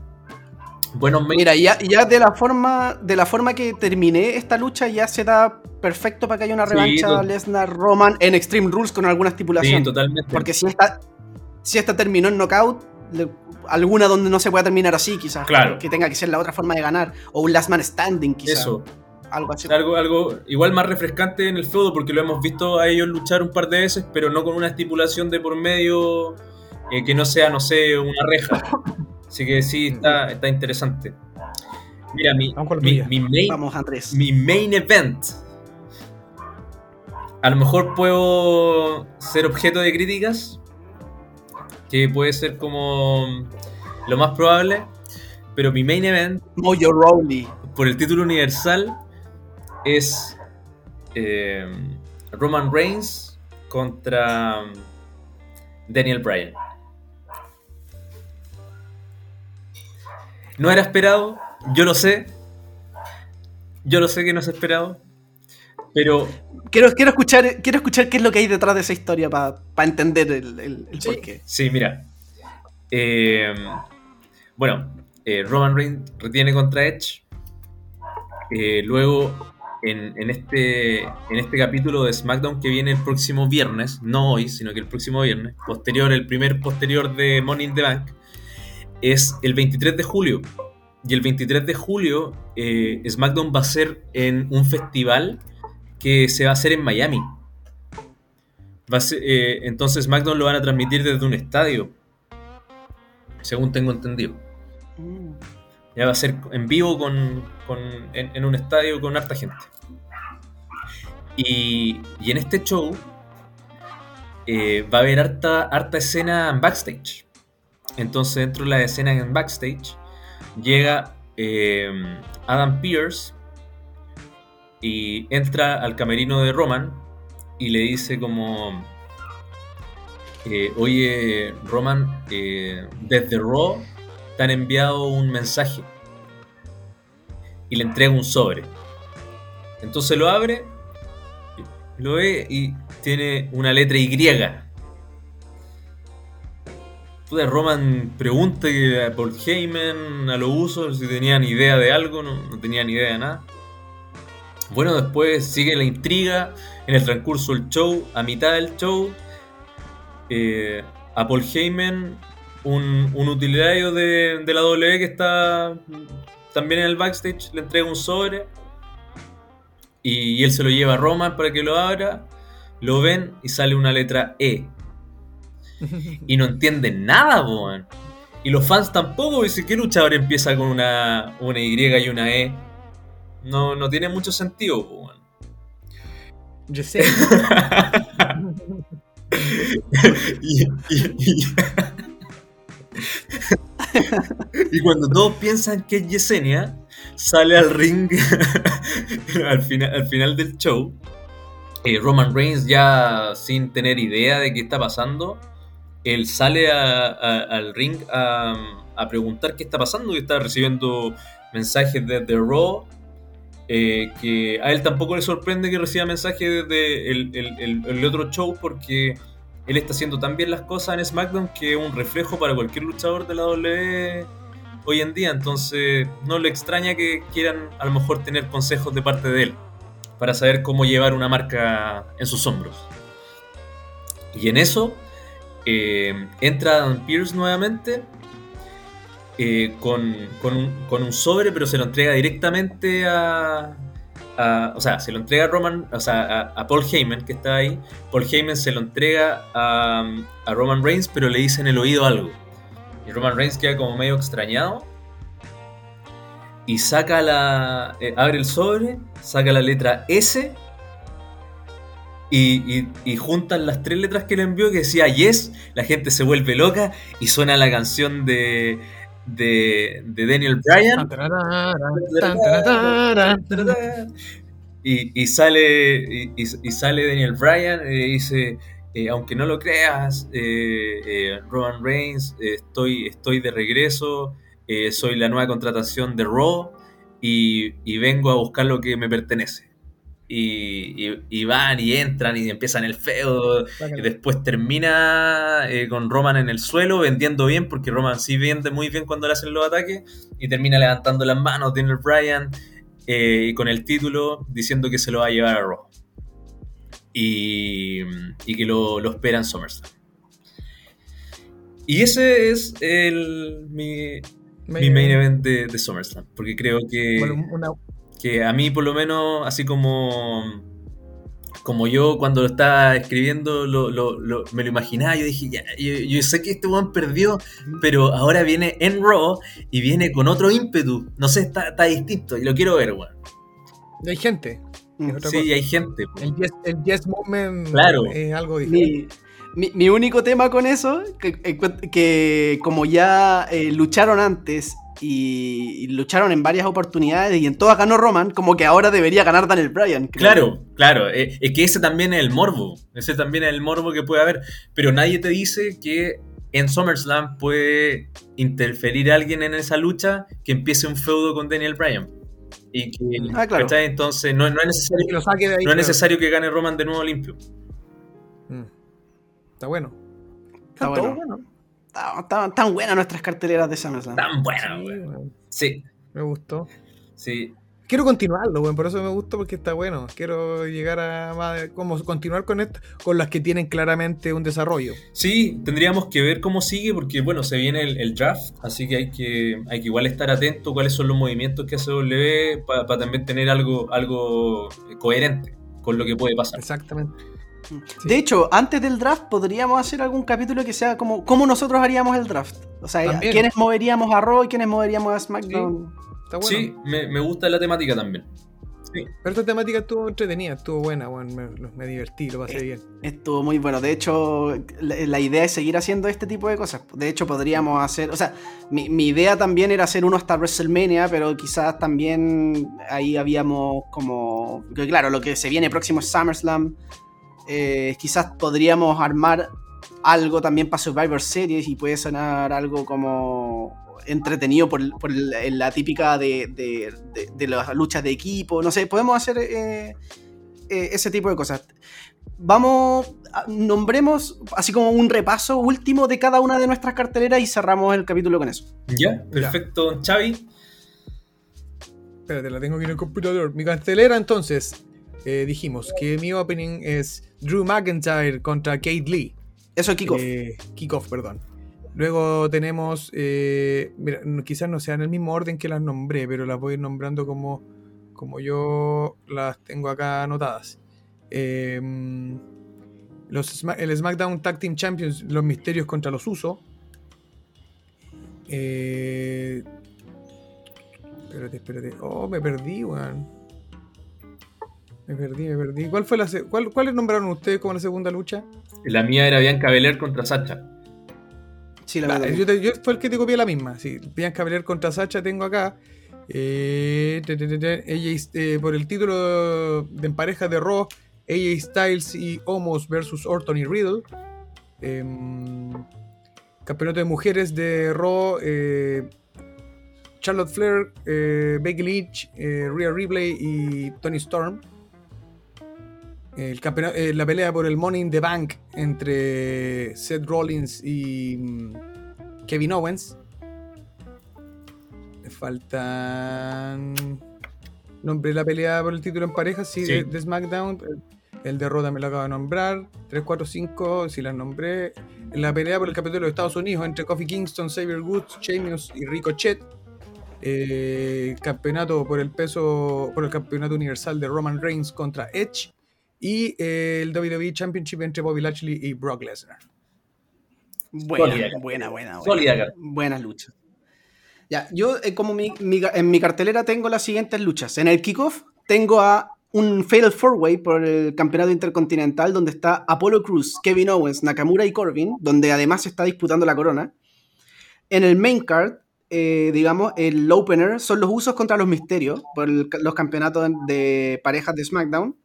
Bueno, mira, ya, ya de la forma de la forma que terminé esta lucha ya se da perfecto para que haya una revancha Lesnar Roman en Extreme Rules con alguna estipulación. Sí, totalmente. Porque si esta si esta terminó en knockout, alguna donde no se pueda terminar así, quizás. Claro. Que tenga que ser la otra forma de ganar o un last man standing, quizás. Eso. algo así. Algo, algo igual más refrescante en el feudo, porque lo hemos visto a ellos luchar un par de veces, pero no con una estipulación de por medio eh, que no sea, no sé, una reja. Así que sí, está, está interesante. Mira, mi, mi main, Vamos, Andrés. mi main event. A lo mejor puedo ser objeto de críticas, que puede ser como lo más probable, pero mi main event Mojo Rowley. por el título universal es eh, Roman Reigns contra Daniel Bryan. No era esperado, yo lo sé. Yo lo sé que no es esperado. Pero Quiero, quiero, escuchar, quiero escuchar qué es lo que hay detrás de esa historia para entender el, el, el porqué. Sí, mira. Eh, bueno, eh, Roman Reigns retiene contra Edge. Eh, luego, en, en este, en este capítulo de SmackDown que viene el próximo viernes, no hoy, sino que el próximo viernes, posterior, el primer posterior de Money in the Bank, es el 23 de julio. Y el 23 de julio, eh, SmackDown va a ser en un festival que se va a hacer en Miami. Va a ser- eh, entonces SmackDown lo van a transmitir desde un estadio. Según tengo entendido. Mm. Ya va a ser en vivo con, con- en, en un estadio con harta gente. Y, y en este show eh, va a haber harta, harta escena en backstage. Entonces dentro de la escena en backstage llega eh, Adam Pierce y entra al camerino de Roman y le dice como... eh, Oye, Roman, eh, desde Raw te han enviado un mensaje y le entrega un sobre. Entonces lo abre, lo ve y tiene una letra Y. Puta, Roman pregunta a Paul Heyman, a los usos, si tenían idea de algo, no, no tenían idea de nada. Bueno, después sigue la intriga en el transcurso del show, a mitad del show. eh, a Paul Heyman un, un utilitario de, de la W que está también en el backstage, le entrega un sobre y, él se lo lleva a Roman para que lo abra, lo ven y sale una letra E. Y no entienden nada, weón. Y los fans tampoco, dicen ¿qué luchador empieza con una, una Y y una E? No, no tiene mucho sentido. Yo sé. y, y- y- y cuando todos piensan que es Yesenia, sale al ring al, final, al final del show. eh, Roman Reigns ya sin tener idea de qué está pasando, él sale a- a- al ring a, a preguntar qué está pasando y está recibiendo mensajes desde Raw. Eh, que a él tampoco le sorprende que reciba mensajes desde el, otro show porque él está haciendo tan bien las cosas en SmackDown que es un reflejo para cualquier luchador de la WWE hoy en día. Entonces no le extraña que quieran a lo mejor tener consejos de parte de él para saber cómo llevar una marca en sus hombros. Y en eso eh, entra Adam Pierce nuevamente eh, con, con un, sobre, pero se lo entrega directamente a, a- O sea, se lo entrega a Roman, o sea, a, Paul Heyman, que está ahí. Paul Heyman se lo entrega a, a Roman Reigns, pero le dice en el oído algo. Y Roman Reigns queda como medio extrañado. Y saca la. eh, abre el sobre, saca la letra S. Y- y juntan las tres letras que le envió que decía Yes. La gente se vuelve loca y suena la canción de, de, de Daniel Bryan. Y, y sale y, sale Daniel Bryan y dice eh, aunque no lo creas eh, eh, Roman Reigns eh, estoy estoy de regreso eh, soy la nueva contratación de Raw y, y vengo a buscar lo que me pertenece y, y- y van y entran y empiezan el feo y después termina eh, con Roman en el suelo vendiendo bien, porque Roman sí vende muy bien cuando le hacen los ataques, y termina levantando las manos Daniel Bryan eh, y con el título diciendo que se lo va a llevar a Raw. Y, y que lo, lo espera en SummerSlam. Y ese es el, mi, mi main event de, de SummerSlam, porque creo que... Bueno, una, que a mí por lo menos, así como como yo cuando lo estaba escribiendo lo, lo, lo, me lo imaginaba, yo dije, ya, yo, yo sé que este weón perdió, pero ahora viene en Raw y viene con otro ímpetu. No sé, está, está distinto y lo quiero ver, weón. Y hay gente. Sí, cosa. hay gente. El yes, el yes moment Claro. es algo diferente. Mi, mi- mi único tema con eso, que, que como ya eh, lucharon antes y, y lucharon en varias oportunidades y en todas ganó Roman, como que ahora debería ganar Daniel Bryan. creo. Claro, claro. eh, Es que ese también es el morbo. Ese también es el morbo que puede haber. Pero nadie te dice que en SummerSlam puede interferir alguien en esa lucha que empiece un feudo con Daniel Bryan. Y que, Ah, claro. ¿cachai? Entonces no, no es necesario, Que lo saque de ahí. no es necesario que gane Roman de nuevo limpio. Mm. Está bueno. Está todo bueno. Tan, tan buenas nuestras carteleras de SummerSlam. Tan buena, Sí, weón. Sí, Me gustó. sí. Quiero continuarlo, weón, por eso me gusta porque está bueno. Quiero llegar a más, como continuar con esto, con las que tienen claramente un desarrollo. Sí, tendríamos que ver cómo sigue porque, bueno, se viene el, el draft, así que hay, que hay que igual estar atento a cuáles son los movimientos que hace W para también tener algo, algo coherente con lo que puede pasar. Exactamente. De hecho, antes del draft podríamos hacer algún capítulo que sea como cómo nosotros haríamos el draft. O sea, También. quiénes moveríamos a Raw y quiénes moveríamos a SmackDown. Está bueno. Sí, me, me gusta la temática también. Sí. Pero esta temática estuvo entretenida, estuvo buena. Me, divertí, lo pasé Eh, bien. Estuvo muy bueno. De hecho, la, la idea es seguir haciendo este tipo de cosas. De hecho, podríamos hacer. O sea, mi, mi idea también era hacer uno hasta WrestleMania, pero quizás también ahí habíamos como. Que claro, lo que se viene próximo es SummerSlam. Eh, quizás podríamos armar algo también para Survivor Series y puede sonar algo como entretenido por, por la, típica de, de- de- de las luchas de equipo. No sé, podemos hacer eh, eh, ese tipo de cosas. Vamos, a- nombremos así como un repaso último de cada una de nuestras carteleras y cerramos el capítulo con eso. Ya, perfecto, Xavi. Espérate, la tengo aquí en el computador. Mi cartelera, entonces, eh, dijimos que mi opening es Drew McIntyre contra Kate Lee. Eso, Kiko. Eh, kickoff, perdón. Luego tenemos, eh, mira, quizás no sea en el mismo orden que las nombré, pero las voy a ir nombrando como, como yo las tengo acá anotadas. Eh, los, el SmackDown Tag Team Champions, los misterios contra los Usos. Eh, espérate, espérate. Oh, me perdí, weón. Me perdí, me perdí. ¿Cuál fue la cuál, ¿Cuáles nombraron ustedes como la segunda lucha? La mía era Bianca Belair contra Sacha. Sí, la Vale, verdad. yo, yo fue el que te copié la misma. Sí, Bianca Belair contra Sacha tengo acá. Eh, te, te, te, te, AJ, eh, por el título de en pareja de Raw, AJ Styles y Omos versus Orton y Riddle. Em, campeonato de mujeres de Raw, eh, Charlotte Flair, eh, Becky Lynch, eh, Rhea Ripley y Tony Storm. El eh, la pelea por el Money in the Bank entre Seth Rollins y mm, Kevin Owens. Me faltan. Nombré la pelea por el título en pareja, sí, Sí. De, de SmackDown. El de Roda me lo acabo de nombrar. 3, 4, 5, si las nombré. La pelea por el capítulo de Estados Unidos entre Kofi Kingston, Xavier Woods, Sheamus y Ricochet. Eh, campeonato por el peso, por el campeonato universal de Roman Reigns contra Edge. Y eh, el WWE Championship entre Bobby Lashley y Brock Lesnar. Buena, buena, buena, buena. Sólida. Buenas luchas. Ya, yo eh, como mi- mi- en mi cartelera tengo las siguientes luchas. En el kickoff tengo a un Fatal Four Way por el campeonato intercontinental donde está Apollo Cruz, Kevin Owens, Nakamura y Corbin, donde además se está disputando la corona. En el main card, eh, digamos, el opener son los usos contra los misterios por el- los campeonatos de parejas de SmackDown.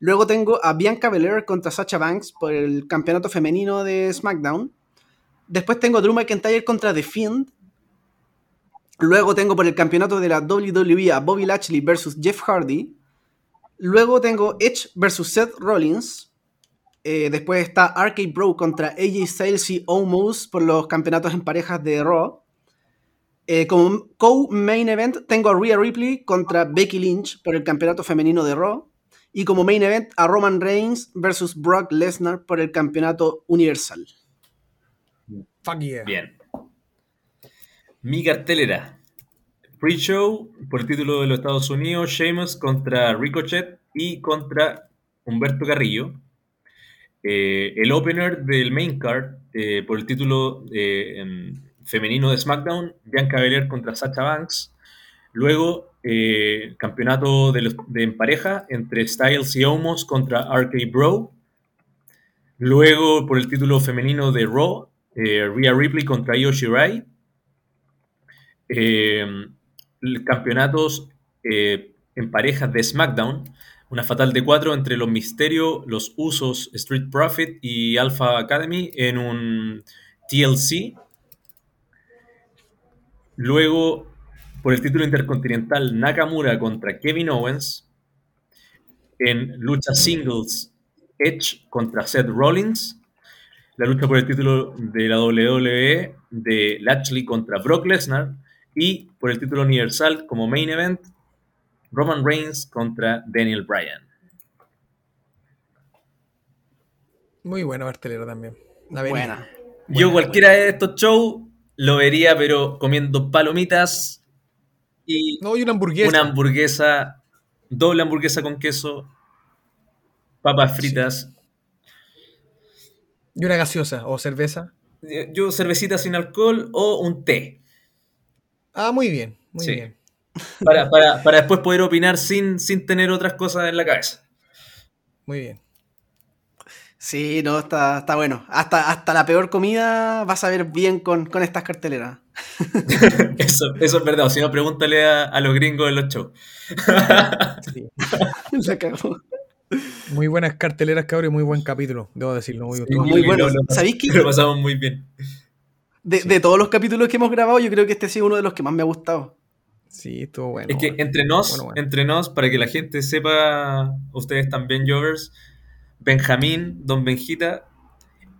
Luego tengo a Bianca Belair contra Sacha Banks por el campeonato femenino de SmackDown. Después tengo a Drew McIntyre contra The Fiend. Luego tengo por el campeonato de la WWE a Bobby Lashley versus Jeff Hardy. Luego tengo Edge versus Seth Rollins. Eh, después está Arcade Bro contra AJ Styles y Omos por los campeonatos en parejas de Raw. Eh, como co-main event tengo a Rhea Ripley contra Becky Lynch por el campeonato femenino de Raw. Y como main event a Roman Reigns versus Brock Lesnar por el campeonato universal. Fuck yeah. Bien. Mi cartelera. pre-show por el título de los Estados Unidos, Sheamus contra Ricochet y contra Humberto Carrillo. Eh, el opener del main card eh, por el título eh, em, femenino de SmackDown, Bianca Belair contra Sacha Banks. Luego, eh, campeonato de, los- de en pareja entre Styles y Omos contra RK Bro. Luego, por el título femenino de Raw, eh, Rhea Ripley contra Io Shirai. El- campeonatos eh, en parejas de SmackDown. Una fatal de cuatro entre los Misterio, los Usos, Street Profit y Alpha Academy en un TLC. Luego, por el título intercontinental, Nakamura contra Kevin Owens. En lucha singles, Edge contra Seth Rollins. La lucha por el título de la WWE de Lashley contra Brock Lesnar. Y por el título universal como main event, Roman Reigns contra Daniel Bryan. Muy buena cartelera también. La. Buena. Yo cualquiera de estos shows lo vería, pero comiendo palomitas y No, y una hamburguesa. una hamburguesa, doble hamburguesa con queso, papas fritas. Y una gaseosa o cerveza. Yo cervecita sin alcohol o un té. Ah, muy bien, muy Sí. bien. Para, para- para después poder opinar sin, sin tener otras cosas en la cabeza. Muy bien. Sí, no, está, está bueno. Hasta, hasta la peor comida vas a ver bien con, con estas carteleras. Eso, eso es verdad. O si no, pregúntale a, a los gringos de los shows. Sí. La cagó. Muy buenas carteleras, cabrón, y muy buen capítulo, debo decirlo. Muy, Sí, Muy bueno. lo- ¿Sabéis? Lo pasamos muy bien. De, de todos los capítulos que hemos grabado, yo creo que este ha sido uno de los que más me ha gustado. Sí, estuvo bueno. Es que bueno. entre nos, Bueno, bueno. entre nos, para que la gente sepa, ustedes también, Jovers, Benjamín, Don Benjita,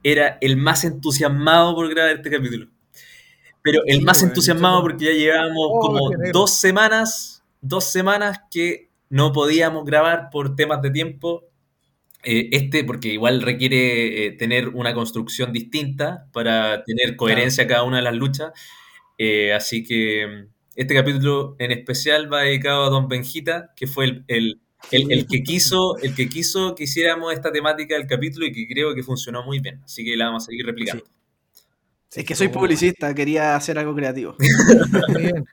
era el más entusiasmado por grabar este capítulo. Pero el Sí, más weón, entusiasmado porque ya llevábamos Oh, como dos semanas, dos semanas que no podíamos grabar por temas de tiempo. Eh, este, porque igual requiere eh, tener una construcción distinta para tener coherencia cada una de las luchas. Eh, así que este capítulo en especial va dedicado a Don Benjita, que fue el, el- el- el que quiso, el que quiso que hiciéramos esta temática del capítulo y que creo que funcionó muy bien. Así que la vamos a seguir replicando. Es que soy publicista, quería hacer algo creativo. bien.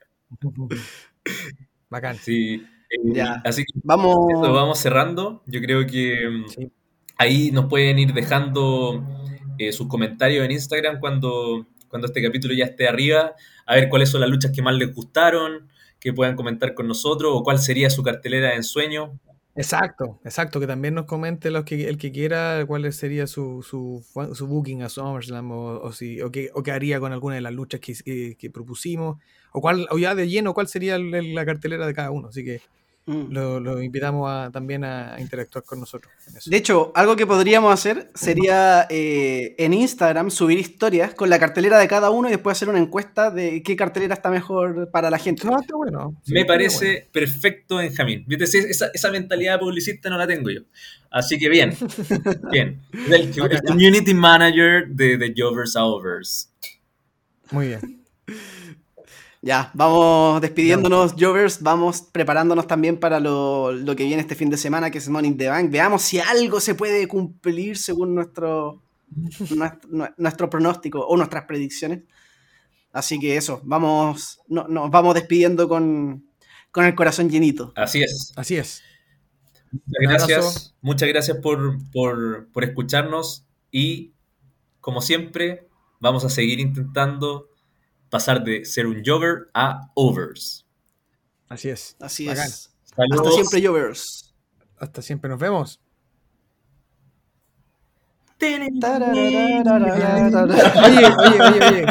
Bacán. Sí. Eh, Ya. Así que Vamos. Eso, vamos cerrando. Yo creo que mm, Sí. ahí nos pueden ir dejando eh, sus comentarios en Instagram cuando, cuando este capítulo ya esté arriba, a ver cuáles son las luchas que más les gustaron, que puedan comentar con nosotros, o cuál sería su cartelera de ensueño. Exacto, exacto, que también nos comente los que, el que quiera cuál sería su, su, su booking a SummerSlam o, o, si, o, qué, o qué haría con alguna de las luchas que, que- que propusimos, o, cuál, o ya de lleno cuál sería la cartelera de cada uno. Así que Mm. lo, lo invitamos a, también a, interactuar con nosotros. De hecho, algo que podríamos hacer sería eh, en Instagram subir historias con la cartelera de cada uno y después hacer una encuesta de qué cartelera está mejor para la gente. No, está bueno. sí, Me está parece bueno. perfecto, Benjamín. Esa, esa mentalidad publicista no la tengo yo. Así que bien, bien. El, el community manager de The Jovers Overs. Muy bien. Ya, vamos despidiéndonos, Jovers. Vamos preparándonos también para lo, lo que viene este fin de semana, que es Money in the Bank. Veamos si algo se puede cumplir según nuestro, nuestro, nuestro pronóstico o nuestras predicciones. Así que eso, vamos, no- nos vamos despidiendo con, con el corazón llenito. Así es. Así es. Muchas gracias, muchas gracias por, por, por escucharnos y como siempre vamos a seguir intentando pasar de ser un Jover a Overs. Así es. Así Bacán. es. Saludos. Hasta siempre, Jovers. Hasta siempre. Nos vemos. Oye, oye, oye, oye.